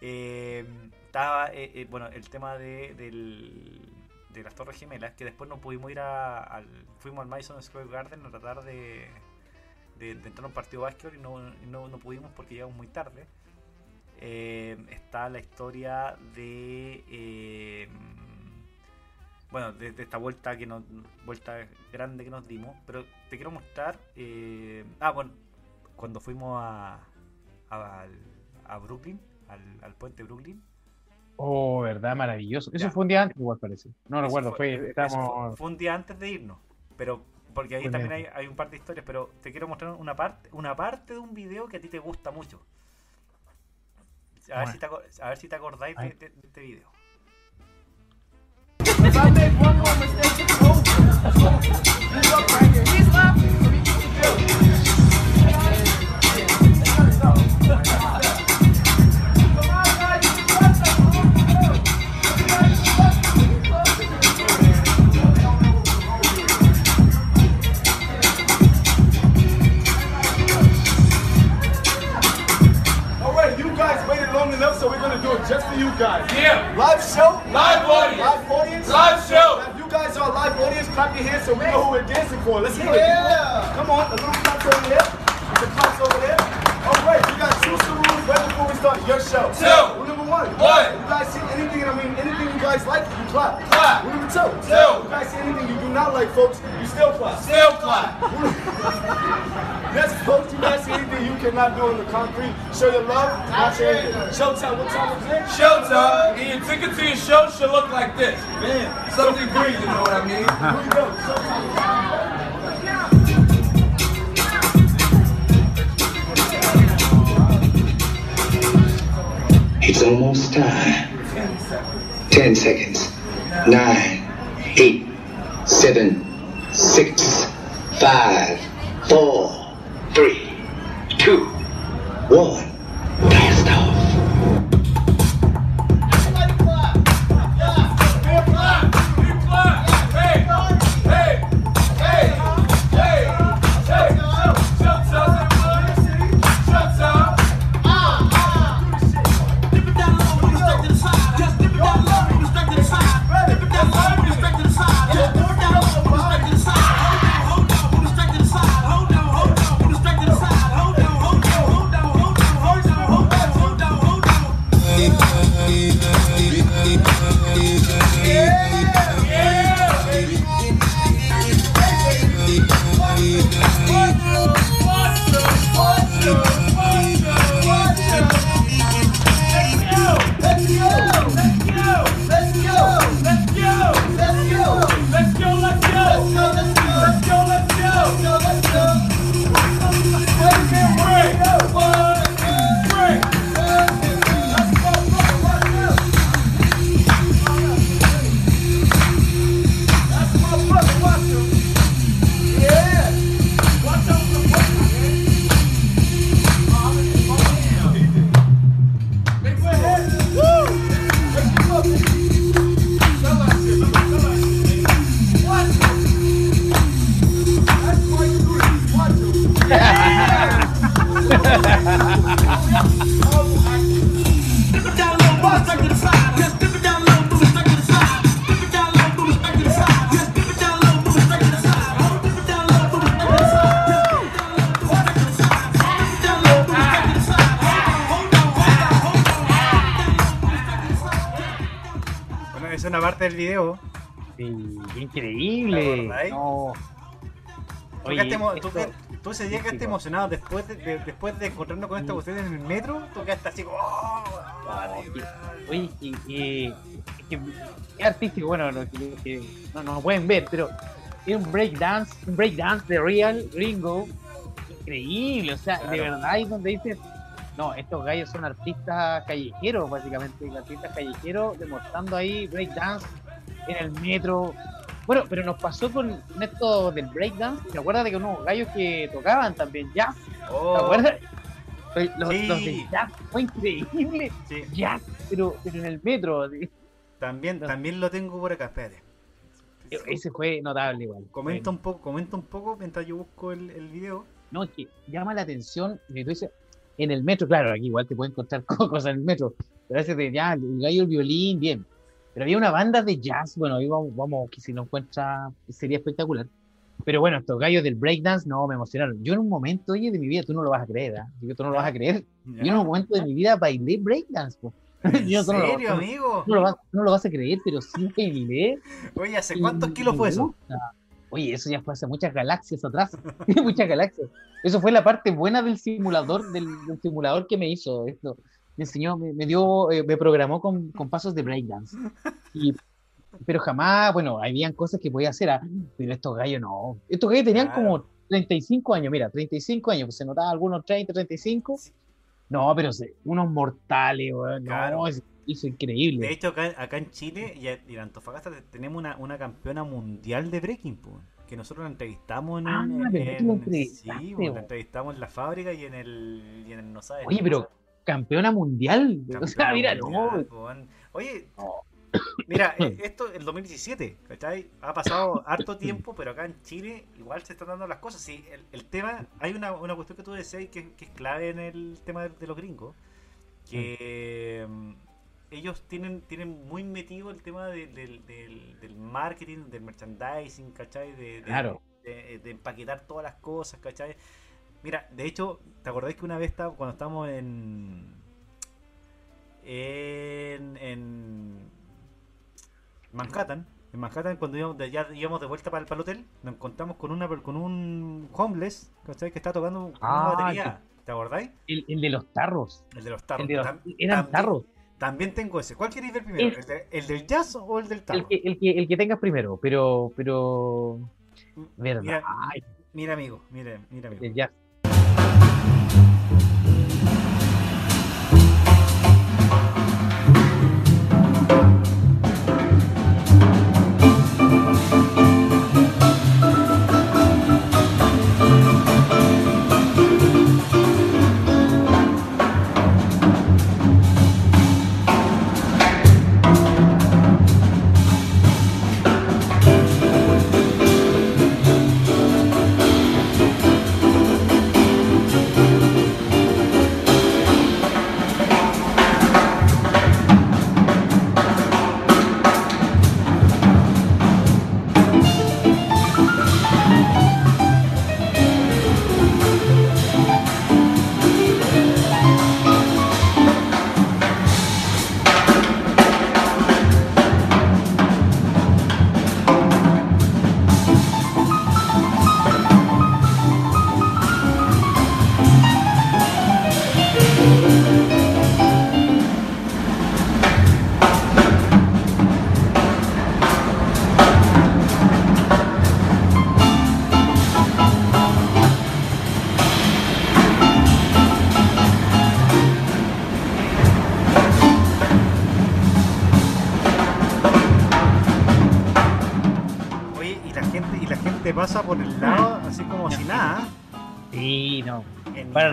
Eh, estaba, eh, eh, bueno, el tema de, del- de las Torres Gemelas, que después no pudimos ir a, al, fuimos al Madison Square Garden a tratar de, de, de entrar a un partido de básquetbol y no, no, no pudimos porque llegamos muy tarde. Eh, está la historia de eh, bueno de, de esta vuelta que nos vuelta grande que nos dimos pero te quiero mostrar eh, ah bueno cuando fuimos a a, a Brooklyn al, al puente Brooklyn Oh, verdad, maravilloso. Eso Ya. fue un día antes, igual parece. No Eso recuerdo, fue, estábamos... fue, fue un día antes de irnos pero porque ahí también hay, hay un par de historias pero te quiero mostrar una parte una parte de un video que a ti te gusta mucho. A ver, Bueno. si te, a ver si te acordáis de, de- de este video just for you guys. Yeah. Live show. Live audience. Live audience. Live show. If you guys are a live audience, clap your hands so we know who we're dancing for. Let's hear it. Yeah. Come on, a little claps over there. The claps over there. All right, you got two rules right before we start your show. Two. Rule number one. One. You guys see anything? I mean, anything you guys like, you clap. Clap. Rule number two. Two. You guys see anything you do not like, folks, you still clap. Still clap. Yes, folks, you guys see anything you cannot do on the concrete. Show your love, not say anything. Showtime, what time is it? Showtime. And your ticket to your show should look like this. Man, something green, you know what I mean? Here we go. Showtime. It's almost time. Ten seconds. Nine, eight, seven, six, five, four, three, two, one. Blast off. Es del video. Sí, qué ¿Te increíble. Oye, tú ese día quedaste emocionado después de, de- después de encontrarnos con esta cuestión en el metro. Tú quedaste así como. "Oh, vale, No, que- vale". Oye, y, y- es que, qué artístico, bueno, lo que, que no, no lo pueden ver, pero tiene un breakdance, un breakdance de Real Gringo, increíble, o sea, de verdad ahí donde dices, no, estos gallos son artistas callejeros, básicamente, artistas callejeros demostrando ahí breakdance en el metro. Bueno, pero nos pasó con esto del breakdance, ¿te acuerdas de que unos gallos que tocaban también jazz? Oh, ¿Te acuerdas? Los, Sí. los de jazz, fue increíble sí. jazz, pero, pero en el metro. así. También, también lo tengo por acá, espérate. Ese fue notable igual. Comenta un poco, comenta un poco mientras yo busco el, el video. No, es que llama la atención, que tú dices, en el metro, claro, aquí igual te pueden encontrar cosas en el metro, pero a veces de ya, el gallo, el violín, bien. Pero había una banda de jazz, bueno, ahí vamos, vamos que si lo encuentra sería espectacular. Pero bueno, estos gallos del breakdance, no, me emocionaron. Yo en un momento, oye, de mi vida, tú no lo vas a creer, ¿ah? Digo, tú no lo vas a creer. Yo en un momento de mi vida bailé breakdance, po. ¿En Yo tú no lo- serio, amigo? no lo vas, no lo vas a creer, pero sí bailé. Oye, ¿hace cuántos kilos fue eso? gusta. Oye, eso ya fue hace muchas galaxias atrás. muchas galaxias. Eso fue la parte buena del simulador, del, del simulador que me hizo esto. Me enseñó, me, me dio, eh, me programó con, con pasos de breakdance. Y, pero jamás, bueno, habían cosas que podía hacer, ah, pero estos gallos no. Estos gallos tenían Claro. como 35 años, mira, 35 años, pues se notaba algunos 30, 35. No, pero se- unos mortales, weón, no, Claro. es- hizo increíble. De hecho, acá, acá en Chile y, en Antofagasta te- tenemos una, una campeona mundial de breaking, po, que nosotros la entrevistamos en, Ah, un- ¿verdad que en- la sí, entrevistaste, po, la po? entrevistamos en la fábrica y en el, y en el no sabes. Oye, pero campeona mundial. o sea, Campeona mira, mundial, no. po, weón. Oye, No. mira, esto el 2017, ¿cachai? Ha pasado harto tiempo, pero acá en Chile igual se están dando las cosas. Sí, el, el tema, hay una, una cuestión que tú decías que, que es clave en el tema de, de los gringos, que mm, ellos tienen, tienen muy metido el tema de- del, marketing, del merchandising, ¿cachai? De, de- Claro. empaquetar todas las cosas, ¿cachai? Mira, de hecho, ¿te acordás que una vez estaba- cuando estábamos en, en, en Manhattan, en Manhattan cuando íbamos de, ya íbamos de vuelta para el, para el hotel, nos encontramos con una con un homeless, ¿cachai? Que está tocando una Ah, batería, ¿te acordáis? El, el de los tarros. El de los tarros. De los- eran también- tarros. También tengo ese. ¿Cuál queréis ver primero? ¿El, de- el del jazz o el del tarro? El que, el, que, el que tengas primero, pero. pero verdad. Mira, mira amigo, mira, mira amigo. el jazz.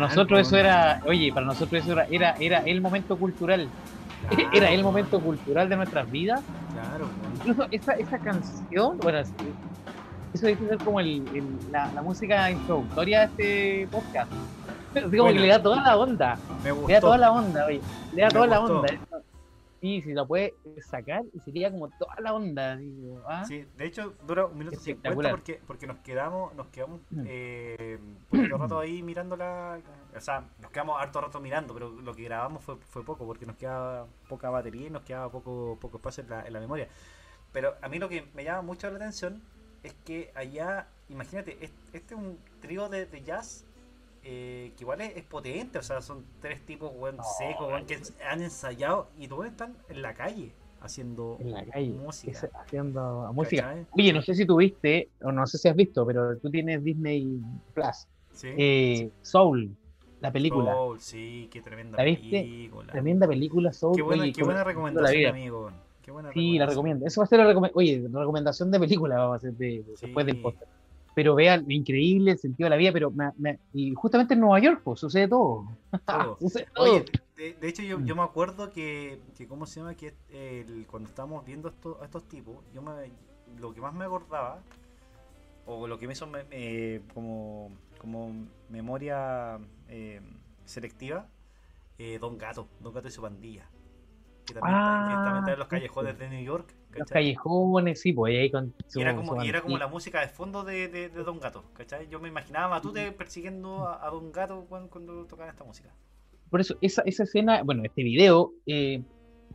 Nosotros eso era, oye, para nosotros eso era, era, era el momento cultural. Claro, Era el momento cultural de nuestras vidas. Claro. Incluso esa, esa canción, bueno, es- eso debe ser como el, el- la, la música introductoria de este podcast. Así como Bueno. que le da toda la onda. Me Le da gustó. toda la onda, oye. Le da Me toda la gustó. onda. Y si la puede sacar, sería como toda la onda. Digo, ¿ah? Sí, de hecho dura un minuto cincuenta porque, porque nos quedamos, nos quedamos Mm. eh, un rato ahí mirando la. O sea, nos quedamos harto rato mirando, pero lo que grabamos fue, fue poco, porque nos quedaba poca batería y nos quedaba poco, poco espacio en la, en la memoria. Pero a mí lo que me llama mucho la atención es que allá, imagínate, es- este es un trío de, de jazz eh, que igual es, es potente, o sea, son tres tipos weón, No, secos weón, que han ensayado y todos están en la calle haciendo En la calle. música. es- haciendo música. ¿cachai? Oye, no sé si tuviste, o no sé si has visto, pero tú tienes Disney Plus. Sí. Eh, Soul, la película. Soul, sí, qué tremenda ¿La viste? película. Tremenda película, Soul. Qué buena, oye, qué como- buena la recomendación, amigo. Qué buena Sí, la recomiendo. Eso va a ser la, recome- Oye, la recomendación de película vamos a hacer de- después del podcast. Pero vean, increíble el sentido de la vida, pero me- me- y justamente en Nueva York, pues sucede todo. Todo. Sucede todo. Oye, de, de hecho yo, yo me acuerdo que, que ¿cómo se llama? Que el- cuando estábamos viendo esto, a estos tipos, yo me, lo que más me acordaba, o lo que me hizo me- como, como memoria eh, selectiva, eh, Don Gato, Don Gato y su pandilla. Que también, está, que también está en los Ah, callejones de New York. Los callejones, sí, pues ahí con su- Y era como, y era como la música de fondo de, de, de Don Gato, ¿cachai? Yo me imaginaba a Matute persiguiendo a, a Don Gato cuando, cuando tocaban esta música. Por eso, esa, esa escena, bueno, este video eh,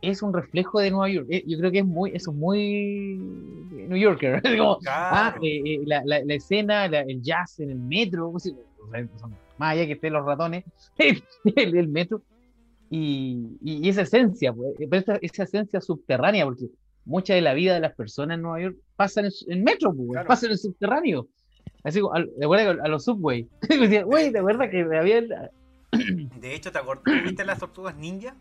es un reflejo de Nueva York. Eh, yo creo que es muy, eso es muy New Yorker. Como, ah, Claro. eh, eh, la, la- la escena, la- el jazz en el metro, pues, o sea, más allá que estén los ratones, el, el metro. Y, y esa esencia, pues, eh, pero esa, esa esencia subterránea, porque mucha de la vida de las personas en Nueva York pasa en en metro, pues, Claro. pasa en el subterráneo. Así como, ¿te acuerdas a los subway? Güey, ¿te acuerdas que había De hecho, ¿te acordás? ¿Viste las tortugas ninja?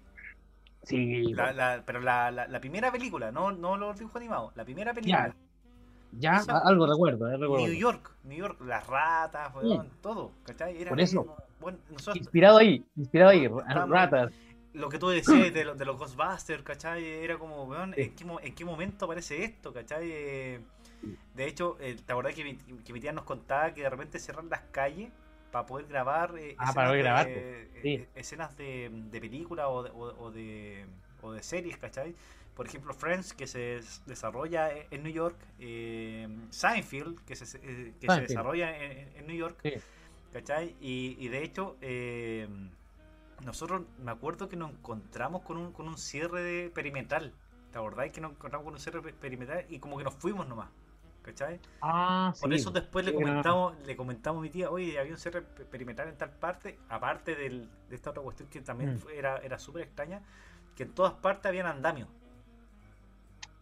Sí, La- la- pero la, la, la primera película, no, no los dibujos animados, la primera película. ya, esa- algo recuerdo, eh, recuerdo. New York, New York, las ratas, weón, todo, ¿cachai? Era Por eso. como- bueno, nosotros, Inspirado ahí, inspirado ahí, ratas. Lo que tú decías de, lo- de los Ghostbusters, ¿cachai? Era como, weón. ¿en qué, en qué momento aparece esto, ¿cachai? Eh, de hecho, eh, ¿te acordás que mi, que mi tía nos contaba que de repente cerran las calles para poder grabar eh, Ah, para poder grabar, de. Sí. eh, escenas de, de películas o de, o, o de, o de series, ¿cachai? Por ejemplo, Friends, que se des- desarrolla en en New York, eh, Seinfeld, que se, que se desarrolla en, en New York, Sí. ¿cachai? Y, y de hecho, nosotros me acuerdo que nos encontramos con un, con un cierre de perimetral. ¿Te acordáis que nos encontramos con un cierre pe- perimetral y como que nos fuimos nomás? ¿Cachai? Ah, sí. Por eso después le comentamos, le comentamos a mi tía, oye, había un cierre pe- perimetral en tal parte, aparte del- de esta otra cuestión que también Mm. fue- era, era súper extraña, que en todas partes habían andamios.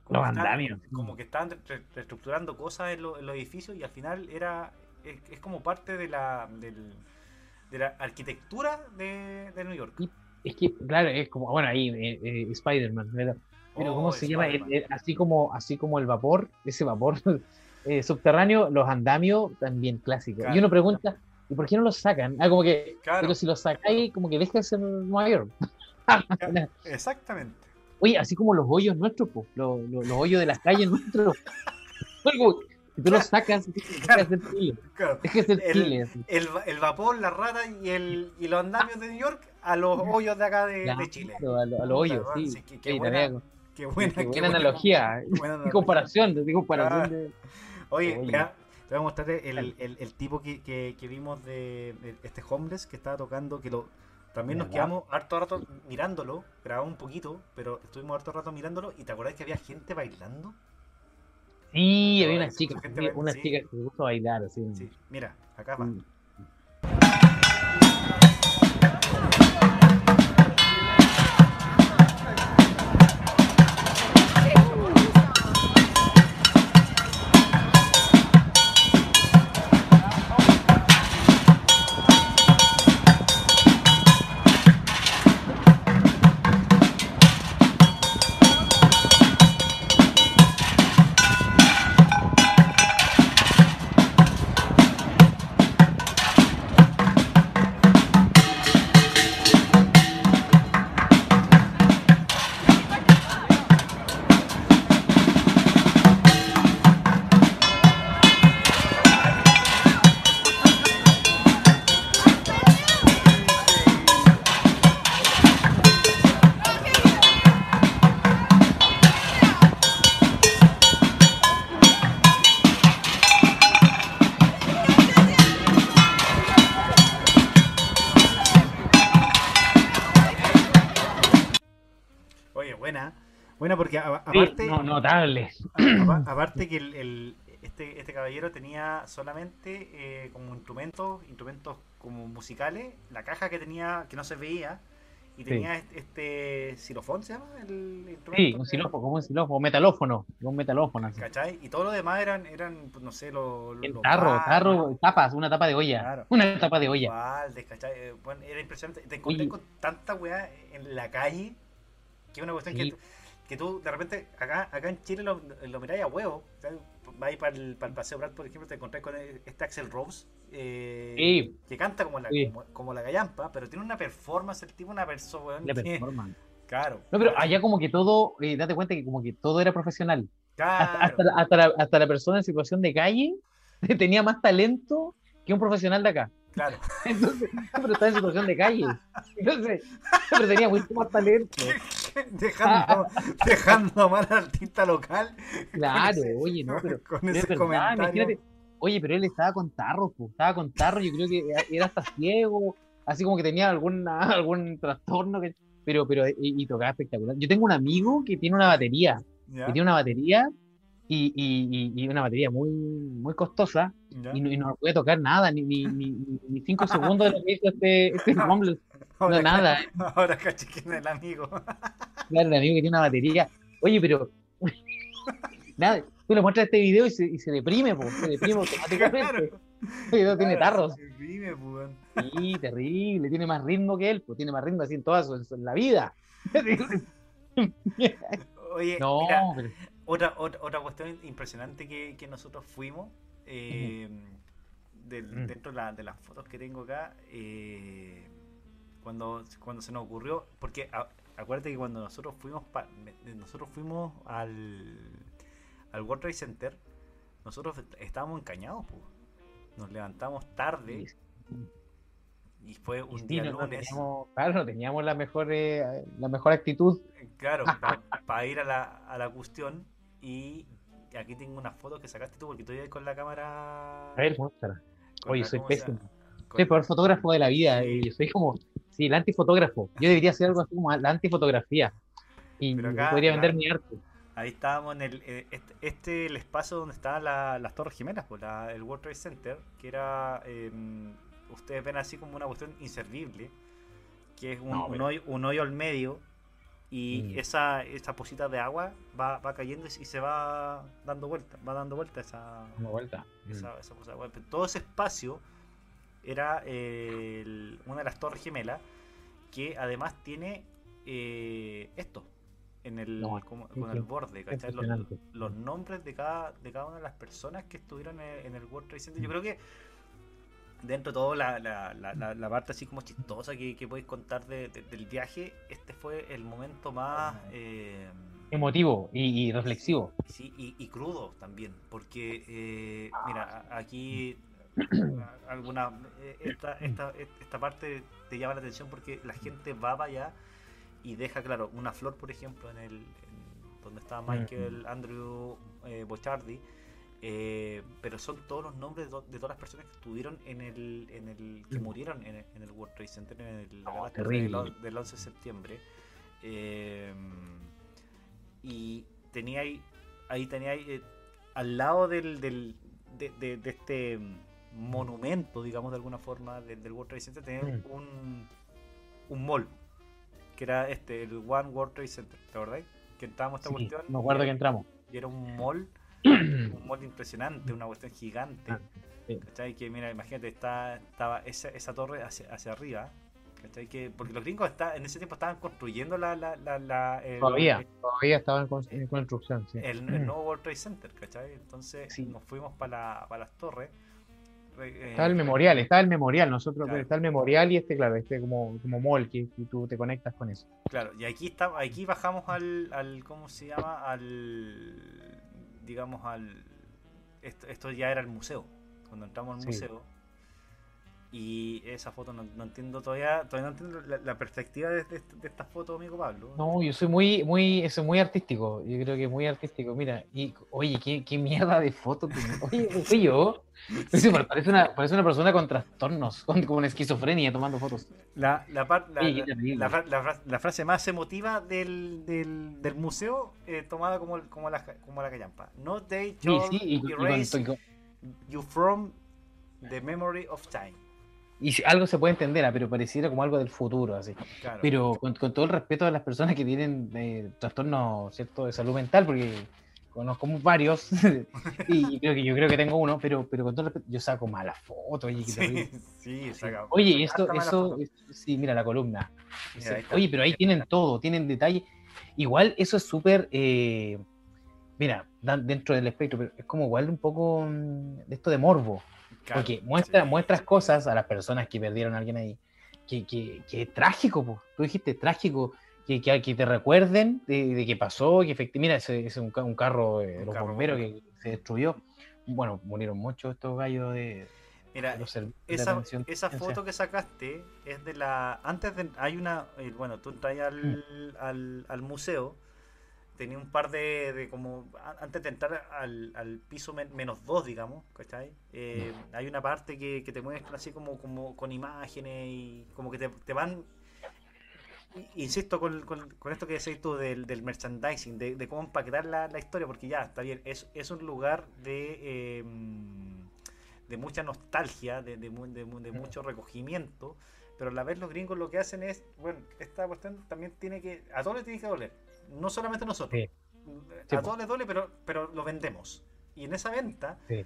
Los andamios. Como que estaban re- reestructurando cosas en, lo- en los edificios y al final era es, es como parte de la, del- de la arquitectura de, de New York. Y- Es que, claro, es como, bueno, ahí, eh, eh, Spider-Man, ¿verdad? Pero, Oh, ¿cómo se llama? El- el- así, como, así como el vapor, ese vapor eh, subterráneo, los andamios también clásicos. Claro. Y uno pregunta, ¿y por qué no los sacan? Ah, como que, Claro. pero si los sacáis, como que deja de ser Nueva York. Exactamente. Oye, así como los hoyos nuestros, po, los, los, los hoyos de las calles nuestros. Si tú los sacas. Claro. Deja de ser El- Chile. así. El, va- el vapor, la rata y, el, y los andamios de New York a los hoyos de acá de, de Claro, Chile. a, lo- a los hoyos, sí. sí, qué- qué Sí, buena- Qué buena, qué buena analogía. buena Qué comparación, comparación Ah. de... Oye, Oye. vea, te voy a mostrar el, el, el tipo que, que, que vimos de, este homeless que estaba tocando, que lo también nos quedamos harto rato mirándolo, grabamos un poquito, pero estuvimos harto rato mirándolo y te acordás que había gente bailando. Sí, había una chica, una chica que se puso a bailar, así. Sí, mira, acá va. aparte, que el, el- este, este caballero tenía solamente eh, como instrumentos, instrumentos como musicales, la caja que tenía, que no se veía, y tenía este, este xilofón, ¿se llama? El instrumento Sí, un silófono, como un silófono, un metalófono, un metalófono. así. ¿Cachai? Y todo lo demás eran, eran pues, no sé, los. El los tarro, tapas, una tapa de olla. Claro. Una tapa de olla. baldes, ¿cachai? Eh, bueno, era impresionante. Te encontré Oye. con tanta weá en la calle que es una cuestión Sí. que, que tú de repente acá, acá en Chile lo, lo miráis a huevo. Vais para el, para el Paseo Prat, por ejemplo, te encontrás con este Axel Rose. eh, Sí. Que canta como la, Sí. como, como la gallampa, pero tiene una performance, el tipo, una persona, La que- performance. Claro. No, pero allá como que todo, eh, date cuenta que como que todo era profesional. Hasta, Claro. hasta, la, hasta, la, hasta la persona en situación de calle tenía más talento que un profesional de acá. Claro. Entonces, pero estaba en situación de calle. Entonces, pero tenía mucho más talento. dejando, dejando mal al artista local. Claro, ese- oye, no, pero, con ese es verdad, comentario. imagínate. Oye, pero él estaba con tarro, po, estaba con tarro, yo creo que era hasta ciego, así como que tenía alguna, algún trastorno, que, pero, pero, y, y tocaba espectacular. Yo tengo un amigo que tiene una batería, ¿Ya? que tiene una batería y, y, y- una batería muy, muy costosa ¿Ya? y no, y no puede tocar nada, ni, ni, ni, ni- cinco segundos de lo que hizo este, este. Ahora No, nada. Ahora caché es el amigo. Claro, el amigo que tiene una batería. Oye, pero. Nada, tú le muestras este video y se, y se deprime, po, se deprime automáticamente. El video tiene Claro, tarros. se deprime, weón. Sí, terrible, tiene más ritmo que él, pues tiene más ritmo así en toda su, en su- en la vida. Oye, no, mira, pero- otra, otra, otra cuestión impresionante que, que nosotros fuimos, eh, del- Mm. dentro de, la- de las fotos que tengo acá, eh, cuando, cuando se nos ocurrió, porque a- acuérdate que cuando nosotros fuimos pa- nosotros fuimos al, al World Trade Center, nosotros estábamos encañados, po. nos levantamos tarde y fue un sí, día no- no lunes. teníamos, claro, no teníamos la mejor, eh, la mejor actitud. Claro, para ir a la, a la cuestión. Y aquí tengo una foto que sacaste tú, porque tú ibas con la cámara. A ver, muéstrala. Oye, soy ¿cómo se pésimo. Soy el peor fotógrafo de la vida. Sí. y yo soy como, sí, el antifotógrafo. Yo debería hacer algo así como la antifotografía. Y acá, podría vender mi arte. Ahí estábamos en el. eh, Este, este el espacio donde estaban la- las Torres Gemelas, pues, la- el World Trade Center, que era. eh, ustedes ven así como una cuestión inservible, que es un, No, un pero- hoyo, un hoyo al medio. Y Mm. esa, esa posita de agua va, va cayendo y se va dando vuelta, va dando vuelta esa, vuelta. esa, esa cosa. Bueno, pero todo ese espacio era eh, el- una de las torres gemelas que además tiene eh, esto en el No, como- sí, con el borde, ¿cachai? Los, los nombres de cada, de cada una de las personas que estuvieron en, en el World Trade Center. Yo creo que dentro de todo la, la, la, la- parte así como chistosa que, que podéis contar de- de- del viaje, este fue el momento más... eh, Emotivo y, y reflexivo. Sí, y, y crudo también, porque, eh, mira, aquí alguna eh, esta, esta, esta parte te llama la atención porque la gente va para allá y deja, claro, una flor, por ejemplo, en el en donde estaba Michael Andrew eh, Bochardi, eh, pero son todos los nombres de, to- de todas las personas que estuvieron en el, en el que murieron en el, en el World Trade Center en el, la Oh, del, del 11 de septiembre. Eh, y tenía ahí, ahí tenía ahí, eh, al lado del, del de, de- de este mm, monumento, digamos de alguna forma, del, del World Trade Center, tenía Mm. un, un mall, que era este, el One World Trade Center, ¿te acordás? Que entrábamos a esta Sí, cuestión me acuerdo que entramos. y era un mall, un mall impresionante, una cuestión gigante. Ah, sí. ¿Cachai? Que mira, imagínate, está, estaba esa, esa torre hacia, hacia arriba. ¿Cachai? Que, porque los gringos está, en ese tiempo estaban construyendo la, la, la, la- el, Todavía, todavía estaba en, con- en construcción. Sí. el, el nuevo World Trade Center, ¿cachai? Entonces Sí. nos fuimos para la, las torres. Re- eh, Estaba el memorial, estaba el memorial, nosotros Claro. está el memorial y este, claro, este como, como mall que, que tú te conectas con eso. Claro, y aquí está, aquí bajamos al, al ¿cómo se llama? Al digamos al esto, esto ya era el museo. Cuando entramos al Sí. museo. Y esa foto no, no entiendo todavía, todavía no entiendo la, la perspectiva de, de, de esta foto, amigo Pablo. No, yo soy muy, muy, soy muy artístico, yo creo que muy artístico. Mira, y oye, qué, qué mierda de foto. tenés. Oye, soy yo. Pero parece una, parece una persona con trastornos, con, con esquizofrenia tomando fotos. La, la, par- la, Sí, la- frase más emotiva del, del, del museo, eh, tomada como, como, la, como la callampa. No they Sí, shall sí, erase you from the memory of time. Y algo se puede entender, ah, pero pareciera como algo del futuro, así. Claro. Pero con, con todo el respeto a las personas que tienen eh, trastornos cierto de salud mental, porque conozco varios y creo que yo creo que tengo uno, pero, pero con todo el respeto, yo saco malas fotos, oye, qué sí, sí, saca- Oye, esto, eso, foto. es- sí, mira la columna. Mira, está. Oye, pero ahí tienen todo, tienen detalle. Igual eso es súper, eh, mira, dentro del espectro, pero es como igual un poco mm, de esto de morbo. Claro, Porque muestra, sí, muestras cosas a las personas que perdieron a alguien ahí. Que, que, que es trágico, po. tú dijiste trágico, que, que, te recuerden de, de que pasó, que efectivamente, mira, ese es un, un carro de Un los carro bomberos bombero. que se destruyó. Bueno, murieron muchos estos gallos de, Mira, de los esa, esa foto que sacaste es de la. Antes de. Hay una. eh, Bueno, tú entras al, Mm. al, al museo. Tenía un par de. de como Antes de entrar al, al piso men- menos dos, digamos. ¿Cachai? Eh, hay una parte que, que te muestra así como, como con imágenes y como que te, te van. Insisto con, con- con esto que decís tú del, del merchandising, de, de cómo empaquetar la, la historia, porque ya, está bien, es, es un lugar de, eh, de mucha nostalgia, de, de, de mucho recogimiento, pero a la vez los gringos lo que hacen es, bueno, esta cuestión también tiene que, a todos les tiene que doler, no solamente nosotros, Sí. a todos les duele, pero, pero lo vendemos. Y en esa venta, Sí.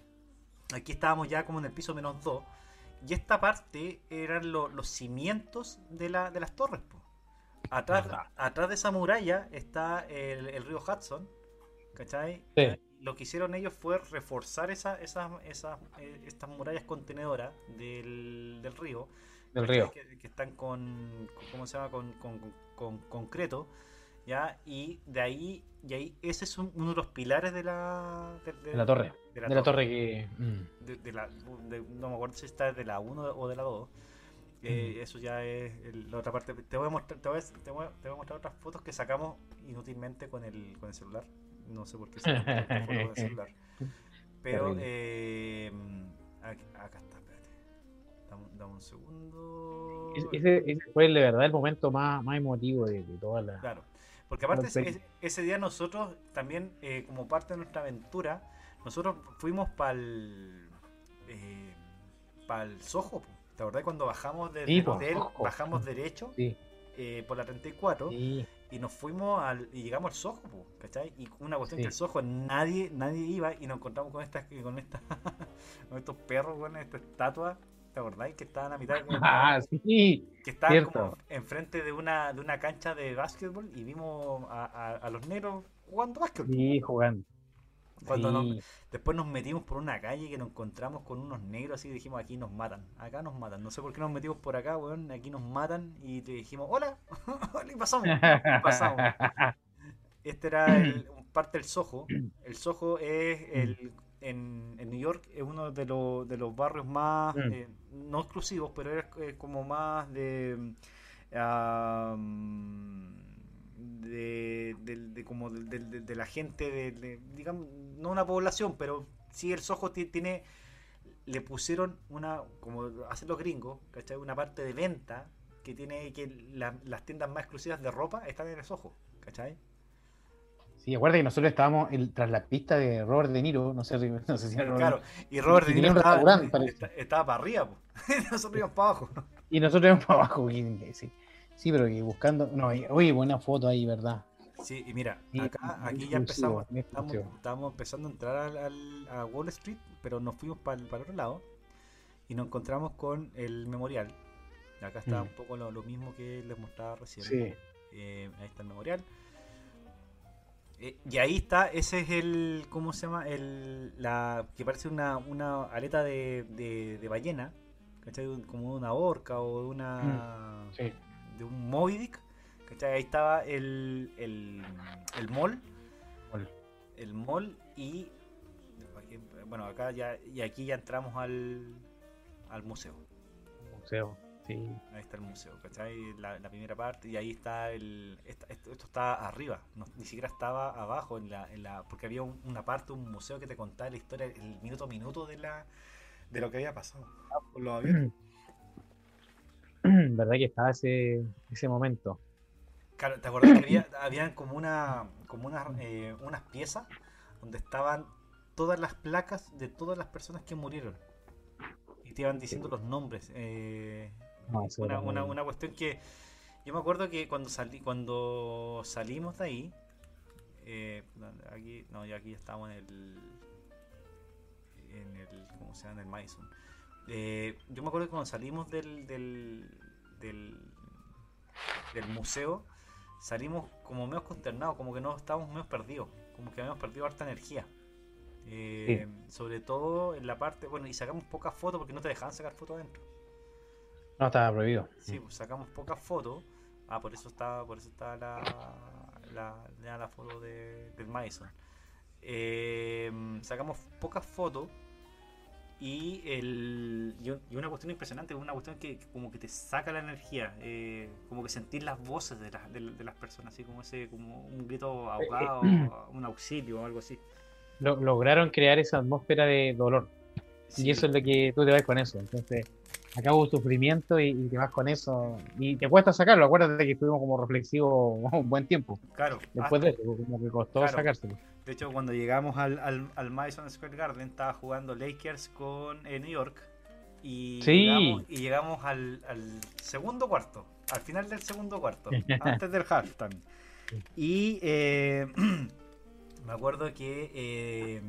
aquí estábamos ya como en el piso menos 2, y esta parte eran lo- los cimientos de, la, de las torres. po. atrás, atrás de esa muralla está el, el río Hudson, ¿cachai? Sí. Lo que hicieron ellos fue reforzar esa, esas, esas, eh, estas murallas contenedoras del, del río. Del río. Que, que están con, con- ¿cómo se llama? Con, con- con concreto, ¿ya? Y de ahí, y ahí ese es un- uno de los pilares de la, de, De la torre. de De la torre que. mm. la, no me acuerdo si está de la 1 o de la 2. Eh, Eso ya es el- la otra parte. Te voy, a mostrar, te, voy a, te voy a- te voy a mostrar otras fotos que sacamos inútilmente con el, con el celular. No sé por qué sacamos fotos con el celular. Pero eh, acá está, espérate. Dame, dame un segundo. Es- Ese, ese fue de verdad el momento más, más emotivo de, de toda la. Claro. Porque aparte ese, ese día nosotros también, eh, como parte de nuestra aventura, nosotros fuimos para el el Soho. ¿Te acordás cuando bajamos del Sí, hotel, Soho. bajamos derecho Sí, eh, por la 34 sí. y nos fuimos al y llegamos al Soho, po, ¿cachai? Y una cuestión Sí. que el Soho nadie nadie iba y nos encontramos con estas con estas con estos perros con esta estatua, ¿te acordáis que estaban a mitad Ah, sí. que estaban Cierto. como enfrente de una, de una cancha de básquetbol y vimos a, a- a los negros jugando básquetbol. Sí, jugando. Cuando Sí. nos- después nos metimos por una calle que nos encontramos con unos negros así y dijimos aquí nos matan, acá nos matan. No sé por qué nos metimos por acá, weón, aquí nos matan y te dijimos hola, hola y pasamos. y pasamos. Este era el- parte del Soho. El Soho es el, en, en New York es uno de, los de los barrios más, Mm. eh, no exclusivos, pero es eh, como más de... de, del- de como de, de- de la gente de, de- digamos no una población pero sí el Soho ti- tiene le pusieron una como hacen los gringos ¿cachai? una parte de venta que tiene que la- las tiendas más exclusivas de ropa están en el Soho ¿cachai? Sí, acuerda que nosotros estábamos tras la pista de Robert De Niro, no sé, no sé si era claro y Robert De Niro estaba, para arriba nosotros íbamos para abajo Y nosotros íbamos para abajo, imbécil. Sí, pero que buscando. No, oye, buena foto ahí, ¿verdad? sí y mira Sí, acá aquí ya empezamos estamos, estábamos empezando a entrar al, al- a Wall Street pero nos fuimos para el, otro lado y nos encontramos con el memorial acá está Mm. un poco lo, lo mismo que les mostraba recién Sí. Eh, ahí está el memorial. Eh, y ahí está, ese es el, ¿cómo se llama? El, la, que parece una, una aleta de, de, de ballena, ¿cachai? Como de una orca o de una... Sí. de un Moby Dick, ¿cachai? Ahí estaba el, el, el Mall. el mall y, bueno, acá ya, y aquí ya entramos al, al museo. Museo. Sí. Ahí está el museo, ¿cachai? La, la primera parte, y ahí está el. esta- esto, esto está arriba, no- ni siquiera estaba abajo, en la, en la, porque había un- una parte, un museo que te contaba la historia, el minuto a minuto de la de lo que había pasado con los aviones. ¿Verdad que estaba ese, ese momento? Claro, ¿te acordás que había, habían como una como unas, eh, unas piezas donde estaban todas las placas de todas las personas que murieron? Y te iban diciendo los nombres. eh, No, una, muy- una, una cuestión que yo me acuerdo que cuando salí cuando salimos de ahí eh, aquí no ya aquí ya estamos en el en el cómo se llama en el Madison. Eh, yo me acuerdo que cuando salimos del del, del del museo salimos como medio consternados como que no estábamos medio perdidos como que habíamos perdido harta energía. Eh, sobre todo en la parte bueno y sacamos pocas fotos porque no te dejaban sacar fotos adentro No, estaba prohibido. Sí, pues sacamos pocas fotos. Ah, por eso está, por eso está la, la, la, la foto de, del Madison. Eh, sacamos pocas fotos y, el, y un- y una cuestión impresionante, una cuestión que que como que te saca la energía, eh, como que sentir las voces de, las de, de las personas, así como ese como un grito ahogado, un auxilio o algo así. Lo- lograron crear esa atmósfera de dolor. Sí. Y eso es lo que tú te vas con eso. Entonces, acá hubo sufrimiento y, y te vas con eso. Y te cuesta sacarlo. Acuérdate que estuvimos como reflexivos un buen tiempo. Claro, Después hasta- de eso, como que costó Claro. sacárselo. De hecho, cuando llegamos al, al, al Madison Square Garden, estaba jugando Lakers con eh, New York. Y Sí. llegamos, y llegamos al, al segundo cuarto, al final del segundo cuarto, antes del halftime. Y eh, me acuerdo que eh,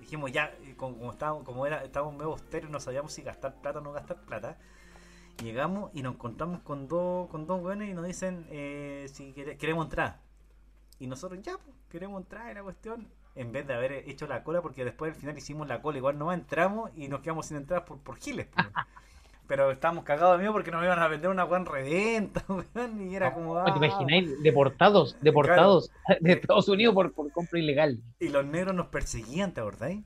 dijimos ya, eh, como, como estábamos, como era, estábamos medio austeros, no sabíamos si gastar plata o no gastar plata. Llegamos y nos encontramos con dos, con dos buenos y nos dicen eh, si quere- queremos entrar. Y nosotros ya, pues, queremos entrar en la cuestión. En vez de haber hecho la cola, porque después al final hicimos la cola, igual nomás entramos y nos quedamos sin entrar por, por giles. pues. Pero estábamos cagados de miedo porque nos iban a vender una Juan reventa, weón, y era como... ¿Te ah. imagináis? Deportados, deportados de Estados Unidos por, por compra ilegal. Y los negros nos perseguían, ¿te acordáis?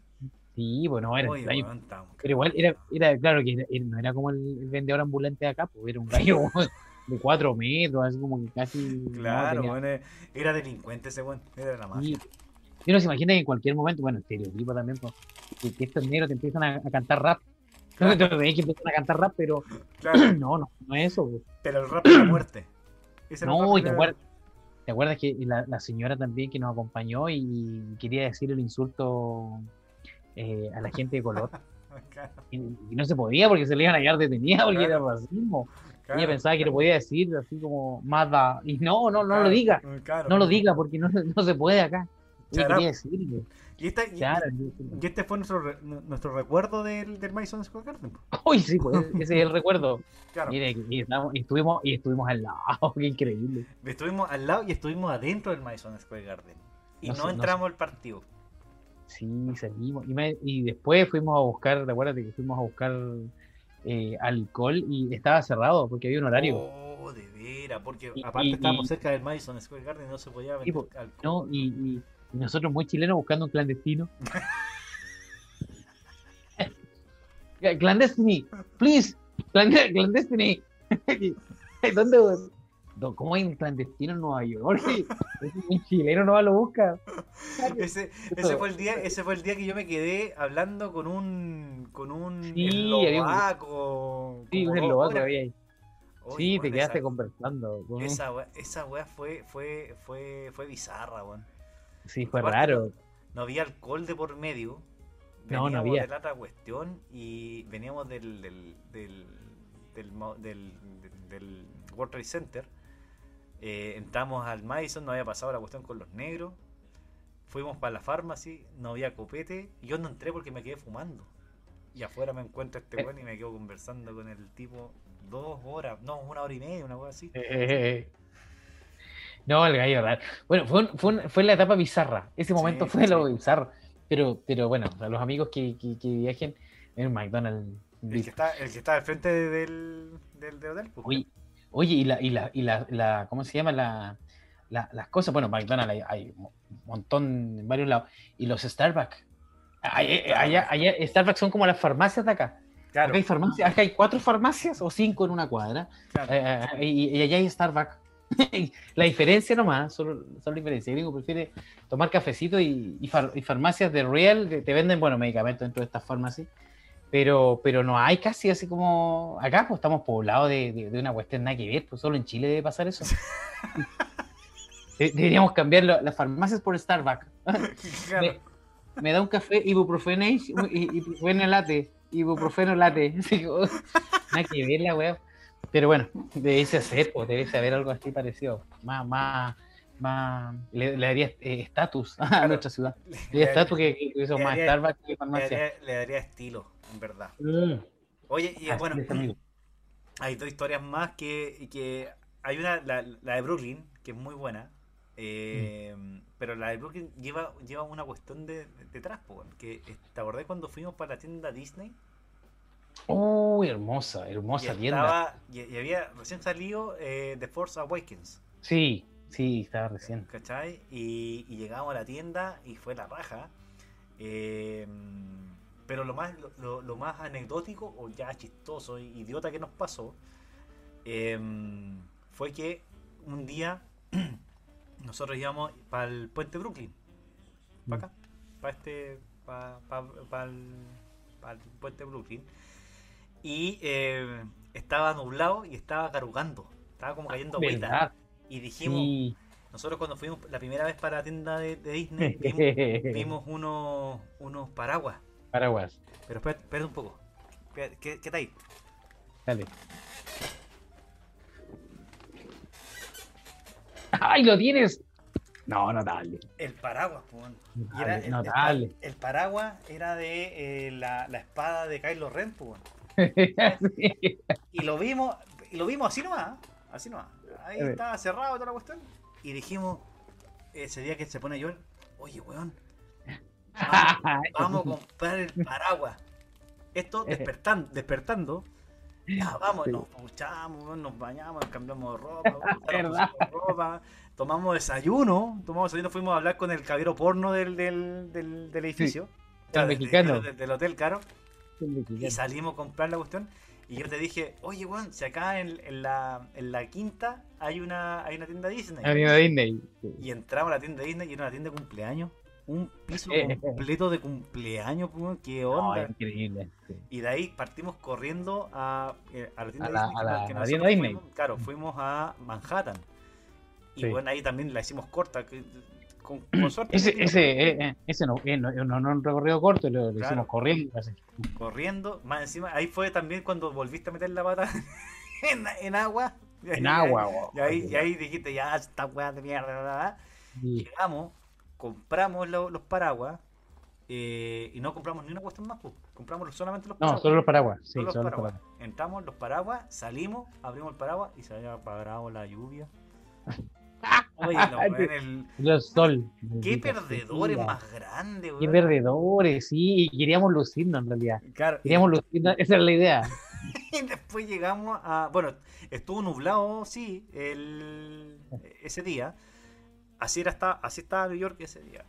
Sí, bueno, era Oye, weón, estábamos Pero igual era, era claro que era- no era como el, vendedor ambulante de acá, pues era un gallo de cuatro metros, así como que casi. no, Claro, tenía- weón, eh, era delincuente ese weón, era la mafia. y, uno se imagina que en cualquier momento, bueno, estereotipo también, pues, que estos negros te empiezan a, a cantar rap. No te crees que empiezan a cantar rap, pero Claro, no, no, no es eso. pero el rap de la muerte. Ese era No, y te acuerdas, ¿te acuerdas que la, la señora también que nos acompañó y quería decir el insulto eh, a la gente de color? Claro, Y, y no se podía porque se le iban a quedar detenida porque era Claro. racismo. claro. Ella pensaba que lo podía decir así como Mada. Y no, no, no lo diga. No lo diga porque no, no se puede acá. Y, esta- y- Claro. y este fue nuestro, re- nuestro recuerdo del, del Madison Square Garden. Uy, sí, pues ese es el recuerdo. Claro, Mire, y, y estuvimos, y estuvimos al lado, qué increíble. estuvimos al lado y estuvimos adentro del Madison Square Garden. Y No no, sé, no entramos al partido. Sí, salimos. Y, me- y después fuimos a buscar, ¿te acuerdas de que fuimos a buscar eh, alcohol y estaba cerrado porque había un horario? Oh, de veras, porque Y- aparte y- estábamos y- cerca del Madison Square Garden y no se podía vender po, alcohol. ¿no? Y, y- nosotros muy chilenos buscando un clandestino. Clandestiny, please, clande- clandestiny. ¿Dónde? ¿Cómo hay un clandestino en Nueva York? Un chileno no lo busca. Ese, ese fue el día, ese fue el día que yo me quedé hablando con un con un Sí, eslovaco. Sí, un eslovaco había ahí. Sí, te quedaste conversando. Esa esa wea fue, fue, fue, fue bizarra, weón. Sí, fue aparte raro. No había alcohol de por medio. No, no Veníamos había. de la otra cuestión y veníamos del del, del, del, World Trade Center. Eh, entramos al Madison, no había pasado la cuestión con los negros. Fuimos para la farmacia, no había copete. Y yo no entré porque me quedé fumando. Y afuera me encuentro este Eh. weón y me quedo conversando con el tipo dos horas, no, una hora y media, una cosa así. Eh, No, el gallo raro. Bueno, fue, un- fue, un- fue la etapa bizarra. Ese momento Sí, fue lo bizarro. Pero, pero bueno, a los amigos que, que, que viajen en McDonald's. El que está, el que está al frente del, del, del hotel. pues. Oye, oye, y la, y la, y la, la- ¿cómo se llama? La, la- las cosas, bueno, McDonald's hay, hay un montón en varios lados. Y los Starbucks. Ay- Allá, allá, Starbucks son como las farmacias de acá. Claro, Acá hay farmacias, acá hay cuatro farmacias o cinco en una cuadra. claro. Eh, eh, y, y allá hay Starbucks. la diferencia nomás, solo, solo la diferencia. El gringo prefiere tomar cafecito y, y far- y farmacias de Real que te venden, bueno, medicamentos dentro de estas farmacias. Pero, pero no hay casi así como acá, pues estamos poblados de, de- de una cuestión nada que ver, pues solo en Chile debe pasar eso. De- Deberíamos cambiar lo- las farmacias por Starbucks. Claro. Me, me da un café ibuprofeno ibuprofeno latte, ibuprofeno latte. Oh, nada que ver la weá. Pero bueno, debe hacer, pues debe haber algo así parecido. Más, más, más, le, le daría eh, estatus a nuestra ciudad. Le daría estatus que, que, que son le más daría- Starbucks que le, farmacia. daría, le daría estilo, en verdad. Mm. Oye, y Así bueno, es, hay dos historias más que, que hay una, la, la de Brooklyn, que es muy buena. eh, Pero la de Brooklyn lleva, lleva una cuestión de, de- detrás, weón, que ¿te acordás cuando fuimos para la tienda Disney? Uy, hermosa, Y, hermosa tienda. estaba, y, y había recién salido eh, The Force Awakens, Sí, sí, estaba recién. ¿cachai? Y, y llegamos a la tienda y fue la raja. eh, pero lo más, lo, más anecdótico o ya chistoso, y idiota que nos pasó, eh, fue que un día nosotros íbamos para el puente Brooklyn, para acá, para este, para el puente Brooklyn, y eh, estaba nublado y estaba carugando, estaba como cayendo agüita. Y dijimos, Sí. nosotros cuando fuimos la primera vez para la tienda de, de Disney, vimos, vimos unos, unos paraguas. Paraguas, Pero espérate, espérate un poco. ¿Qué, qué está ahí? dale. ¡Ay, lo tienes! No, notable. El paraguas, el, paraguas era de eh, la, la espada de Kylo Ren, weón. Y lo vimos, y lo vimos así nomás, así nomás. Ahí estaba cerrado toda la cuestión. Y dijimos, ese día que se pone llover, oye weón, vamos, vamos a comprar el paraguas. Esto despertando, despertando. Ya, vamos, Sí. nos duchamos, weón, nos bañamos, nos cambiamos de ropa, ¿Verdad? ropa, tomamos desayuno, tomamos desayuno, fuimos a hablar con el caballero porno del, del, del, del edificio. El mexicano. del hotel, caro. Y salimos a comprar la cuestión. Y yo te dije, oye, weón, si acá en, en la, en la quinta hay una, hay una tienda Disney. Avenida Disney. Sí. Y entramos a la tienda Disney y era una tienda de cumpleaños. Un piso Eh. completo de cumpleaños, weón, qué No, onda. increíble. sí. y de ahí partimos corriendo a, eh, a la tienda A la- Disney. a la- que la Disney. claro, fuimos a Manhattan. Y Sí. bueno, ahí también la hicimos corta. que- con, con suerte. Ese, ese, eh, eh, ese no, eh, no, no, no un recorrido corto, lo, lo Claro. hicimos corriendo. corriendo. Más encima, ahí fue también cuando volviste a meter la pata en, en agua. Y ahí- En agua, wow. Y ahí, y ahí dijiste, ya, esta weá de mierda. Sí. Llegamos, compramos lo- los paraguas eh, y no compramos ni una cuestión más. pues. Compramos solamente los No, paraguas. solo los paraguas. Sí, Solo los solo los paraguas. paraguas. Entramos los paraguas, salimos, abrimos el paraguas y se había apagado la lluvia. Oye, no, en el... Los sol. Qué perdedores sea. más grandes, Qué perdedores, sí. y Queríamos lucirnos en realidad. Claro, Queríamos lucirnos, esa era la idea. Y después llegamos a. Bueno, estuvo nublado, sí, el, ese día. Así era hasta, así estaba New York ese día.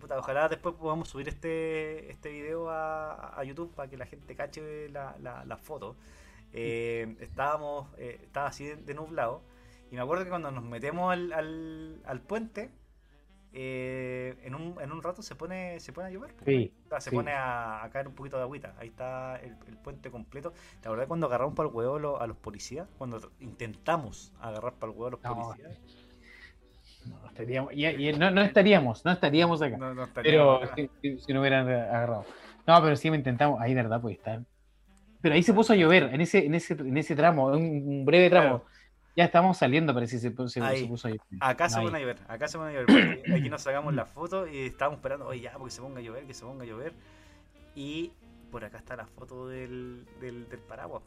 Puta, ojalá después podamos subir este, este video a, a YouTube para que la gente cache la, la, la foto. Eh, estábamos, eh, estaba así de, de nublado. Y me acuerdo que cuando nos metemos al, al, al puente, eh, en, un, en un rato se pone, se pone a llover. pues. Sí, se sí. pone a, a caer un poquito de agüita. Ahí está el, el puente completo. ¿Te acordás cuando agarramos para el huevo lo- a los policías? Cuando intentamos agarrar para el huevo a los No, policías. No, estaríamos, y- y no, no estaríamos, no estaríamos acá. No, no pero estaríamos acá. si, si- si no hubieran agarrado. No, pero sí me intentamos. Ahí, verdad, puede estar. Pero ahí se puso a llover, en ese, en ese, en ese tramo, un, un breve tramo. Claro. Ya estábamos saliendo, parece que se, se- Ahí. se puso a llover. Acá se Ahí. pone a llover, acá se pone a llover. aquí nos sacamos la foto y estábamos esperando, oye, ya, porque se ponga a llover, que se ponga a llover. Y por acá está la foto del, del, del paraguas.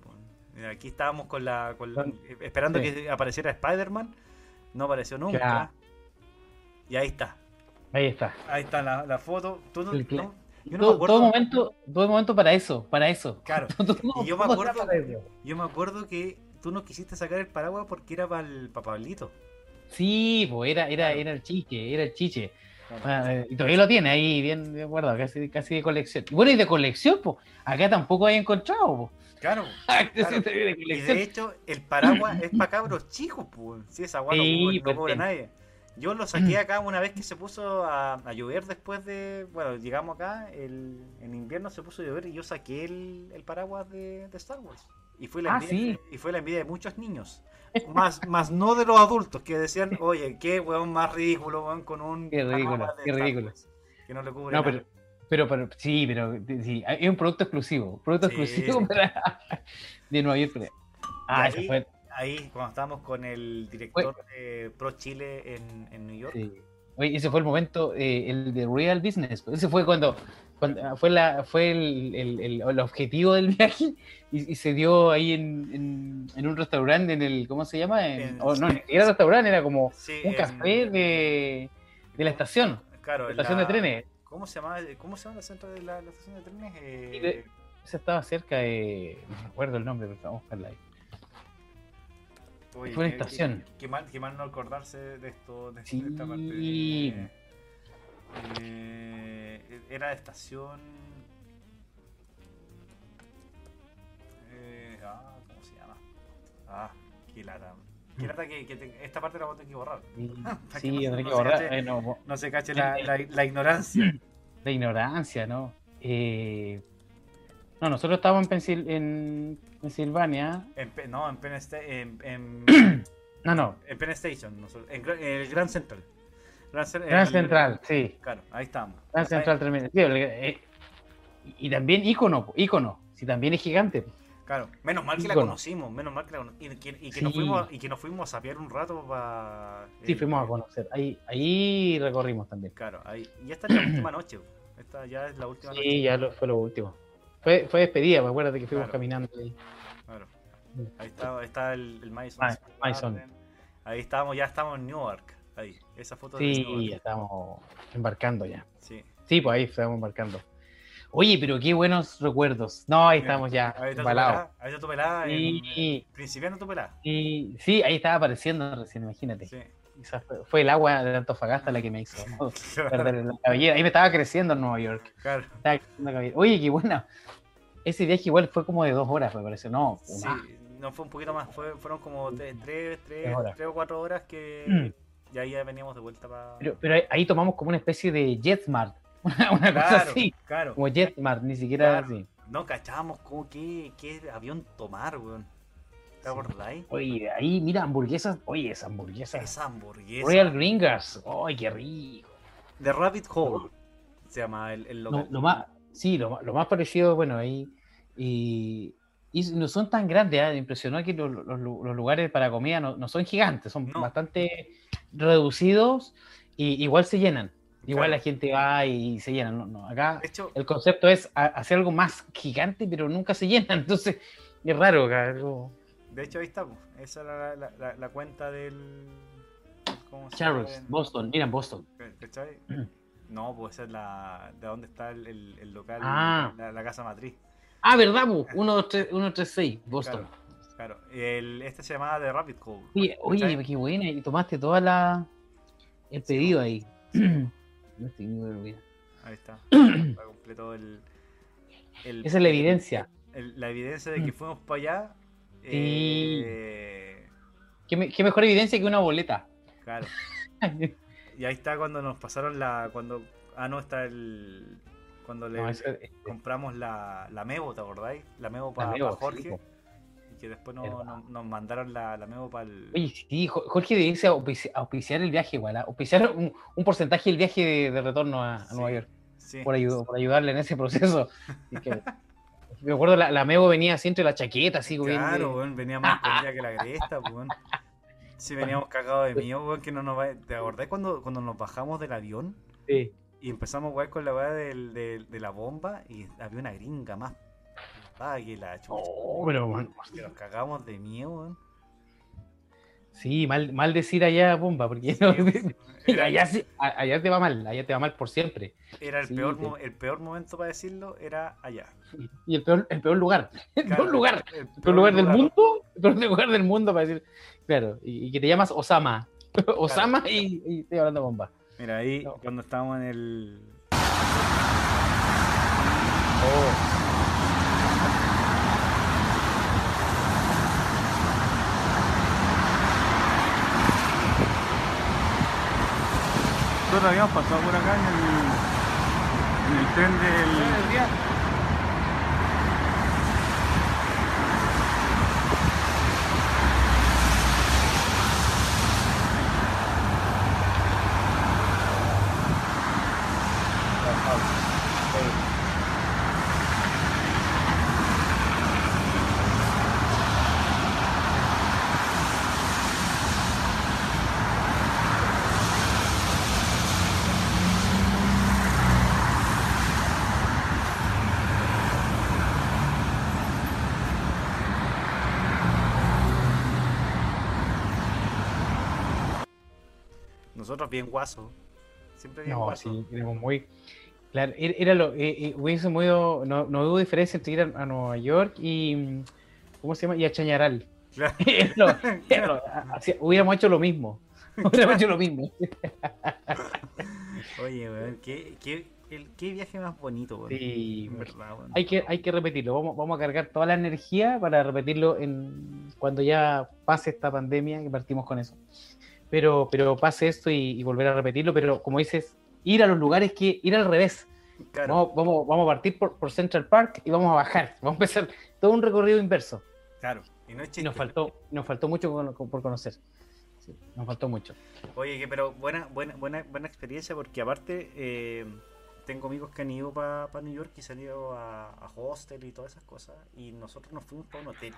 Mira, Aquí estábamos con la, con la- Con- esperando sí. que apareciera Spider-Man. No apareció nunca. Claro. Y ahí está. Ahí está. Ahí está la, la foto. Tú no- no- yo no me todo, acuerdo. todo momento, todo momento para eso, para eso. Claro. Yo me acuerdo, yo me acuerdo que tú no quisiste sacar el paraguas porque era para el Pablito. Sí, pues era, era, Claro. era el chiche, era el chiche. Ah, eh, y todavía lo tiene ahí bien acuerdo, casi, casi de colección. Y bueno, y de colección, pues, acá tampoco hay encontrado, Claro. pues. Claro. de Y de hecho, el paraguas es para cabros chicos, pues. Si esa agua Sí, no, no pues, cubre a sí. nadie. Yo lo saqué acá una vez que se puso a, a llover después de. Bueno, llegamos acá, el, en invierno se puso a llover y yo saqué el, el paraguas de, de Star Wars. Y fue la Ah, envidia, sí. y fue la envidia de muchos niños. Más, más no de los adultos que decían, oye, qué weón más ridículo, weón, con un Qué ridículo, qué ridículo. Que no le cubre No, nada. pero, pero, pero, sí, pero sí, es un producto exclusivo. un Producto Sí, exclusivo para, de Nueva York. Ah, ahí- fue. Ahí, cuando estábamos con el director de Pro Chile en, en New York. sí. Oye, ese fue el momento, eh, el de Real Business. pues, Ese fue cuando, cuando ah, fue, la, fue el, el- el- el objetivo del viaje y, y se dio ahí en, en, en un restaurante, en el, ¿cómo se llama? En- En- o no, ni siquiera restaurante, era como Sí, un café de, de la estación, Claro, la estación la- de trenes. ¿Cómo se llama, cómo se llama la centro de la, la estación de trenes? Eh, Esa estaba cerca de, no me acuerdo el nombre, pero vamos a buscarla ahí. Oye, fue una qué- estación. Qué, qué mal, qué mal no acordarse de esto, de, Sí. esta parte. Eh, eh, era de estación. Eh, ah, ¿cómo se llama? Ah, qué lata. Qué lata que, que te- esta parte la voy a tener que borrar. Sí, no- tendré no que borrar. cache. eh, no, No se cache la, la, la ignorancia. de ignorancia, ¿no? Eh, no, nosotros estábamos en, Pensil- en Pensilvania. En, no, en Penn, Sta- en, en, No, no, en Penn Station, nosotros- en, el Grand Central. Grand, Cen- Gran el- Central, sí. Claro, ahí estamos. Gran Ahí- Central Terminal. Sí, eh, y también ícono, ícono. Si también es gigante. Claro, menos mal que la conocimos, menos mal que la y que, y que Sí. nos fuimos y que nos fuimos a sapear un rato para Sí, fuimos a conocer. Ahí, ahí recorrimos también. Claro, ahí y esta es la última noche. Esta ya es la última Sí, noche. ya lo- fue lo último. Fue, fue despedida, me acuerdo de que fuimos Claro. caminando ahí. Claro. Ahí está, está el, el Madison. Garden. Ahí estábamos, ya estamos en Newark. Ahí, esa foto de Sí, Newark. ya estábamos embarcando ya. Sí. Sí, pues ahí estábamos embarcando. Oye, pero qué buenos recuerdos. No, ahí Mira, estamos ya, Ahí está tu pelada. Ahí está tu pelada. en- Sí, Principiando tu pelada. sí, sí, ahí estaba apareciendo recién, imagínate. Sí. Esa fue, fue el agua de Antofagasta la que me hizo ¿no? perder la cabellera. Ahí me estaba creciendo en Nueva York. Claro. Oye, qué buena. Ese viaje igual fue como de dos horas, me parece. No, Sí, no fue un poquito más, fue- fueron como tres, tres, tres, Tres o cuatro horas que Mm. ya, ya veníamos de vuelta para... Pero, pero ahí- tomamos como una especie de JetSmart. Una, una cosa claro, así. claro. Como JetSmart, ni siquiera así. No cachábamos como qué, qué avión tomar, weón. ¿Te Sí. acordáis? Oye, ahí, mira, hamburguesas. Oye, esa hamburguesa. Esa hamburguesa. Royal Gringers. Ay, qué rico. The Rabbit Hole se llama el, el Lo, local. lo más, sí, lo, más- lo más parecido, bueno, ahí. Y, y no son tan grandes, me impresionó que los, los lu- los lugares para comida no, no son gigantes, son No. bastante reducidos y igual se llenan. Igual Claro. la gente va y se. No, no, acá hecho, el concepto es hacer algo más gigante, pero nunca se llena. Entonces, es raro. algo- de hecho ahí está, po. esa era la, la, cuenta del... ¿Cómo se llama? Charles, Boston, mira, Boston. ¿Cachai? No, pues esa es la... ¿De dónde está el, el- el local? Ah. La, la casa matriz. Ah, ¿verdad? 136, Boston. Claro. El, este se llamaba The Rabbit Hole. Oye, oye, ¿cachai? qué buena. Y tomaste toda la. El pedido ahí. No estoy muy. Ahí está. Está completo el, el- Esa es la evidencia. el- la evidencia de que Mm. fuimos para allá. Sí. eh, ¿Qué, me- qué mejor evidencia que una boleta? claro. Y ahí está cuando nos pasaron la. cuando Ah, no, está el. Cuando le No, ese- este, compramos la, la Mebo, ¿te acordáis? La Mebo para Mebo, Jorge. sí, y que después no- Verdad. no- nos mandaron la, la Mebo para el. Oye, sí, Jo- Jorge dice auspici- auspiciar el viaje igual, ¿ah? auspiciar un, un porcentaje del viaje de, de retorno a, a Sí, Nueva York, Sí. por, ayu- por ayudarle en ese proceso. Así que, me acuerdo, la, la Mego venía así entre la chaqueta, así, de- Claro, weón, venía más escondida que la cresta, weón. Sí, veníamos cagados de miedo, weón, que no nos va... ¿Te acordás cuando, cuando nos bajamos del avión sí. y empezamos, weón, con la weá del- del- de, la bomba y había una gringa más putada que la chucha? Oh, pero, man, Que nos cagamos de miedo, weón. Sí, mal, mal decir allá bomba, porque Sí, era, allá, sí- allá te va mal, allá te va mal por siempre. era el, sí, peor, el peor momento para decirlo, era allá. Y el peor, el peor lugar, el Claro, peor lugar, el el peor lugar del mundo, el peor lugar del mundo para decir, claro, y, y que te llamas Osama, Osama y, y estoy hablando bomba. Mira, ahí No. cuando estábamos en el... Nosotros habíamos pasado por acá en el, en el tren del... Nosotros bien guaso. Siempre bien No, guaso. sí, éramos muy. Claro, era, lo. Eh, eh, hubiese muy. No, no hubo diferencia entre ir a, a Nueva York y. ¿Cómo se llama? Y a Chañaral. Claro. Hubiéramos hecho lo mismo. Hubiéramos hecho lo mismo. Oye, weón, ¿qué, qué, qué viaje más bonito, weón. Sí, verdad, weón. hay que, hay que repetirlo. Vamos, vamos a cargar toda la energía para repetirlo en cuando ya pase esta pandemia, que partimos con eso. Pero, pero pase esto y, y volver a repetirlo. Pero como dices, ir a los lugares que ir al revés. Claro, Vamos, vamos, vamos a partir por, por Central Park y vamos a bajar. Vamos a empezar todo un recorrido inverso. claro. Y no es chiste. nos faltó, nos faltó mucho con- con- por conocer. Sí, nos faltó mucho. Oye, pero buena, buena, buena, buena experiencia porque aparte eh, tengo amigos que han ido para New York y se han ido a, a hostel y todas esas cosas y nosotros nos fuimos para un hotel.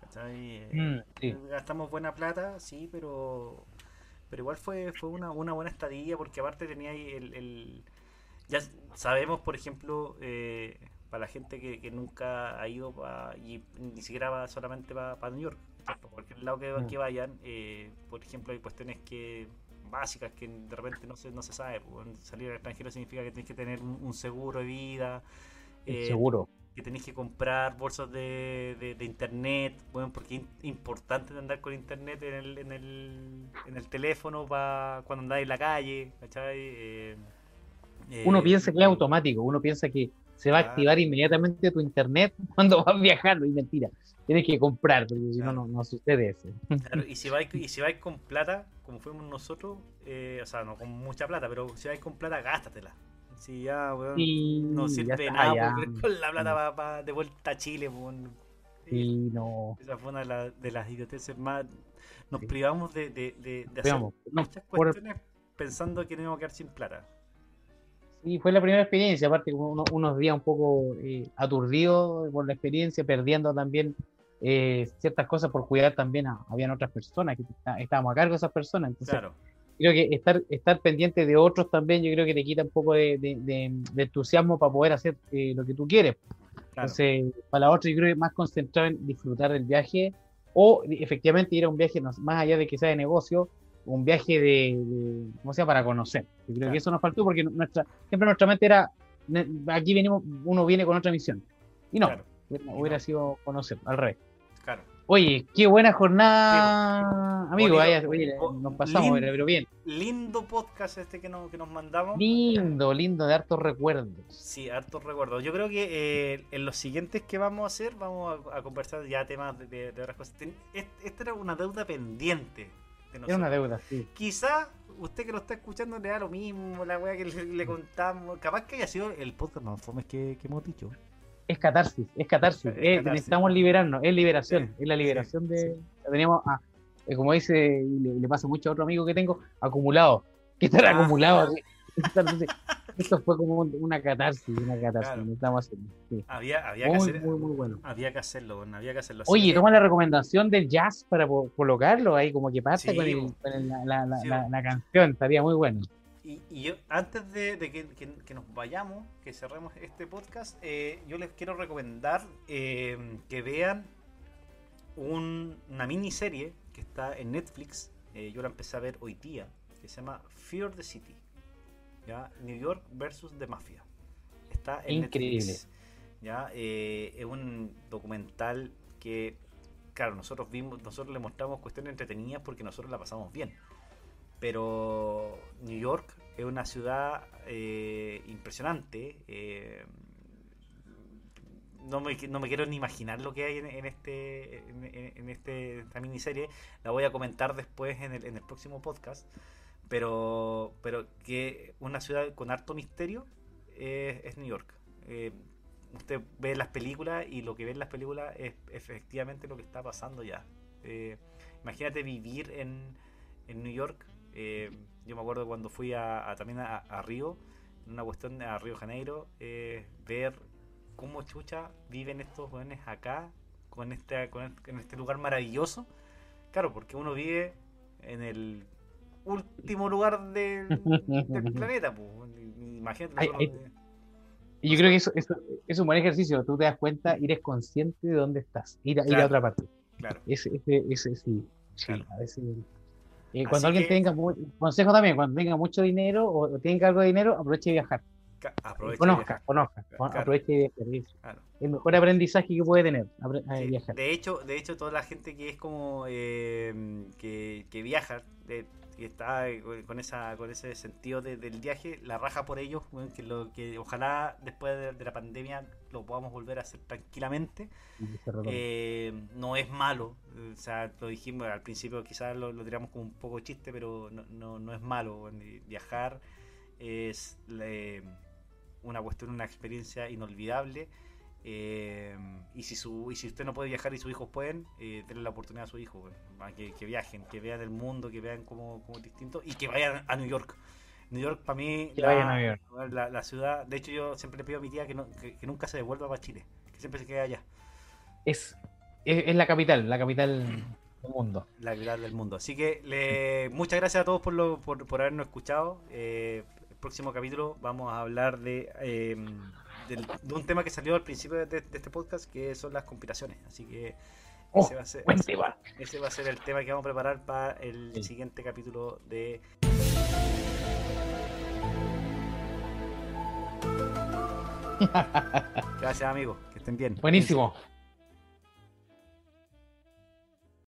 ¿cachai? Mm, sí. Gastamos buena plata, sí, pero pero igual fue, fue una, una buena estadía porque aparte tenía ahí el, el- ya sabemos, por ejemplo, eh, para la gente que, que nunca ha ido pa- y ni siquiera va solamente para New York. Por cualquier lado que, Mm. que vayan, eh, por ejemplo, hay cuestiones que básicas que de repente no se, no se sabe. pues, salir al extranjero significa que tienes que tener un, un seguro de vida. eh, Seguro. Que tenéis que comprar bolsos de, de- de internet, bueno, porque es importante andar con internet en el, en el, en el teléfono para cuando andáis en la calle, ¿cachai? Eh, eh, Uno piensa que es automático, uno piensa que se va a activar inmediatamente tu internet cuando vas viajando, y mentira. Tienes que comprar, porque si no, Claro. no, no sucede eso. claro, y si vais y si vais con plata, como fuimos nosotros, eh, o sea, no con mucha plata, pero si vais con plata, gástatela. Si ya, weón, no sirve de nada con la plata de vuelta a Chile, weón. Y no. Esa fue una de, la- de las idioteces más. Nos Sí. privamos de, de, de, de hacer. No, muchas por- cuestiones pensando que íbamos a quedar sin plata. Sí, fue la primera experiencia, aparte como uno- unos días un poco eh, aturdidos por la experiencia, perdiendo también eh, ciertas cosas por cuidar también a, habían otras personas que está- estábamos a cargo de esas personas, entonces Claro, creo que estar, estar pendiente de otros también, yo creo que te quita un poco de, de- de- de entusiasmo para poder hacer eh, lo que tú quieres. claro. Entonces, para la otra, yo creo que más concentrado en disfrutar del viaje o efectivamente ir a un viaje más allá de que sea de negocio, un viaje de, de- ¿cómo se llama? Para conocer. Yo creo Claro. que eso nos faltó porque nuestra, siempre nuestra mente era, aquí venimos, uno viene con otra misión. Y no, Claro, hubiera, Y hubiera no. sido conocer, al revés. claro. Oye, qué buena jornada, amigo. Vaya, oye, Bo- nos pasamos, lindo. pero, bien. Lindo podcast este que, nos que nos mandamos. Lindo, lindo, de hartos recuerdos. Sí, hartos recuerdos. Yo creo que eh, en los siguientes que vamos a hacer, vamos a, a conversar ya temas de, de- de otras cosas. Esta era una deuda pendiente. De Era una deuda, sí. Quizá usted que lo está escuchando le da lo mismo, la weá que le, le contamos. Capaz que haya sido el podcast más fome que, que hemos dicho. Es catarsis, es catarsis. Es eh, catarsis. Necesitamos liberarnos, es liberación, Sí, es la sí, liberación de. sí. la Teníamos, ah, eh, como dice, y le, le pasa mucho a otro amigo que tengo, acumulado. Que estar Ah. acumulado. Entonces, esto fue como un- una catarsis, una catarsis. Claro. Necesitamos hacerlo. Había, había que Muy, hacer. muy, muy bueno. Había que hacerlo, había que hacerlo. Oye, toma la recomendación del jazz para po- colocarlo ahí, como que Sí, con, el- po. con el- la, la- la canción, estaría muy bueno. Y, y yo, antes de, de que, que- que nos vayamos, que cerremos este podcast, eh, yo les quiero recomendar eh, que vean un- una miniserie que está en Netflix. eh, yo la empecé a ver hoy día, que se llama Fear the City. ¿ya? New York versus The Mafia. Está en Increíble. Netflix. ¿ya? Eh, es un documental que, claro, nosotros vimos, nosotros le mostramos cuestiones entretenidas porque nosotros la pasamos bien pero New York es una ciudad eh, impresionante. eh, no, me, no me quiero ni imaginar lo que hay en, en este en, en- en este esta miniserie. La voy a comentar después en el, en el próximo podcast. Pero, pero que una ciudad con harto misterio eh, es New York. Eh, usted ve las películas y lo que ve en las películas es efectivamente lo que está pasando ya. Imagínate vivir en, en New York. Eh, yo me acuerdo cuando fui a, a- también a, a Río, en una cuestión a Río Janeiro, eh, ver cómo chucha viven estos jóvenes acá, con este, con este- en este lugar maravilloso. Claro, porque uno vive en el último lugar del, del planeta. pues. Imagínate. Ay. Y yo creo que eso, eso es un buen ejercicio. Tú te das cuenta, eres consciente de dónde estás, ir a, ir a otra parte. claro. Ese, ese, ese sí. sí, Claro. a veces. Así cuando alguien que- tenga, consejo también, cuando tenga mucho dinero o, tenga algo de dinero, aproveche de viajar. Y conozca, conozca, Claro. aproveche de viajar. Claro. el mejor aprendizaje que puede tener, eh, Sí, viajar. De hecho, de hecho, toda la gente que es como eh, que, que viaja, eh, que está eh, con esa, con ese sentido de- del viaje, la raja por ellos, que lo que ojalá después de, de la pandemia lo podamos volver a hacer tranquilamente. Y. Eh, no es malo, eh, o sea, lo dijimos al principio, quizás lo, lo tiramos como un poco chiste, pero no, no, no es malo. y Viajar es eh, una cuestión, una experiencia inolvidable. Eh, y si su y si usted no puede viajar y sus hijos pueden, eh, denle la oportunidad a su hijo, weón, a que, que viajen, que vean el mundo, que vean cómo, cómo es distinto y que vayan a New York. New York para mí. La, la ciudad, de hecho yo siempre le pido a mi tía que, no, que, que nunca se devuelva para Chile, que siempre se quede allá. Es, es, es la capital, la capital del mundo. la capital del mundo. Así que le, muchas gracias a todos por, lo, por, por habernos escuchado. Eh, el próximo capítulo vamos a hablar de eh, del- de un tema que salió al principio de, de este podcast, que son las conspiraciones. Así que Oh, ese, va a ser, buen ese- va a ser el tema que vamos a preparar para el Sí. siguiente capítulo de... Gracias amigos, que estén bien. Buenísimo.